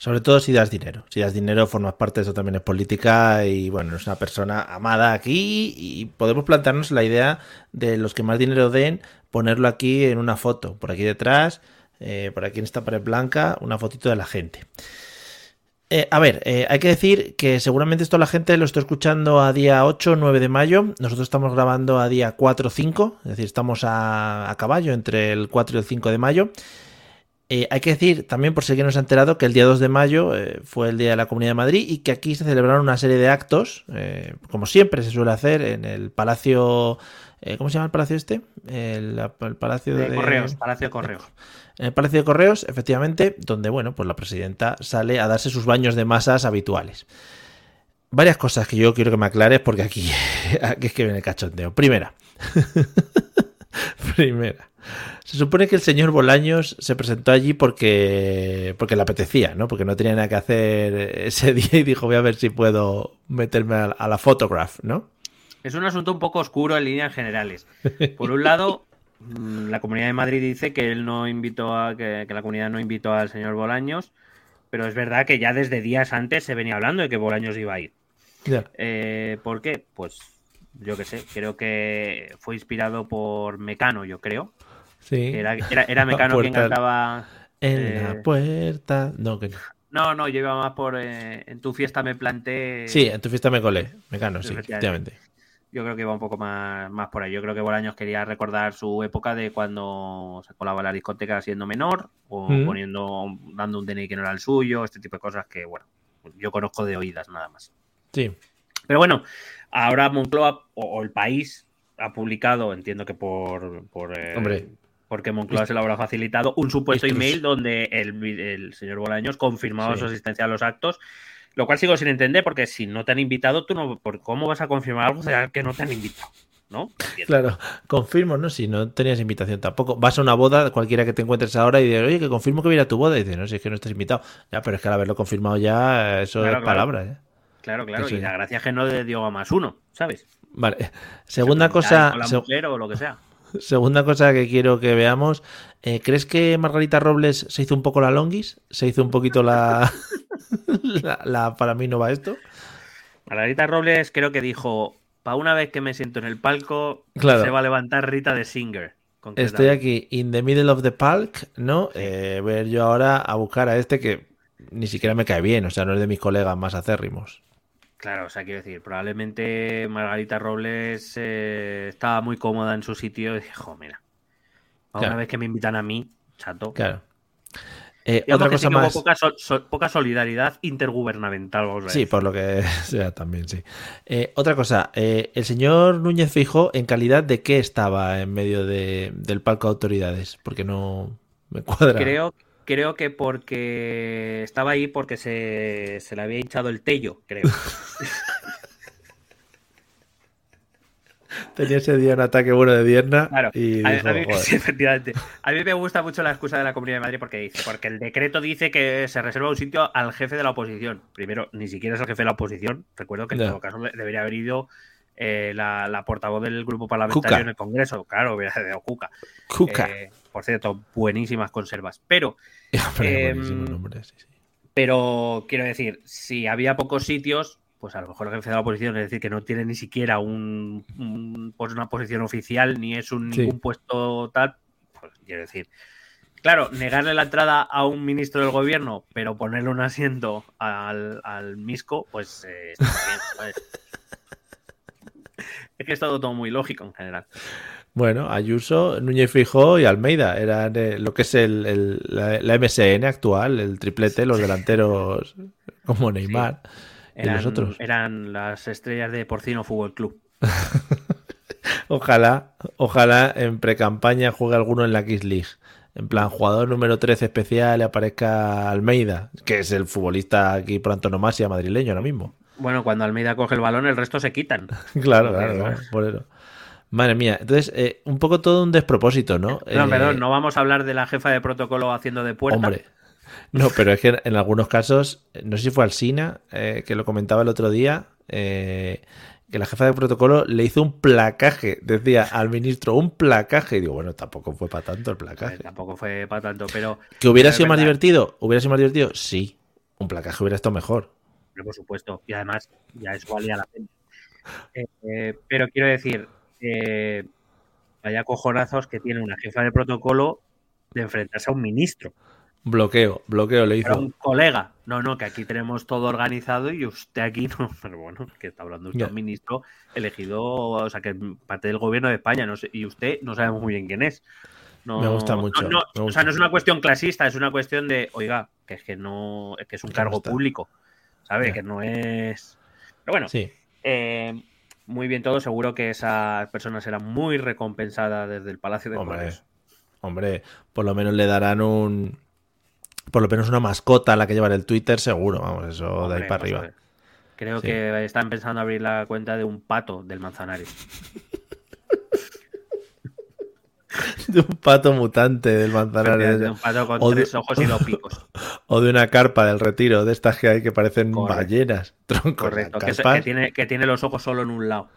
Sobre todo si das dinero. Si das dinero, formas parte de eso también es política y bueno, es una persona amada aquí y podemos plantearnos la idea de los que más dinero den, ponerlo aquí en una foto, por aquí detrás, eh, por aquí en esta pared blanca, una fotito de la gente. Eh, a ver, eh, hay que decir que seguramente esto la gente lo está escuchando a día 8 o 9 de mayo. Nosotros estamos grabando a día 4 o 5, es decir, estamos a, a caballo entre el 4 y el 5 de mayo. Eh, hay que decir también, por si alguien no se ha enterado, que el día 2 de mayo eh, fue el Día de la Comunidad de Madrid y que aquí se celebraron una serie de actos, eh, como siempre se suele hacer, en el Palacio. ¿Cómo se llama el palacio este? El, el Palacio De de, correos, Palacio de Correos. En el Palacio de Correos, efectivamente, donde, bueno, pues la presidenta sale a darse sus baños de masas habituales. Varias cosas que yo quiero que me aclares porque aquí, aquí es que viene el cachondeo. Primera. Primera. Se supone que el señor Bolaños se presentó allí porque, porque le apetecía, ¿no? Porque no tenía nada que hacer ese día y dijo, voy a ver si puedo meterme a, a la photograph, ¿no? Es un asunto un poco oscuro en líneas generales. Por un lado, la Comunidad de Madrid dice que él no invitó a que, que la comunidad no invitó al señor Bolaños, pero es verdad que ya desde días antes se venía hablando de que Bolaños iba a ir. Eh, ¿Por qué? Pues yo qué sé, creo que fue inspirado por Mecano, yo creo. Sí. Era, era, Mecano quien cantaba. En eh, la puerta. No, que no. No, no, yo iba más por eh, En tu fiesta me planté. Sí, en tu fiesta me colé. Mecano, sí, Efectivamente. Yo creo que iba un poco más, más por ahí. Yo creo que Bolaños quería recordar su época de cuando se colaba la discoteca siendo menor o Mm. poniendo, dando un DNI que no era el suyo, este tipo de cosas que, bueno, yo conozco de oídas nada más. Sí. Pero bueno, ahora Moncloa o, o el país ha publicado, entiendo que por, por eh, Hombre. Porque Moncloa se lo habrá facilitado, un supuesto Esto es- email donde el, el señor Bolaños confirmaba Sí. su asistencia a los actos, lo cual sigo sin entender porque si no te han invitado, tú no, ¿por cómo vas a confirmar algo que no te han invitado? ¿No? Claro, confirmo, ¿no? Si no tenías invitación tampoco. Vas a una boda, cualquiera que te encuentres ahora, y dices, oye, que confirmo que viene a tu boda. Y dices, no, si es que no estás invitado. Ya, pero es que al haberlo confirmado ya, eso Claro, es claro. palabra, ¿eh? Claro, claro, Eso y la gracia es que no le dio a más uno, ¿sabes? Vale. Segunda cosa, la se- mujer o lo que sea. Segunda cosa que quiero que veamos. eh, ¿Crees que Margarita Robles se hizo un poco la longis? ¿Se hizo un poquito la, la, la para mí no va esto? Margarita Robles creo que dijo, para una vez que me siento en el palco, Claro. se va a levantar Rita de Singer. Estoy aquí in the middle of the park, ¿no? Eh, ver yo ahora a buscar a este que ni siquiera me cae bien, o sea, no es de mis colegas más acérrimos. Claro, o sea, quiero decir, probablemente Margarita Robles eh, estaba muy cómoda en su sitio y dijo, mira, para Claro. una vez que me invitan a mí, chato. Claro. Eh, otra que sí cosa que más. poca, poca solidaridad intergubernamental, vamos a Sí, por lo que sea también, sí. Eh, otra cosa, eh, el señor Núñez Fijó, ¿en calidad de qué estaba en medio de- del palco de autoridades? Porque no me cuadra. Creo, creo que porque estaba ahí porque se, se le había hinchado el tello, creo. Tenía ese día un ataque bueno de pierna Claro, y a, dijo, a mí, "Joder". sí, efectivamente. A mí me gusta mucho la excusa de la Comunidad de Madrid porque dice, porque el decreto dice que se reserva un sitio al jefe de la oposición. Primero, ni siquiera es el jefe de la oposición. Recuerdo que en todo caso debería haber ido eh, la, la portavoz del grupo parlamentario Cuca. en el Congreso. Claro, hubiera sido Cuca. Cuca. Eh, por cierto, buenísimas conservas. Pero, em, buenísimo nombre, sí, sí. pero quiero decir, si había pocos sitios, pues a lo mejor el jefe de la oposición, es decir, que no tiene ni siquiera un, pues una posición oficial, ni es un ningún puesto tal, pues quiero decir. Claro, negarle la entrada a un ministro del gobierno, pero ponerle un asiento al, al Misco, pues eh, es que es todo, todo muy lógico en general. Bueno, Ayuso, Núñez Fijó y Almeida eran lo que es el, la, MSN actual, el triplete, los delanteros como Neymar. Eran, Eran las estrellas de Porcino Fútbol Club. ojalá, ojalá en pre-campaña juegue alguno en la Kiss League. En plan, jugador número 13 especial y aparezca Almeida, que es el futbolista aquí por antonomasia madrileño ahora mismo. Bueno, cuando Almeida coge el balón, el resto se quitan. claro, claro, por eso. Madre mía, entonces, eh, un poco todo un despropósito, ¿no? No, perdón, no vamos a hablar de la jefa de protocolo haciendo de puerta. Hombre, no, pero es que en algunos casos, no sé si fue Alsina, eh, que lo comentaba el otro día, eh, que la jefa de protocolo le hizo un placaje, decía al ministro, un placaje. Y digo, bueno, tampoco fue para tanto el placaje. tampoco fue para tanto, pero... ¿Que hubiera sido más divertido? ¿Hubiera sido más divertido? Sí. Un placaje hubiera estado mejor. Pero por supuesto. Y además, ya eso valía la pena. Eh, pero quiero decir, vaya cojonazos que tiene una jefa de protocolo de enfrentarse a un ministro. Bloqueo, bloqueo le hizo. un colega. No, no, que aquí tenemos todo organizado y usted aquí no. Pero bueno, que está hablando usted, un ministro elegido, o sea, que parte del gobierno de España, no sé, y usted no sabemos muy bien quién es. me gusta mucho. O sea, no es una cuestión clasista, es una cuestión de, oiga, que es que no, que es un cargo público, ¿sabe? Que no es. Pero bueno, sí. Eh, muy bien todo, seguro que esas personas serán muy recompensadas desde el Palacio de Hombre, hombre, por lo menos le darán un por lo menos una mascota a la que llevar el Twitter, seguro, vamos, eso de ahí para arriba. Creo que están pensando abrir la cuenta de un pato del Manzanares. de un pato mutante del Manzanares. De un pato con tres ojos y dos picos. O de una carpa del retiro, de estas que hay que parecen ballenas. Correcto, que, tiene, que tiene los ojos solo en un lado.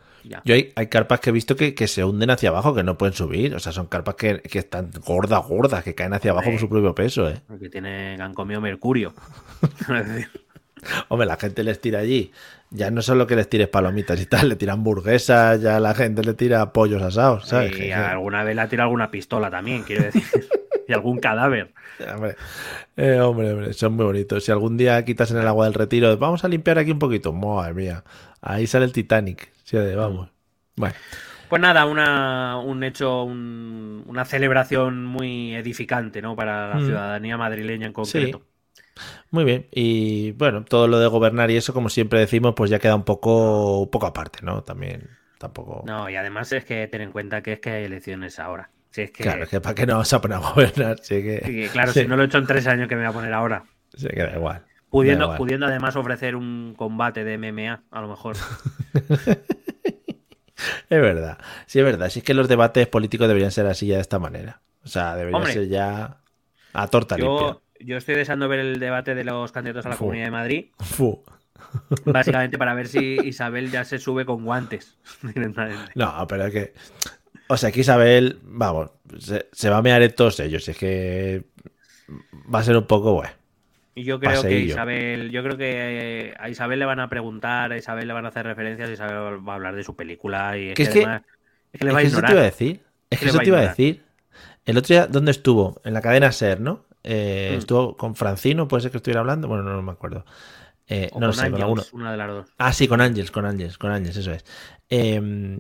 Yo hay, carpas que he visto que, se hunden hacia abajo, que no pueden subir. O sea, son carpas que, están gordas, gordas, que caen hacia abajo por su propio peso, ¿eh? Que tienen, han comido mercurio. Hombre, la gente les tira allí. Ya no solo que les tires palomitas y tal, le tiran hamburguesas, ya la gente le tira pollos asados, ¿sabes? Y alguna vez le tira alguna pistola también, quiero decir. y algún cadáver. Eh, hombre, hombre, son muy bonitos. Si algún día quitas en el agua del retiro, vamos a limpiar aquí un poquito. Madre mía. Ahí sale el Titanic. Sí, vamos. Bueno. Pues nada, una, un hecho, una celebración muy edificante, ¿no? Para la mm. ciudadanía madrileña en concreto. Muy bien. Y bueno, todo lo de gobernar y eso, como siempre decimos, pues ya queda un poco, un poco aparte, ¿no? También tampoco. No, y además es que ten en cuenta que es que hay elecciones ahora. Si es que... Claro, es que para qué no vas a poner a gobernar. que... claro, si no lo he hecho en tres años, que me voy a poner ahora. Sí, que da igual. Pudiendo, pudiendo además ofrecer un combate de MMA, a lo mejor. es verdad, sí es verdad. Si es que los debates políticos deberían ser así ya de esta manera. O sea, deberían ser ya a torta yo, limpia. Yo estoy deseando ver el debate de los candidatos a la Comunidad de Madrid. Básicamente para ver si Isabel ya se sube con guantes. no, pero es que. O sea, que Isabel, vamos, se, va a mear en todos ellos. Es que va a ser un poco bueno. Y yo creo que Isabel, yo creo que eh, a Isabel le van a preguntar, a Isabel le van a hacer referencias, Isabel va a hablar de su película y es, que, además, es que le va a ignorar. Eso te iba a decir. Es que, eso te iba a decir. El otro día, ¿dónde estuvo? En la cadena Ser, ¿no? Eh, mm. Estuvo con Francino, puede ser que estuviera hablando. Bueno, no, me acuerdo. Eh, no lo sé, con alguno. Una de las dos. Ah, sí, con Ángels, con Ángels, con Ángels, eso es. Eh,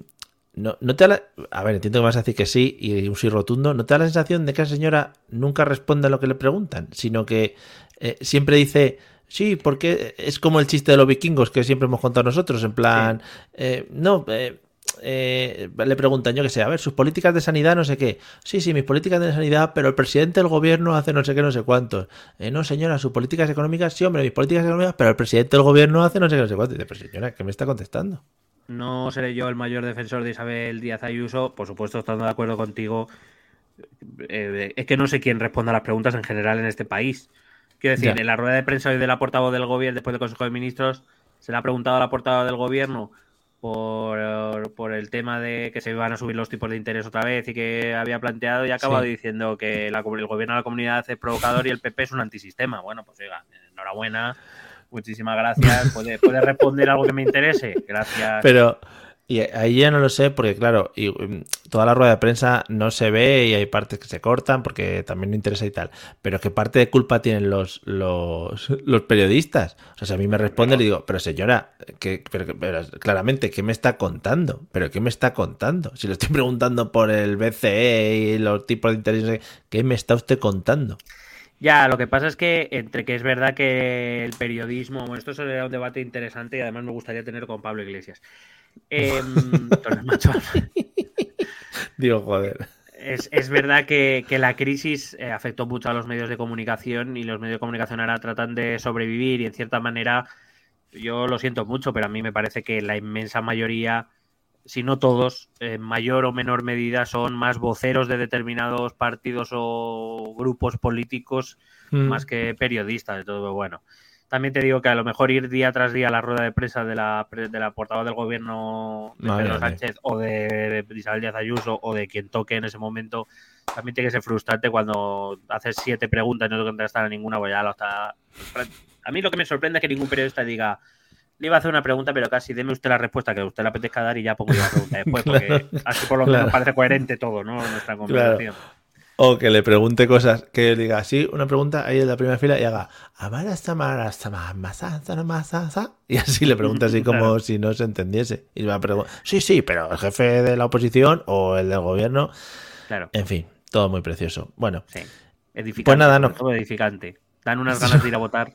no, no te A ver, entiendo que vas a decir que sí y un sí rotundo. ¿No te da la sensación de que esa señora nunca responde a lo que le preguntan? Sino que eh, siempre dice, sí, porque es como el chiste de los vikingos que siempre hemos contado nosotros. En plan, eh, no, eh, le preguntan, yo que sé, a ver, sus políticas de sanidad, no sé qué. Sí, sí, mis políticas de sanidad, pero el presidente del gobierno hace no sé qué, no sé cuántos. no, señora, sus políticas económicas, sí, hombre, mis políticas económicas, pero el presidente del gobierno hace no sé qué, no sé cuántos. dice, pero señora, ¿qué me está contestando? No seré yo el mayor defensor de Isabel Díaz Ayuso, por supuesto, estando de acuerdo contigo. Eh, es que no sé quién responde a las preguntas en general en este país. Quiero decir, en la rueda de prensa hoy de la portavoz del gobierno, después del Consejo de Ministros, se le ha preguntado a la portavoz del gobierno por, el tema de que se iban a subir los tipos de interés otra vez y que había planteado y ha acabado diciendo que el gobierno de la comunidad es provocador y el PP es un antisistema. Bueno, pues oiga, enhorabuena muchísimas gracias. ¿Puede, puede responder algo que me interese? Gracias. Pero y ahí ya no lo sé, porque claro, y, mm, toda la rueda de prensa no se ve y hay partes que se cortan porque también no interesa y tal. Pero ¿qué parte de culpa tienen los, los, los periodistas? O sea, a mí me responde, le digo, pero señora, que, pero, claramente, ¿qué me está contando? ¿Pero qué me está contando? Si le estoy preguntando por el BCE y los tipos de interés, ¿qué me está usted contando? Ya, lo que pasa es que entre que es verdad que el periodismo, bueno, esto sería un debate interesante y además me gustaría tener con Pablo Iglesias. Eh, Digo, joder. Es, es verdad que, que, la crisis eh, afectó mucho a los medios de comunicación y los medios de comunicación ahora tratan de sobrevivir y en cierta manera, yo lo siento mucho, pero a mí me parece que la inmensa mayoría, si no todos, en mayor o menor medida son más voceros de determinados partidos o grupos políticos mm. más que periodistas de todo. Bueno, también te digo que a lo mejor ir día tras día a la rueda de prensa de la, de la portavoz del gobierno de Pedro Sánchez o de, Isabel Díaz Ayuso o de quien toque en ese momento también tiene que ser frustrante cuando haces siete preguntas y no te contestan a ninguna, pues ya lo está... A mí lo que me sorprende es que ningún periodista diga le iba a hacer una pregunta, pero casi deme usted la respuesta que a usted le apetezca dar y ya pongo yo la pregunta después, porque así por lo menos parece coherente todo, ¿no? Nuestra conversación. O que le pregunte cosas, que diga así, una pregunta ahí en la primera fila y haga y así le pregunta así como si no se entendiese. Y va a preguntar, sí, sí, pero el jefe de la oposición o el del gobierno. Claro. En fin, todo muy precioso. Bueno, sí. edificante. Pues nada, no. Todo edificante. Dan unas ganas de ir a votar.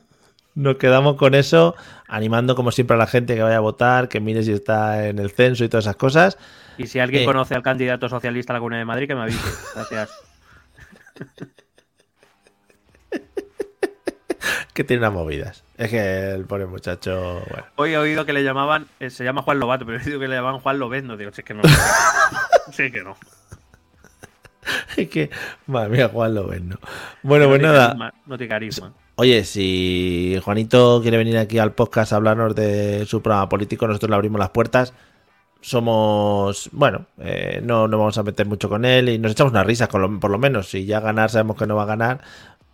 Nos quedamos con eso, animando como siempre a la gente que vaya a votar, que mire si está en el censo y todas esas cosas. Y si alguien eh, conoce al candidato socialista a la Comunidad de Madrid, que me avise. Gracias. que tiene unas movidas. Es que el pobre muchacho. Hoy he oído que le llamaban. Eh, se llama Juan Lobato, pero he oído que le llamaban Juan Lobezno. Digo, es que no. sí que no. Es que. Madre mía, Juan Lobezno. Bueno, pues nada. no tiene carisma. Oye, si Juanito quiere venir aquí al podcast a hablarnos de su programa político, nosotros le abrimos las puertas somos, bueno, eh, no nos vamos a meter mucho con él y nos echamos unas risas, por lo menos. Si ya ganar sabemos que no va a ganar,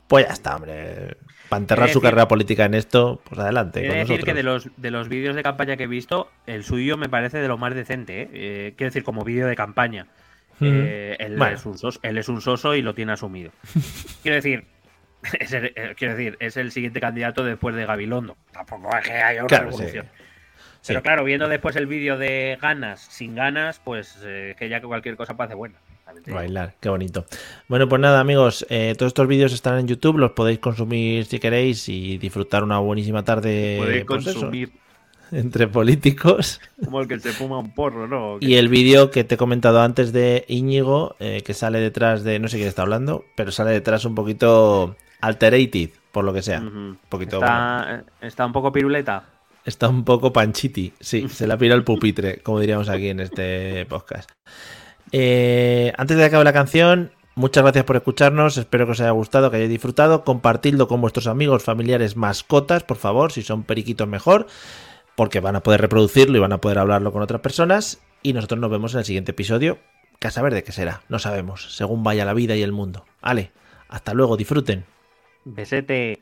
pues ya está, hombre. Para enterrar su carrera política en esto, pues adelante. Quiero decir que de los, de los vídeos de campaña que he visto, el suyo me parece de lo más decente. ¿eh? eh quiero decir, como vídeo de campaña. Eh, él, es un soso, él es un soso y lo tiene asumido. quiero decir, es el, quiero decir, es el siguiente candidato después de Gabilondo. Tampoco es que haya una revolución. Pero claro, viendo después el vídeo de ganas, sin ganas, pues eh, que ya que cualquier cosa pase buena. Bailar, qué bonito. Bueno, pues nada, amigos, eh, todos estos vídeos están en YouTube, los podéis consumir si queréis y disfrutar una buenísima tarde. Podéis pues consumir. entre políticos. Como el que se fuma un porro, ¿no? Y el vídeo que te he comentado antes de Íñigo, eh, que sale detrás de, no sé quién está hablando, pero sale detrás un poquito alterated, por lo que sea. un poquito, está, está un poco piruleta. Está un poco panchiti, sí, se la pira el pupitre, como diríamos aquí en este podcast. Eh, antes de que acabe la canción, muchas gracias por escucharnos, espero que os haya gustado, que hayáis disfrutado, compartidlo con vuestros amigos, familiares, mascotas, por favor, si son periquitos mejor, porque van a poder reproducirlo y van a poder hablarlo con otras personas, y nosotros nos vemos en el siguiente episodio, que a saber de qué será, no sabemos, según vaya la vida y el mundo. Ale, hasta luego, disfruten. Besete.